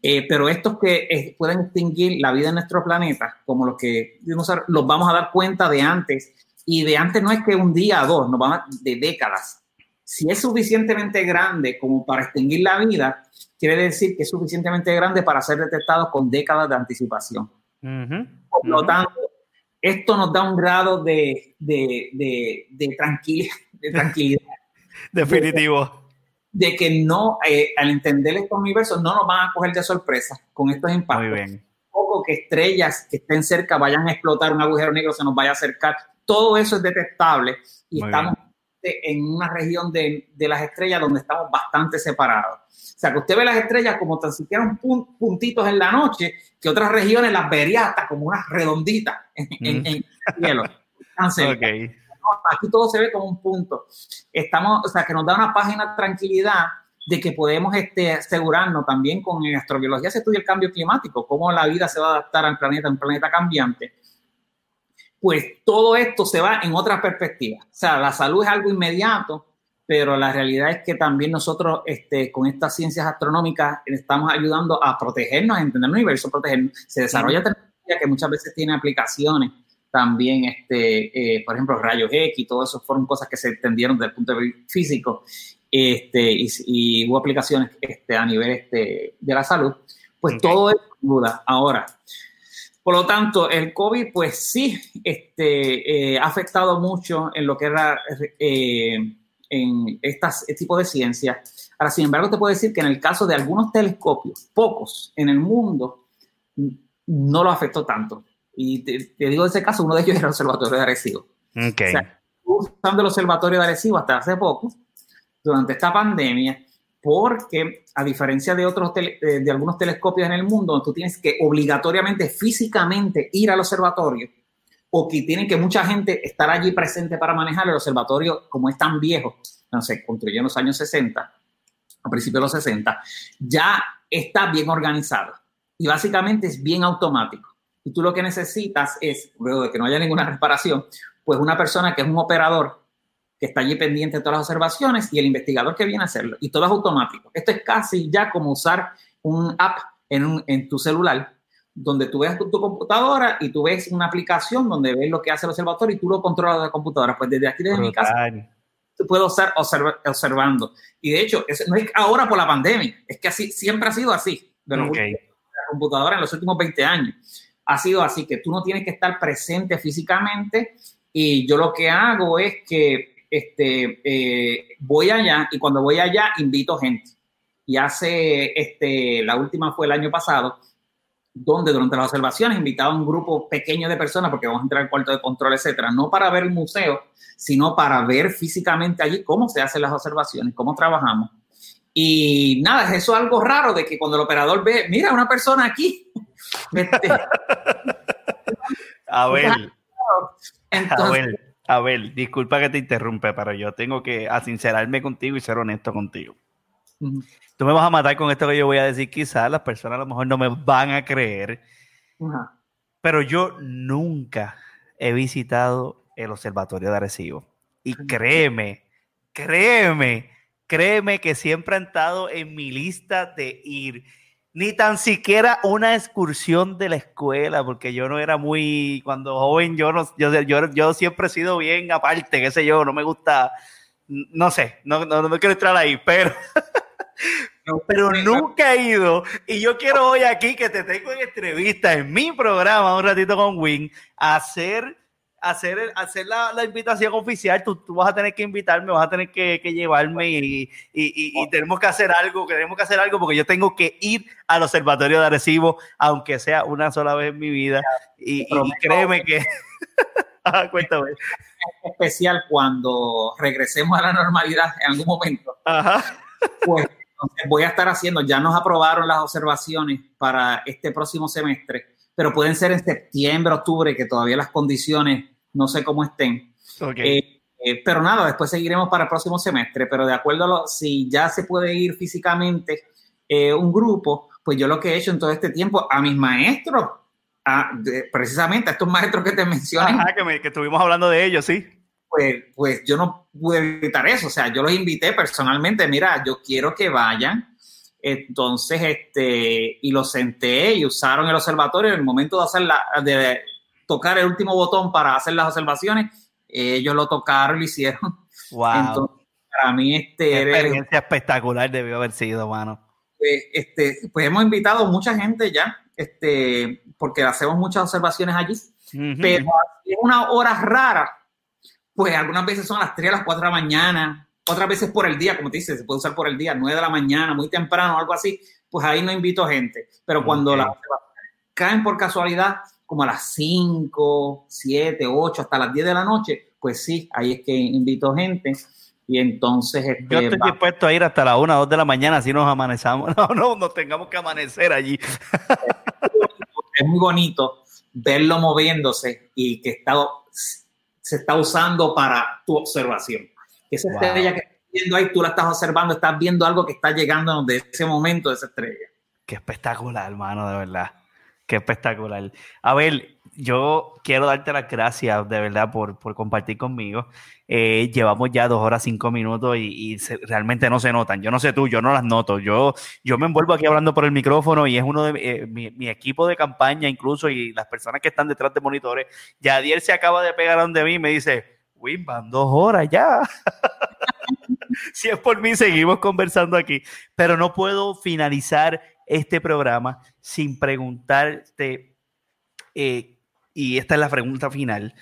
Eh, pero estos que eh, pueden extinguir la vida en nuestro planeta, como los que los vamos a dar cuenta de antes y de antes no es que un día o dos, nos van de décadas. Si es suficientemente grande como para extinguir la vida, quiere decir que es suficientemente grande para ser detectado con décadas de anticipación. Por lo tanto, esto nos da un grado de, de, de, de tranquilidad. Definitivo. De, que no, eh, al entender estos universos, no nos van a coger de sorpresa con estos impactos. Muy bien. Poco que estrellas que estén cerca vayan a explotar, un agujero negro se nos vaya a acercar todo eso es detectable y estamos en una región de, de, las estrellas donde estamos bastante separados. O sea, que usted ve las estrellas como tan siquiera un puntitos en la noche, que otras regiones las vería hasta como unas redonditas en, en, el cielo. Okay. Aquí todo se ve como un punto. Estamos, o sea, que nos da una página de tranquilidad de que podemos este, asegurarnos también con astrobiología se estudia el cambio climático, cómo la vida se va a adaptar al planeta, un planeta cambiante pues todo esto se va en otra perspectiva. O sea, la salud es algo inmediato, pero la realidad es que también nosotros este, con estas ciencias astronómicas estamos ayudando a protegernos, a entender el universo, protegernos. Se desarrolla tecnología que muchas veces tiene aplicaciones también, este, eh, por ejemplo, rayos X, todo eso fueron cosas que se entendieron desde el punto de vista físico este, y, hubo aplicaciones este, a nivel este, de la salud. Pues todo eso ayuda. Ahora, por lo tanto, el COVID, pues sí, este, eh, ha afectado mucho en lo que era eh, en este tipo de ciencia. Ahora, sin embargo, te puedo decir que en el caso de algunos telescopios, pocos en el mundo, no lo afectó tanto. Y te, digo ese caso, uno de ellos era el Observatorio de Arecibo. Okay. O sea, usando el Observatorio de Arecibo hasta hace poco, durante esta pandemia, porque a diferencia de otros eh, de algunos telescopios en el mundo, tú tienes que obligatoriamente físicamente ir al observatorio o que tienen que mucha gente estar allí presente para manejar el observatorio, como es tan viejo, no sé, construyó en los años 60, a principios de los 60, ya está bien organizado y básicamente es bien automático. Y tú lo que necesitas es, luego de que no haya ninguna reparación, pues una persona que es un operador que está allí pendiente de todas las observaciones y el investigador que viene a hacerlo. Y todo es automático. Esto es casi ya como usar un app en, en tu celular, donde tú ves tu, computadora y tú ves una aplicación donde ves lo que hace el observatorio y tú lo controlas de la computadora. Pues desde aquí, desde mi casa, tú puedes estar observando. Y de hecho, no es ahora por la pandemia, es que así siempre ha sido así. De, la computadora en los últimos 20 años. Ha sido así, que tú no tienes que estar presente físicamente y yo lo que hago es que este, eh, voy allá y cuando voy allá invito gente. Y hace, este, la última fue el año pasado, donde durante las observaciones invitaba a un grupo pequeño de personas, porque vamos a entrar al cuarto de control, etcétera, no para ver el museo, sino para ver físicamente allí cómo se hacen las observaciones, cómo trabajamos. Y nada, eso es algo raro de que cuando el operador ve, mira, una persona aquí. Este, a ver. Entonces, a ver, disculpa que te interrumpe, pero yo tengo que sincerarme contigo y ser honesto contigo. Tú me vas a matar con esto que yo voy a decir, quizás las personas a lo mejor no me van a creer, pero yo nunca he visitado el Observatorio de Arecibo. Y créeme, créeme, créeme que siempre han estado en mi lista de ir ni tan siquiera una excursión de la escuela, porque yo no era muy, cuando joven, yo no, yo, yo, siempre he sido bien aparte, qué sé yo, no me gusta, no sé, no, no, quiero entrar ahí, pero, pero nunca he ido, y yo quiero hoy aquí que te tengo en entrevista en mi programa, un ratito con Win, hacer hacer, hacer la, la invitación oficial, tú, tú, vas a tener que invitarme, vas a tener que, que llevarme y, y, y, tenemos que hacer algo, tenemos que hacer algo porque yo tengo que ir al Observatorio de Arecibo, aunque sea una sola vez en mi vida. Y, créeme que... Ajá, cuéntame. especial cuando regresemos a la normalidad en algún momento. Ajá. Pues voy a estar haciendo, ya nos aprobaron las observaciones para este próximo semestre, pero pueden ser en septiembre, octubre, que todavía las condiciones no sé cómo estén. Ok. Eh, eh, pero nada, después seguiremos para el próximo semestre, pero de acuerdo a lo, si ya se puede ir físicamente eh, un grupo, pues yo lo que he hecho en todo este tiempo a mis maestros, a- de- precisamente a estos maestros que te mencioné, Ajá, que, me- que estuvimos hablando de ellos, sí. pues, pues yo no pude evitar eso. O sea, yo los invité personalmente, mira, yo quiero que vayan. Entonces, este, y los senté y usaron el observatorio. En el momento de hacer la, de tocar el último botón para hacer las observaciones, ellos lo tocaron y lo hicieron. Wow. Entonces, para mí, Qué este, era- experiencia espectacular debió haber sido, mano. pues, este, pues hemos invitado mucha gente ya, este, porque hacemos muchas observaciones allí. Ujú. Pero si es una hora rara, pues algunas veces son a las 3, a las 4 de la mañana, otras veces por el día, como te dice, se puede usar por el día, 9 de la mañana, muy temprano, algo así, pues ahí no invito gente. Pero cuando las caen por casualidad, como a las 5, 7, 8, hasta las 10 de la noche, pues sí, ahí es que invito gente. Y entonces, este, Yo estoy va- dispuesto a ir hasta la 1 o 2 de la mañana si nos amanezamos. No, no, nos tengamos que amanecer allí. es muy bonito verlo moviéndose y que está, se está usando para tu observación. Esa Wow. estrella que estás viendo ahí, tú la estás observando, estás viendo algo que está llegando de ese momento de esa estrella. Qué espectacular, hermano, de verdad. Qué espectacular. A ver, yo quiero darte las gracias, de verdad, por, por compartir conmigo. Eh, llevamos ya dos horas, cinco minutos y, y se- realmente no se notan. Yo no sé tú, yo no las noto. Yo, yo me envuelvo aquí hablando por el micrófono y es uno de eh, mi, mi equipo de campaña, incluso, y las personas que están detrás de monitores. Yadier se acaba de pegar donde mí y me dice, Wim, van dos horas ya. si es por mí, seguimos conversando aquí. Pero no puedo finalizar este programa sin preguntarte, eh, y esta es la pregunta final,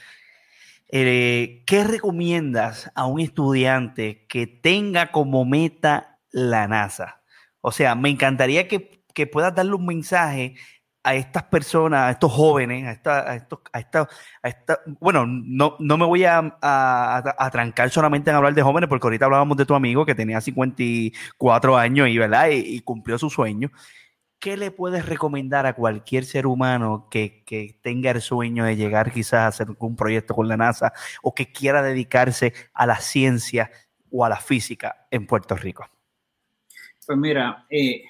eh, ¿qué recomiendas a un estudiante que tenga como meta la NASA? O sea, me encantaría que, que puedas darle un mensaje a estas personas, a estos jóvenes, a, esta, a estos, a esta, a esta, bueno, no, no me voy a, a, trancar solamente en hablar de jóvenes, porque ahorita hablábamos de tu amigo que tenía 54 años y, ¿verdad? y, y cumplió su sueño. ¿Qué le puedes recomendar a cualquier ser humano que, que tenga el sueño de llegar quizás a hacer un proyecto con la NASA o que quiera dedicarse a la ciencia o a la física en Puerto Rico? Pues mira, eh,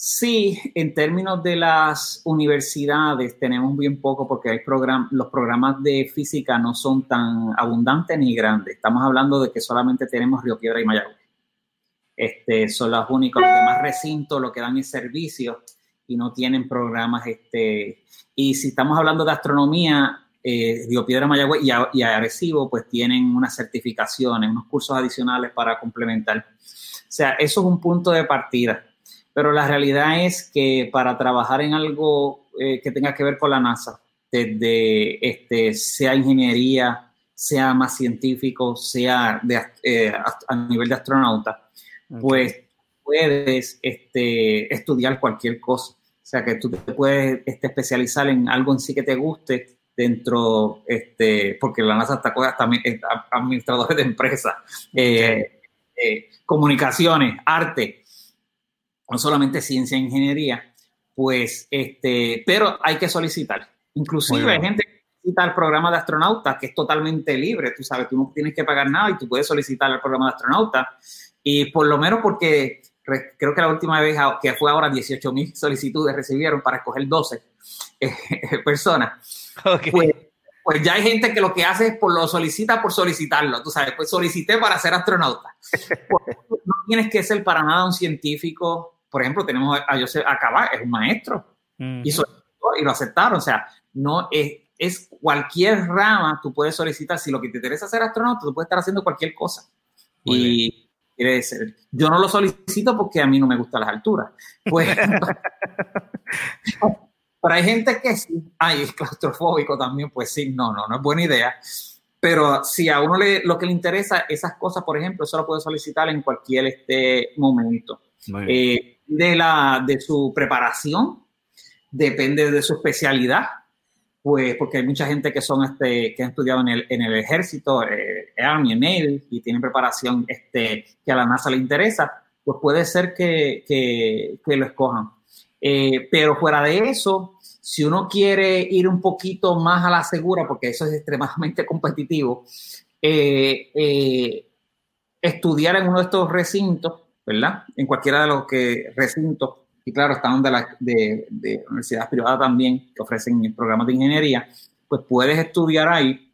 sí, en términos de las universidades tenemos bien poco porque hay program los programas de física no son tan abundantes ni grandes. Estamos hablando de que solamente tenemos Río Piedra y Mayagüez. Este, son los únicos, los demás recintos lo que dan es servicio y no tienen programas. Este, y si estamos hablando de astronomía, eh, Río Piedra, Mayagüez y, y Arecibo, pues tienen unas certificaciones, unos cursos adicionales para complementar. O sea, eso es un punto de partida. Pero la realidad es que para trabajar en algo eh, que tenga que ver con la NASA, desde este, sea ingeniería, sea más científico, sea de, eh, a nivel de astronauta, pues puedes este, estudiar cualquier cosa. O sea, que tú te puedes este, especializar en algo en sí que te guste dentro, este, porque la NASA está hasta eh, administradores de empresas, eh, eh, comunicaciones, arte, no solamente ciencia e ingeniería, pues, este, pero hay que solicitar. Inclusive hay gente que solicita el programa de astronauta, que es totalmente libre, tú sabes, tú no tienes que pagar nada y tú puedes solicitar el programa de astronauta. Y por lo menos porque re- creo que la última vez a- que fue ahora 18 mil solicitudes recibieron para escoger 12 eh, personas. Ok. Pues, pues ya hay gente que lo que hace es por lo solicita por solicitarlo, tú sabes, pues solicité para ser astronauta. Pues, no tienes que ser para nada un científico. Por ejemplo, tenemos a Joseph Acabá, es un maestro y solicitó y lo aceptaron. O sea, no es, es cualquier rama, tú puedes solicitar. Si lo que te interesa es ser astronauta, tú puedes estar haciendo cualquier cosa. Muy y quiere decir, yo no lo solicito porque a mí no me gustan las alturas. Pues, pero hay gente que sí, ay, es claustrofóbico también, pues sí, no, no, no es buena idea. Pero si a uno le, lo que le interesa, esas cosas, por ejemplo, eso lo puede solicitar en cualquier este momento. Eh, de, la, de su preparación, depende de su especialidad, pues porque hay mucha gente que son este, que han estudiado en el, en el ejército, eh, Army, Navy, y tienen preparación este, que a la NASA le interesa, pues puede ser que, que, lo escojan. Eh, pero fuera de eso, si uno quiere ir un poquito más a la segura, porque eso es extremadamente competitivo, eh, estudiar en uno de estos recintos, ¿verdad? En cualquiera de los que recintos, y claro, están de, la, de, de universidades privadas también que ofrecen programas de ingeniería, pues puedes estudiar ahí.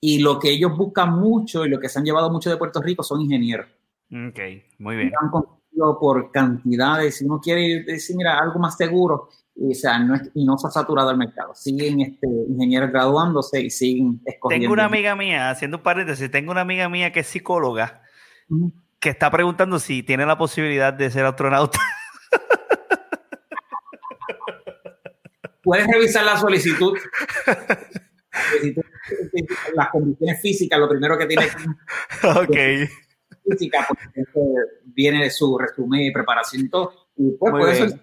Y lo que ellos buscan mucho y lo que se han llevado mucho de Puerto Rico son ingenieros. Ok, muy bien. Están contigo por cantidades. Si uno quiere decir, mira, algo más seguro, y, o sea, no es- y no se ha saturado el mercado. Siguen este, ingenieros graduándose y siguen escogiendo. Tengo una amiga mía, haciendo un paréntesis, tengo una amiga mía que es psicóloga. Que está preguntando si tiene la posibilidad de ser astronauta. Puedes revisar la solicitud. Las condiciones físicas, lo primero que tiene que ok. física, viene de su resumen y preparación y todo. Y pues puedes, solic-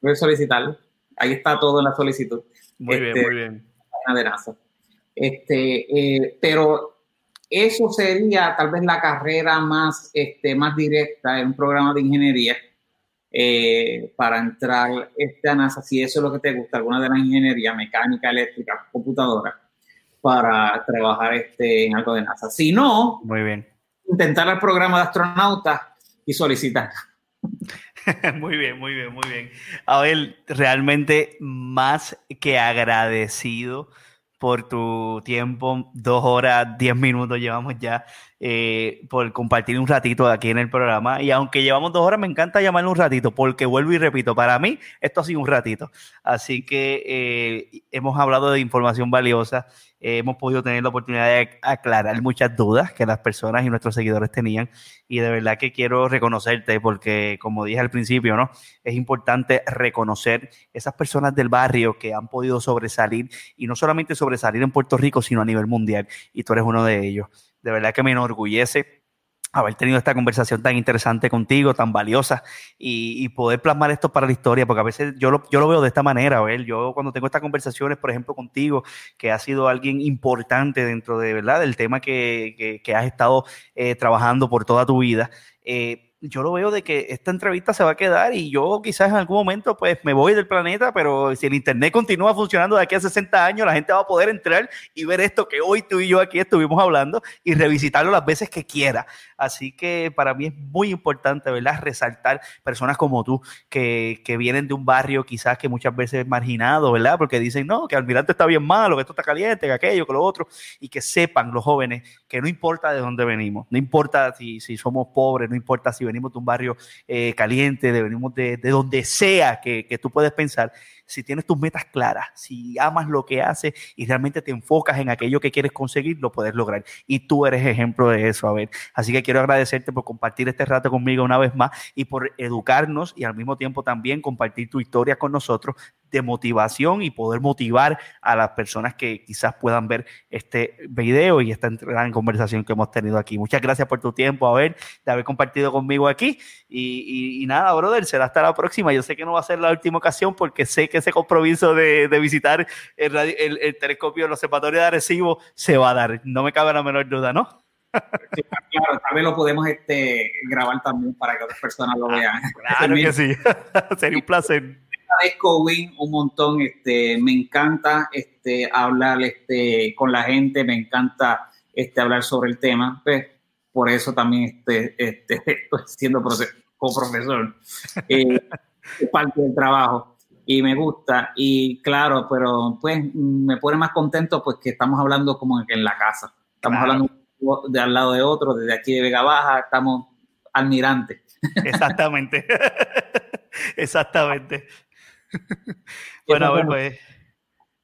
puedes solicitarlo. Ahí está todo en la solicitud. Muy bien, Este, muy bien. página de NASA. Este, eh, pero eso sería tal vez la carrera más, este, más directa en un programa de ingeniería eh, para entrar este, a NASA, si eso es lo que te gusta, alguna de las ingenierías, mecánica, eléctrica, computadora, para trabajar este, en algo de NASA. Si no, Muy bien. intentar el programa de astronauta y solicitar. Muy bien, muy bien, muy bien. Abel, realmente más que agradecido por tu tiempo, dos horas, diez minutos llevamos ya, eh, por compartir un ratito aquí en el programa. Y aunque llevamos dos horas, me encanta llamarlo un ratito, porque vuelvo y repito, para mí esto ha sido un ratito. Así que eh, hemos hablado de información valiosa, eh, hemos podido tener la oportunidad de aclarar muchas dudas que las personas y nuestros seguidores tenían y de verdad que quiero reconocerte porque, como dije al principio, ¿no? Es importante reconocer esas personas del barrio que han podido sobresalir y no solamente sobresalir en Puerto Rico, sino a nivel mundial y tú eres uno de ellos. De verdad que me enorgullece haber tenido esta conversación tan interesante contigo, tan valiosa, y, poder plasmar esto para la historia, porque a veces yo lo, yo lo veo de esta manera, ver, yo cuando tengo estas conversaciones, por ejemplo, contigo, que has sido alguien importante dentro de, ¿verdad?, del tema que, que, que has estado eh, trabajando por toda tu vida, eh, yo lo veo de que esta entrevista se va a quedar y yo quizás en algún momento pues me voy del planeta, pero si el Internet continúa funcionando de aquí a 60 años, la gente va a poder entrar y ver esto que hoy tú y yo aquí estuvimos hablando y revisitarlo las veces que quiera. Así que para mí es muy importante, ¿verdad? Resaltar personas como tú que, que vienen de un barrio quizás que muchas veces es marginado, ¿verdad? Porque dicen, no, que Almirante está bien malo, que esto está caliente, que aquello, que lo otro, y que sepan los jóvenes que no importa de dónde venimos, no importa si, si somos pobres, no importa si venimos de un barrio eh, caliente, de, venimos de, de donde sea que, que tú puedes pensar, si tienes tus metas claras, si amas lo que haces y realmente te enfocas en aquello que quieres conseguir, lo puedes lograr. Y tú eres ejemplo de eso, a ver. Así que quiero agradecerte por compartir este rato conmigo una vez más y por educarnos y al mismo tiempo también compartir tu historia con nosotros de motivación y poder motivar a las personas que quizás puedan ver este video y esta gran conversación que hemos tenido aquí. Muchas gracias por tu tiempo, a ver, de haber compartido conmigo aquí. Y, y, y, nada, brother, será hasta la próxima. Yo sé que no va a ser la última ocasión porque sé que ese compromiso de, de visitar el, el, el, telescopio del Observatorio de Arecibo se va a dar. No me cabe la menor duda, ¿no? Claro, tal vez lo podemos este, grabar también para que otras personas lo vean. Claro que sí. Sería un placer agradezco, Win, un montón. Este, me encanta este, hablar este, con la gente, me encanta este, hablar sobre el tema. Pues, por eso también este, este, estoy siendo co-profesor. Eh, parte del trabajo y me gusta. Y claro, pero pues me pone más contento pues que estamos hablando como en la casa. Estamos claro. hablando de al lado de otro, desde aquí de Vega Baja, estamos almirantes. Exactamente. Exactamente. Bueno, a ver, pues.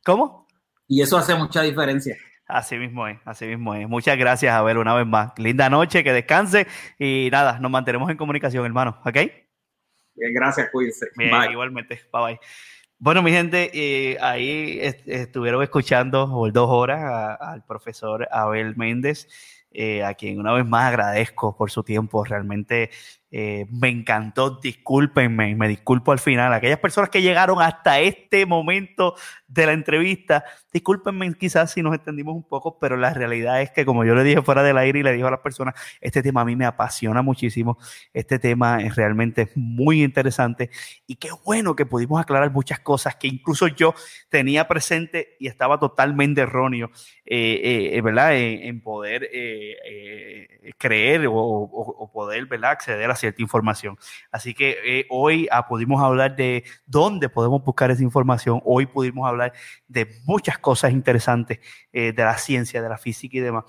¿Cómo? Y eso hace mucha diferencia. Así mismo es, así mismo es. Muchas gracias, Abel, una vez más. Linda noche, que descanse y nada, nos mantenemos en comunicación, hermano, ¿ok? Bien, gracias, cuídense. Bien, bye. igualmente, bye bye. Bueno, mi gente, eh, ahí est estuvieron escuchando por dos horas al profesor Abel Méndez. eh, a quien una vez más agradezco por su tiempo. Realmente eh, me encantó, discúlpenme, me disculpo al final. Aquellas personas que llegaron hasta este momento de la entrevista, discúlpenme quizás si nos extendimos un poco, pero la realidad es que como yo le dije fuera del aire y le dije a las personas, este tema a mí me apasiona muchísimo, este tema es realmente muy interesante y qué bueno que pudimos aclarar muchas cosas que incluso yo tenía presente y estaba totalmente erróneo, eh, eh, ¿verdad? En, poder creer o, o, poder, ¿verdad? Acceder a cierta información. Así que eh, hoy ah, pudimos hablar de dónde podemos buscar esa información. Hoy pudimos hablar de muchas cosas interesantes eh, de la ciencia, de la física y demás.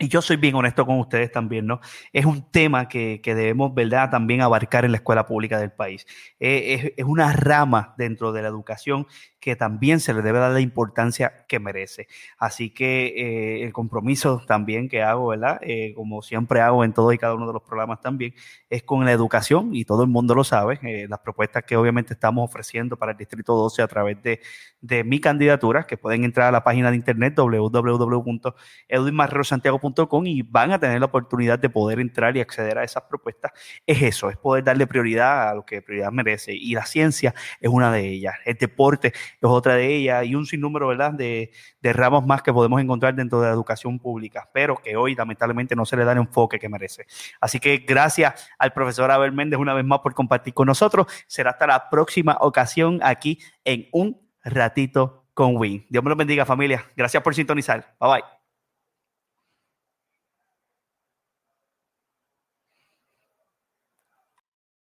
Y yo soy bien honesto con ustedes también, ¿no? Es un tema que, que debemos, ¿verdad?, también abarcar en la escuela pública del país. Eh, es, es, una rama dentro de la educación que también se le debe dar la importancia que merece. Así que eh, el compromiso también que hago, ¿verdad? Eh, como siempre hago en todos y cada uno de los programas también, es con la educación y todo el mundo lo sabe, eh, las propuestas que obviamente estamos ofreciendo para el Distrito 12 a través de, de mi candidatura, que pueden entrar a la página de internet www.edwinmarrerosantiago.com y van a tener la oportunidad de poder entrar y acceder a esas propuestas. Es eso, es poder darle prioridad a lo que prioridad merece. Y la ciencia es una de ellas. El deporte es otra de ellas, y un sinnúmero ¿verdad? De, de ramos más que podemos encontrar dentro de la educación pública, pero que hoy lamentablemente no se le da el enfoque que merece. Así que gracias al profesor Abel Méndez una vez más por compartir con nosotros. Será hasta la próxima ocasión aquí en un ratito con Win. Dios me lo bendiga familia. Gracias por sintonizar. Bye bye.